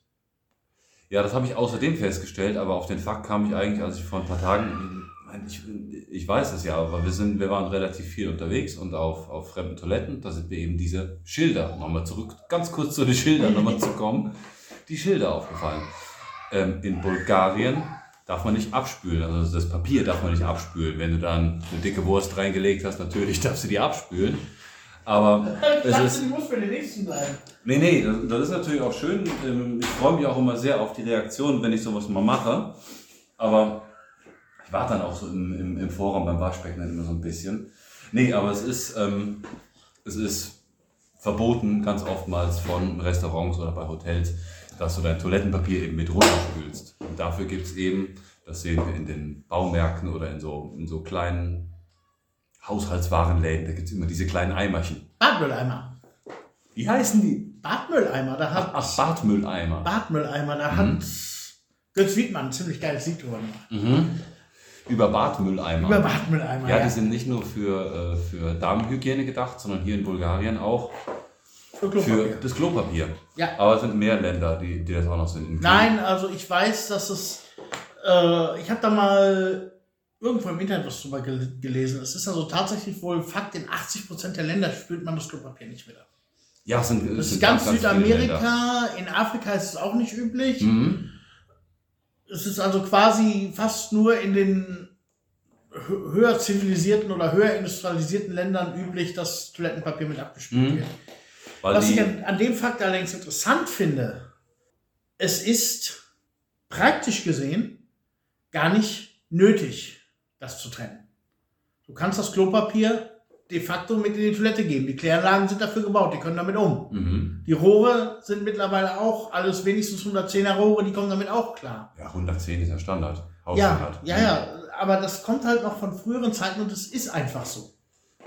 Ja, das habe ich außerdem festgestellt, aber auf den Fakt kam ich eigentlich, als ich vor ein paar Tagen, ich, ich weiß es ja, aber wir, sind, wir waren relativ viel unterwegs und auf, auf fremden Toiletten, da sind mir eben diese Schilder, nochmal zurück, ganz kurz zu den Schildern nochmal zu kommen, die Schilder aufgefallen. Ähm, in Bulgarien darf man nicht abspülen, also das Papier darf man nicht abspülen. Wenn du dann eine dicke Wurst reingelegt hast, natürlich darfst du die abspülen. Aber es ist, ich muss für den nächsten bleiben. Nee, nee, das, das ist natürlich auch schön. Ähm, Ich freue mich auch immer sehr auf die Reaktion, wenn ich sowas mal mache. Aber ich warte dann auch so im, im, im Vorraum beim Waschbecken dann immer so ein bisschen. Nee, aber es ist, ähm, es ist verboten, ganz oftmals von Restaurants oder bei Hotels, dass du dein Toilettenpapier eben mit runterspülst. Und dafür gibt es eben, das sehen wir in den Baumärkten oder in so, in so kleinen Haushaltswarenläden, da gibt es immer diese kleinen Eimerchen. Badmülleimer. Wie heißen die? Badmülleimer, da hat. Ach, Badmülleimer. Badmülleimer, da hat Götz Wiedmann ein ziemlich geiles Lied drüber gemacht. Mhm. Über Badmülleimer. Über Badmülleimer. ja, Ja, die sind nicht nur für, äh, für Damenhygiene gedacht, sondern hier in Bulgarien auch für für Klopapier. das Klopapier. Ja. Aber es sind mehr Länder, die, die das auch noch sind. In Nein, also ich weiß, dass es. Äh, ich habe da mal irgendwo im Internet was drüber gel gelesen. Es ist also tatsächlich wohl Fakt, in 80% der Länder spült man das Klopapier nicht wieder. Ja, es sind, Das ist sind ganz, Länder. Südamerika, in Afrika ist es auch nicht üblich. Mhm. Es ist also quasi fast nur in den hö- höher zivilisierten oder höher industrialisierten Ländern üblich, dass Toilettenpapier mit abgespült Mhm. wird. Weil Was ich an, an dem Fakt allerdings interessant finde, es ist praktisch gesehen gar nicht nötig, das zu trennen. Du kannst das Klopapier de facto mit in die Toilette geben. Die Kläranlagen sind dafür gebaut, die können damit um. mhm. Die Rohre sind mittlerweile auch alles wenigstens 110er Rohre, die kommen damit auch klar. ja, 110 ist ja Standard. Ja, Hausstandard. ja, ja, aber das kommt halt noch von früheren Zeiten und es ist einfach so.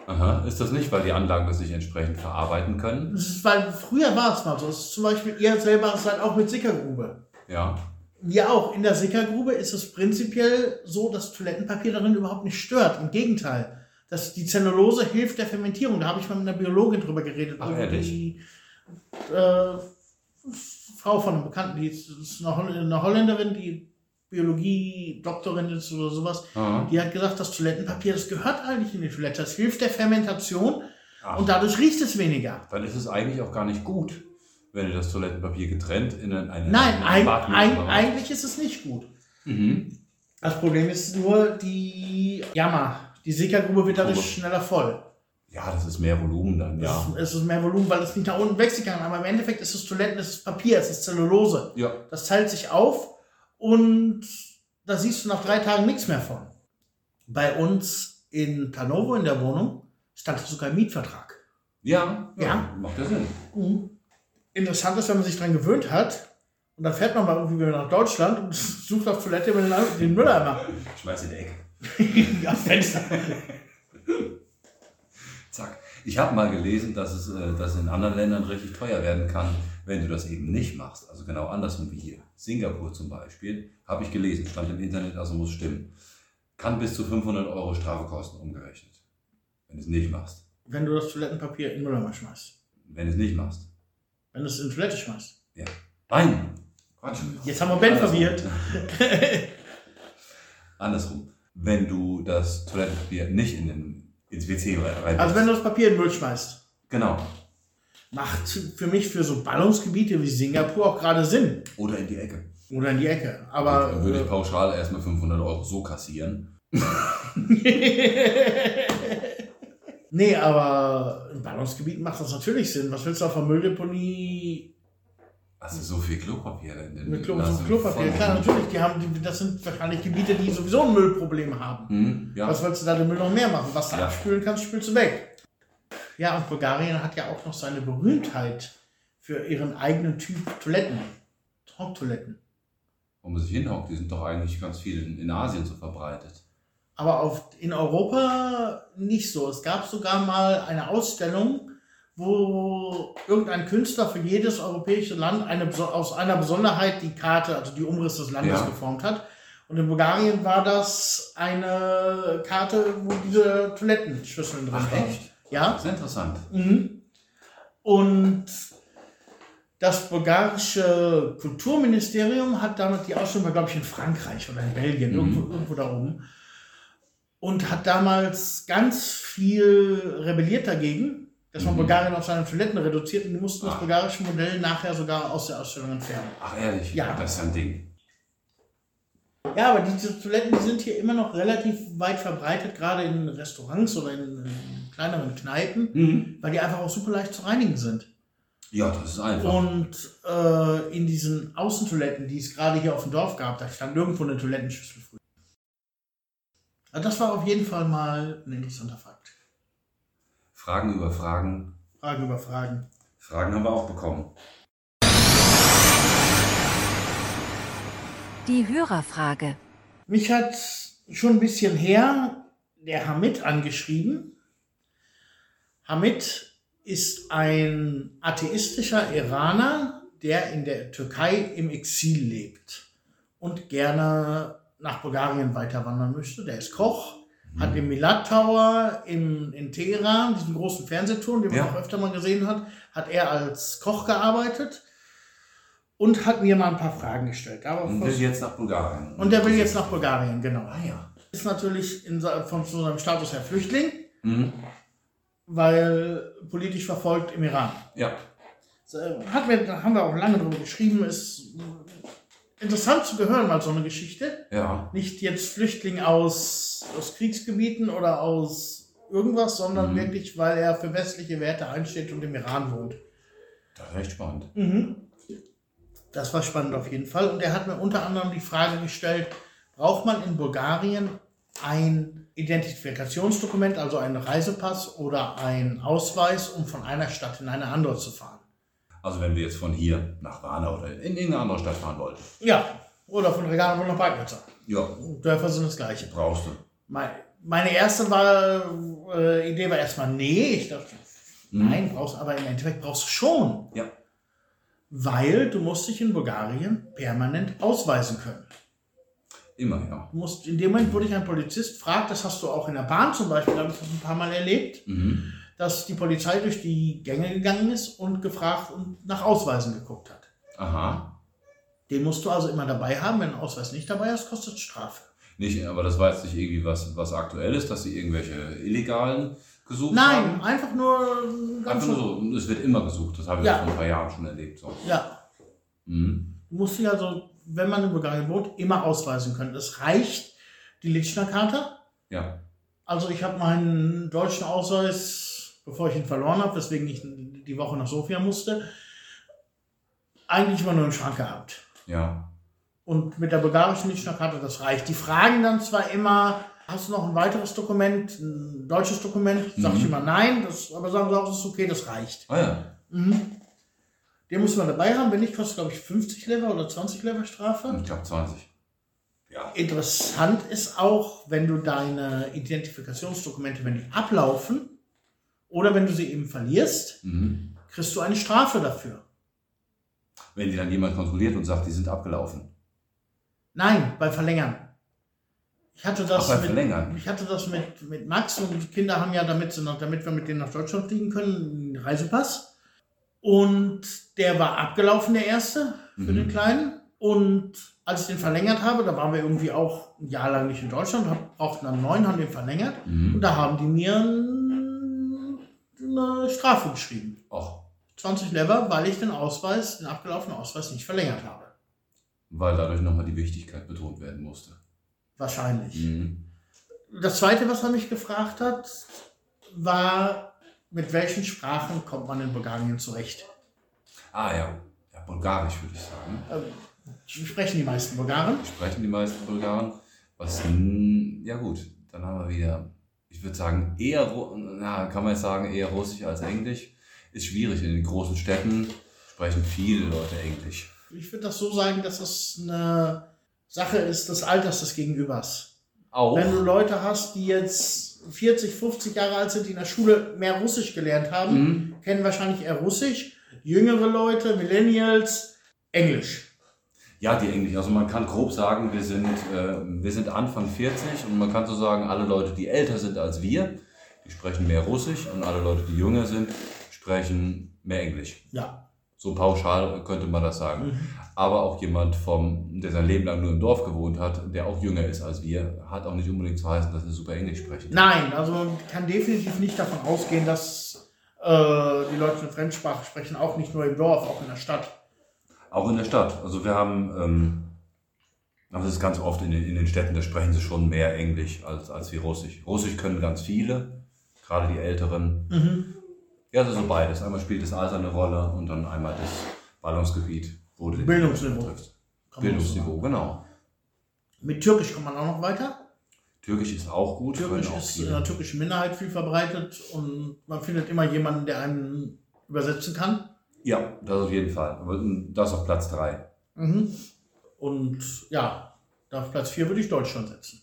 Aha. Ist das nicht, weil die Anlagen das nicht entsprechend verarbeiten können? Das ist, weil früher war es mal so. Es ist zum Beispiel, ihr selber seid auch mit Sickergrube. Ja. Wir auch. In der Sickergrube ist es prinzipiell so, dass Toilettenpapier darin überhaupt nicht stört. Im Gegenteil. Das, die Zellulose hilft der Fermentierung. Da habe ich mal mit einer Biologin drüber geredet. Ach, die äh, Frau von einem Bekannten, die ist, eine, Holl eine Holländerin, die Biologie-Doktorin ist oder sowas. Aha. Die hat gesagt, das Toilettenpapier, das gehört eigentlich in die Toilette. Das hilft der Fermentation Ach. und dadurch riecht es weniger. Dann ist es eigentlich auch gar nicht gut, wenn du das Toilettenpapier getrennt in eine, eine Nein, ein, ein, eigentlich ist es nicht gut. Mhm. Das Problem ist nur die Jammer. Die Sickergrube wird dadurch Grube. schneller voll. Ja, das ist mehr Volumen dann, ja. Es, ist, mehr Volumen, weil es nicht nach unten wechseln kann. Aber im Endeffekt ist es Toiletten, es ist Papier, es ist Zellulose. Ja. Das teilt sich auf und da siehst du nach drei Tagen nichts mehr von. Bei uns in Tanovo in der Wohnung stand sogar ein Mietvertrag. Ja, Ja. macht ja Sinn. Interessant ist, wenn man sich dran gewöhnt hat und dann fährt man mal irgendwie wieder nach Deutschland und sucht auf Toilette mit den- den Mülleimer. Schmeiß in die Ecke. Aufs Fenster. Zack. Ich habe mal gelesen, dass es, äh, dass es in anderen Ländern richtig teuer werden kann, wenn du das eben nicht machst. Also genau andersrum wie hier. Singapur zum Beispiel, habe ich gelesen, stand im Internet, also muss stimmen. Kann bis zu 500 Euro Strafe kosten, umgerechnet. Wenn du es nicht machst. Wenn du das Toilettenpapier in Mülleimer schmeißt. Wenn du es nicht machst. Wenn du es in die Toilette schmeißt. Ja. Nein! Quatsch. Jetzt haben wir Ben verwirrt. Andersrum. Wenn du das Toilettenpapier nicht in den, ins WC rein Also wenn du das Papier in den Müll schmeißt. Genau. Macht für mich für so Ballungsgebiete wie Singapur auch gerade Sinn. Oder in die Ecke. Oder in die Ecke. Aber Dann würde ich äh, pauschal erstmal 500 Euro so kassieren. nee, aber in Ballungsgebieten macht das natürlich Sinn. Was willst du auf der Mülldeponie Also so viel Klopapier. in den- mit Klo hast so du Klopapier? Klar, natürlich. Die haben, die, das sind wahrscheinlich Gebiete, die sowieso ein Müllproblem haben. Hm, ja. Was willst du da den Müll noch mehr machen? Was du Ja. abspülen kannst, spülst du weg. Ja, und Bulgarien hat ja auch noch seine Berühmtheit für ihren eigenen Typ Toiletten. Talktoiletten. Wo man sich hinhockt, die sind doch eigentlich ganz viel in, in Asien so verbreitet. Aber auf, in Europa nicht so. Es gab sogar mal eine Ausstellung, wo irgendein Künstler für jedes europäische Land eine, aus einer Besonderheit die Karte, also die Umriss des Landes Ja. geformt hat. Und in Bulgarien war das eine Karte, wo diese Toilettenschüsseln drin Ach, waren. echt? Ja. Das ist interessant. Mhm. Und das bulgarische Kulturministerium hat damit die Ausstellung, glaube ich, in Frankreich oder in Belgien, Mhm. irgendwo, irgendwo da oben. Und hat damals ganz viel rebelliert dagegen, dass man. Bulgarien auf seine Toiletten reduziert und die mussten das Ach. bulgarische Modell nachher sogar aus der Ausstellung entfernen. Ach, ehrlich? Ja. Das ist ein Ding. Ja, aber diese Toiletten die sind hier immer noch relativ weit verbreitet, gerade in Restaurants oder in, in kleineren Kneipen, Mhm. weil die einfach auch super leicht zu reinigen sind. Ja, das ist einfach. Und äh, in diesen Außentoiletten, die es gerade hier auf dem Dorf gab, da stand nirgendwo eine Toilettenschüssel früher. Also das war auf jeden Fall mal ein interessanter Fakt. Fragen über Fragen. Frage über Fragen. Fragen haben wir auch bekommen. Die Hörerfrage. Mich hat schon ein bisschen her der Hamid angeschrieben. Hamid ist ein atheistischer Iraner, der in der Türkei im Exil lebt und gerne nach Bulgarien weiter wandern möchte. Der ist Koch, hat im Milad Tower in, in Teheran, diesen großen Fernsehturm, den man Ja. auch öfter mal gesehen hat, hat er als Koch gearbeitet und hat mir mal ein paar Fragen gestellt. Aber Und will jetzt nach Bulgarien. und der will jetzt nach Bulgarien, genau. Ah ja. Ist natürlich in, von zu seinem Status her Flüchtling, Mhm. weil politisch verfolgt im Iran. Ja. So, Hat mir, da haben wir auch lange drüber geschrieben, ist äh, interessant zu gehören, mal so eine Geschichte. Ja. Nicht jetzt Flüchtling aus, aus Kriegsgebieten oder aus irgendwas, sondern Mhm. wirklich, weil er für westliche Werte einsteht und im Iran wohnt. Das ist echt spannend. Mhm. Das war spannend auf jeden Fall. Und er hat mir unter anderem die Frage gestellt, braucht man in Bulgarien ein Identifikationsdokument, also einen Reisepass oder einen Ausweis, um von einer Stadt in eine andere zu fahren? Also wenn wir jetzt von hier nach Warna oder in irgendeine andere Stadt fahren wollten. Ja, oder von Regano nach Bagnitzer. Ja. Dörfer sind das gleiche. Brauchst du. Mein- Meine erste war, äh, Idee war erstmal, nee, ich dachte, Mhm. nein, brauchst aber im Endeffekt brauchst du schon. Ja. Weil du musst dich in Bulgarien permanent ausweisen können. Immer, ja. Du musst, in dem Moment, wo dich ein Polizist fragt, das hast du auch in der Bahn zum Beispiel, habe ich das ein paar Mal erlebt, Mhm. Dass die Polizei durch die Gänge gegangen ist und gefragt und nach Ausweisen geguckt hat. Aha. Den musst du also immer dabei haben. Wenn ein Ausweis nicht dabei ist, kostet es Strafe. Nicht, aber das war jetzt nicht irgendwie was, was aktuell ist, dass sie irgendwelche Illegalen gesucht Nein, haben? einfach nur ganz Einfach nur so. Es wird immer gesucht. Das habe ich Ja. vor ein paar Jahren schon erlebt. So. Ja, Mhm. du musst dich also, wenn man in Bulgarien wohnt, immer ausweisen können. Es reicht die Lichtschner-Karte. Ja. Also ich habe meinen deutschen Ausweis, bevor ich ihn verloren habe, weswegen ich die Woche nach Sofia musste, eigentlich immer nur im Schrank gehabt. Ja. Und mit der bulgarischen Lichtschnurrkarte, das reicht. Die fragen dann zwar immer, hast du noch ein weiteres Dokument, ein deutsches Dokument? Sag ich immer nein, das, aber sagen sie auch, das ist okay, das reicht. Ah ja. Den muss man dabei haben, wenn nicht, kostet glaube ich 50 Lever oder 20 Lever Strafe. Ich glaube 20. Ja. Interessant ist auch, wenn du deine Identifikationsdokumente, wenn die ablaufen oder wenn du sie eben verlierst, Mhm. kriegst du eine Strafe dafür. Wenn die dann jemand kontrolliert und sagt, die sind abgelaufen. Nein, bei Verlängern. Ich hatte das, Ach, mit. Ich hatte das mit, mit Max und die Kinder haben ja, damit, damit wir mit denen nach Deutschland fliegen können, einen Reisepass. Und der war abgelaufen, der erste, für Mhm. den Kleinen. Und als ich den verlängert habe, da waren wir irgendwie auch ein Jahr lang nicht in Deutschland, hab- brauchten dann einen neuen, haben den verlängert. Und Mhm. da haben die mir ein- eine Strafe geschrieben. Och, 20 Lever, weil ich den Ausweis, den abgelaufenen Ausweis nicht verlängert habe. weil dadurch nochmal die Wichtigkeit betont werden musste. Wahrscheinlich. Mhm. Das zweite, was er mich gefragt hat, war, mit welchen Sprachen kommt man in Bulgarien zurecht? Ah ja. Ja, Bulgarisch würde ich sagen. Ähm, Sprechen die meisten Bulgaren? Sprechen die meisten Bulgaren. Was, hm, ja gut, dann haben wir wieder, ich würde sagen, eher, na, kann man jetzt sagen, eher Russisch als Englisch. Ist schwierig. In den großen Städten sprechen viele Leute Englisch. Ich würde das so sagen, dass es eine Sache ist des Alters des Gegenübers. Auch. Wenn du Leute hast, die jetzt 40, 50 Jahre alt sind, die in der Schule mehr Russisch gelernt haben, Mhm. kennen wahrscheinlich eher Russisch. Jüngere Leute, Millennials, Englisch. Ja, die Englisch. Also man kann grob sagen, wir sind, äh, wir sind Anfang 40 und man kann so sagen, alle Leute, die älter sind als wir, die sprechen mehr Russisch und alle Leute, die jünger sind, sprechen mehr Englisch. Ja. So pauschal könnte man das sagen. Aber auch jemand, vom, der sein Leben lang nur im Dorf gewohnt hat, der auch jünger ist als wir, hat auch nicht unbedingt zu heißen, dass er super Englisch spricht. Nein, also man kann definitiv nicht davon ausgehen, dass äh, die Leute eine Fremdsprache sprechen, auch nicht nur im Dorf, auch in der Stadt. Auch in der Stadt. Also wir haben, ähm, das ist ganz oft in den, in den Städten, da sprechen sie schon mehr Englisch als, als wie Russisch. Russisch können ganz viele, gerade die Älteren. Mhm. Ja, das ist so beides. Einmal spielt das Alter eine Rolle und dann einmal das Ballungsgebiet, wo du Bildungsniveau. triffst. Bildungsniveau, genau. Mit Türkisch kommt man auch noch weiter. Türkisch ist auch gut. Türkisch auch ist in der türkischen Minderheit viel verbreitet und man findet immer jemanden, der einen übersetzen kann. Ja, das auf jeden Fall. Aber das auf Platz 3. Mhm. Und ja, da auf Platz 4 würde ich Deutschland setzen.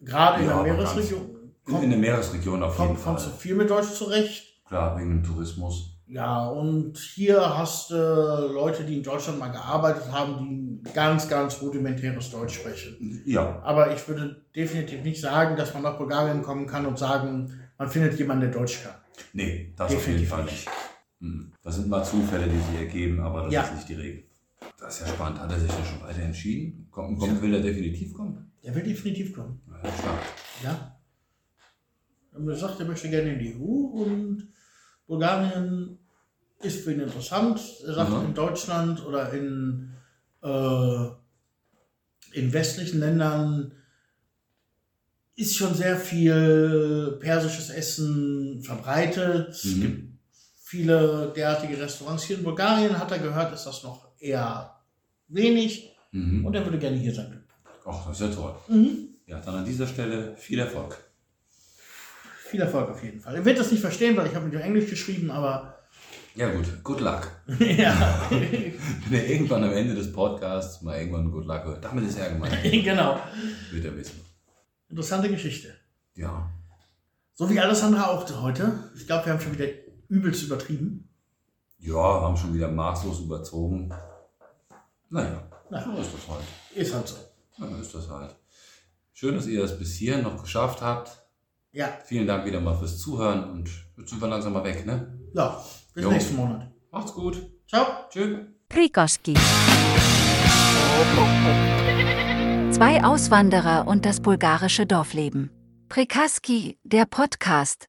Gerade Ja, in der Meeresregion In, kommt, in der Meeresregion auf jeden kommt, Fall. kommst du viel mit Deutsch zurecht. Klar, wegen dem Tourismus. Ja, und hier hast du Leute, die in Deutschland mal gearbeitet haben, die ganz, ganz rudimentäres Deutsch sprechen. Ja, Aber ich würde definitiv nicht sagen, dass man nach Bulgarien kommen kann und sagen, man findet jemanden, der Deutsch kann. nee, das auf jeden Definitiv Fall nicht. Hm. Das sind mal Zufälle, die sich ergeben, aber das Ja. ist nicht die Regel. Das ist ja spannend. Hat er sich denn schon weiter entschieden? Kommt, kommt, will er definitiv kommen? Der will definitiv kommen. Ja, stark. Ja. Er sagt, er möchte gerne in die EU und Bulgarien ist für ihn interessant. Er sagt, Mhm. in Deutschland oder in, äh, in westlichen Ländern ist schon sehr viel persisches Essen verbreitet. Es Mhm. gibt viele derartige Restaurants. Hier in Bulgarien hat er gehört, ist das noch eher wenig Mhm. und er würde gerne hier sein. Ach, das ist ja toll. Mhm. Ja, dann an dieser Stelle viel Erfolg. Viel Erfolg auf jeden Fall. Er wird das nicht verstehen, weil ich habe mit ihm Englisch geschrieben, aber Ja gut, good luck. ja, Wenn er irgendwann am Ende des Podcasts mal irgendwann good luck hört, damit ist er gemeint, genau. wird er wissen. Interessante Geschichte. Ja, So wie alles andere auch heute. Ich glaube, wir haben schon wieder übelst übertrieben. ja, haben schon wieder maßlos überzogen. Naja, Na. so ist das halt. Ist halt so. Dann ist das halt. Schön, dass ihr das bis hierhin noch geschafft habt. Ja, Vielen Dank wieder mal fürs Zuhören und jetzt sind wir langsam mal weg, ne? ja. Bis Jo. nächsten Monat. Macht's gut. Ciao. Tschüss. Krikoski. Zwei Auswanderer und das bulgarische Dorfleben. Prikaski, der Podcast,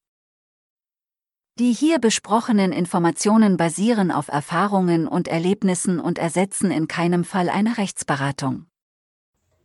Die hier besprochenen Informationen basieren auf Erfahrungen und Erlebnissen und ersetzen in keinem Fall eine Rechtsberatung.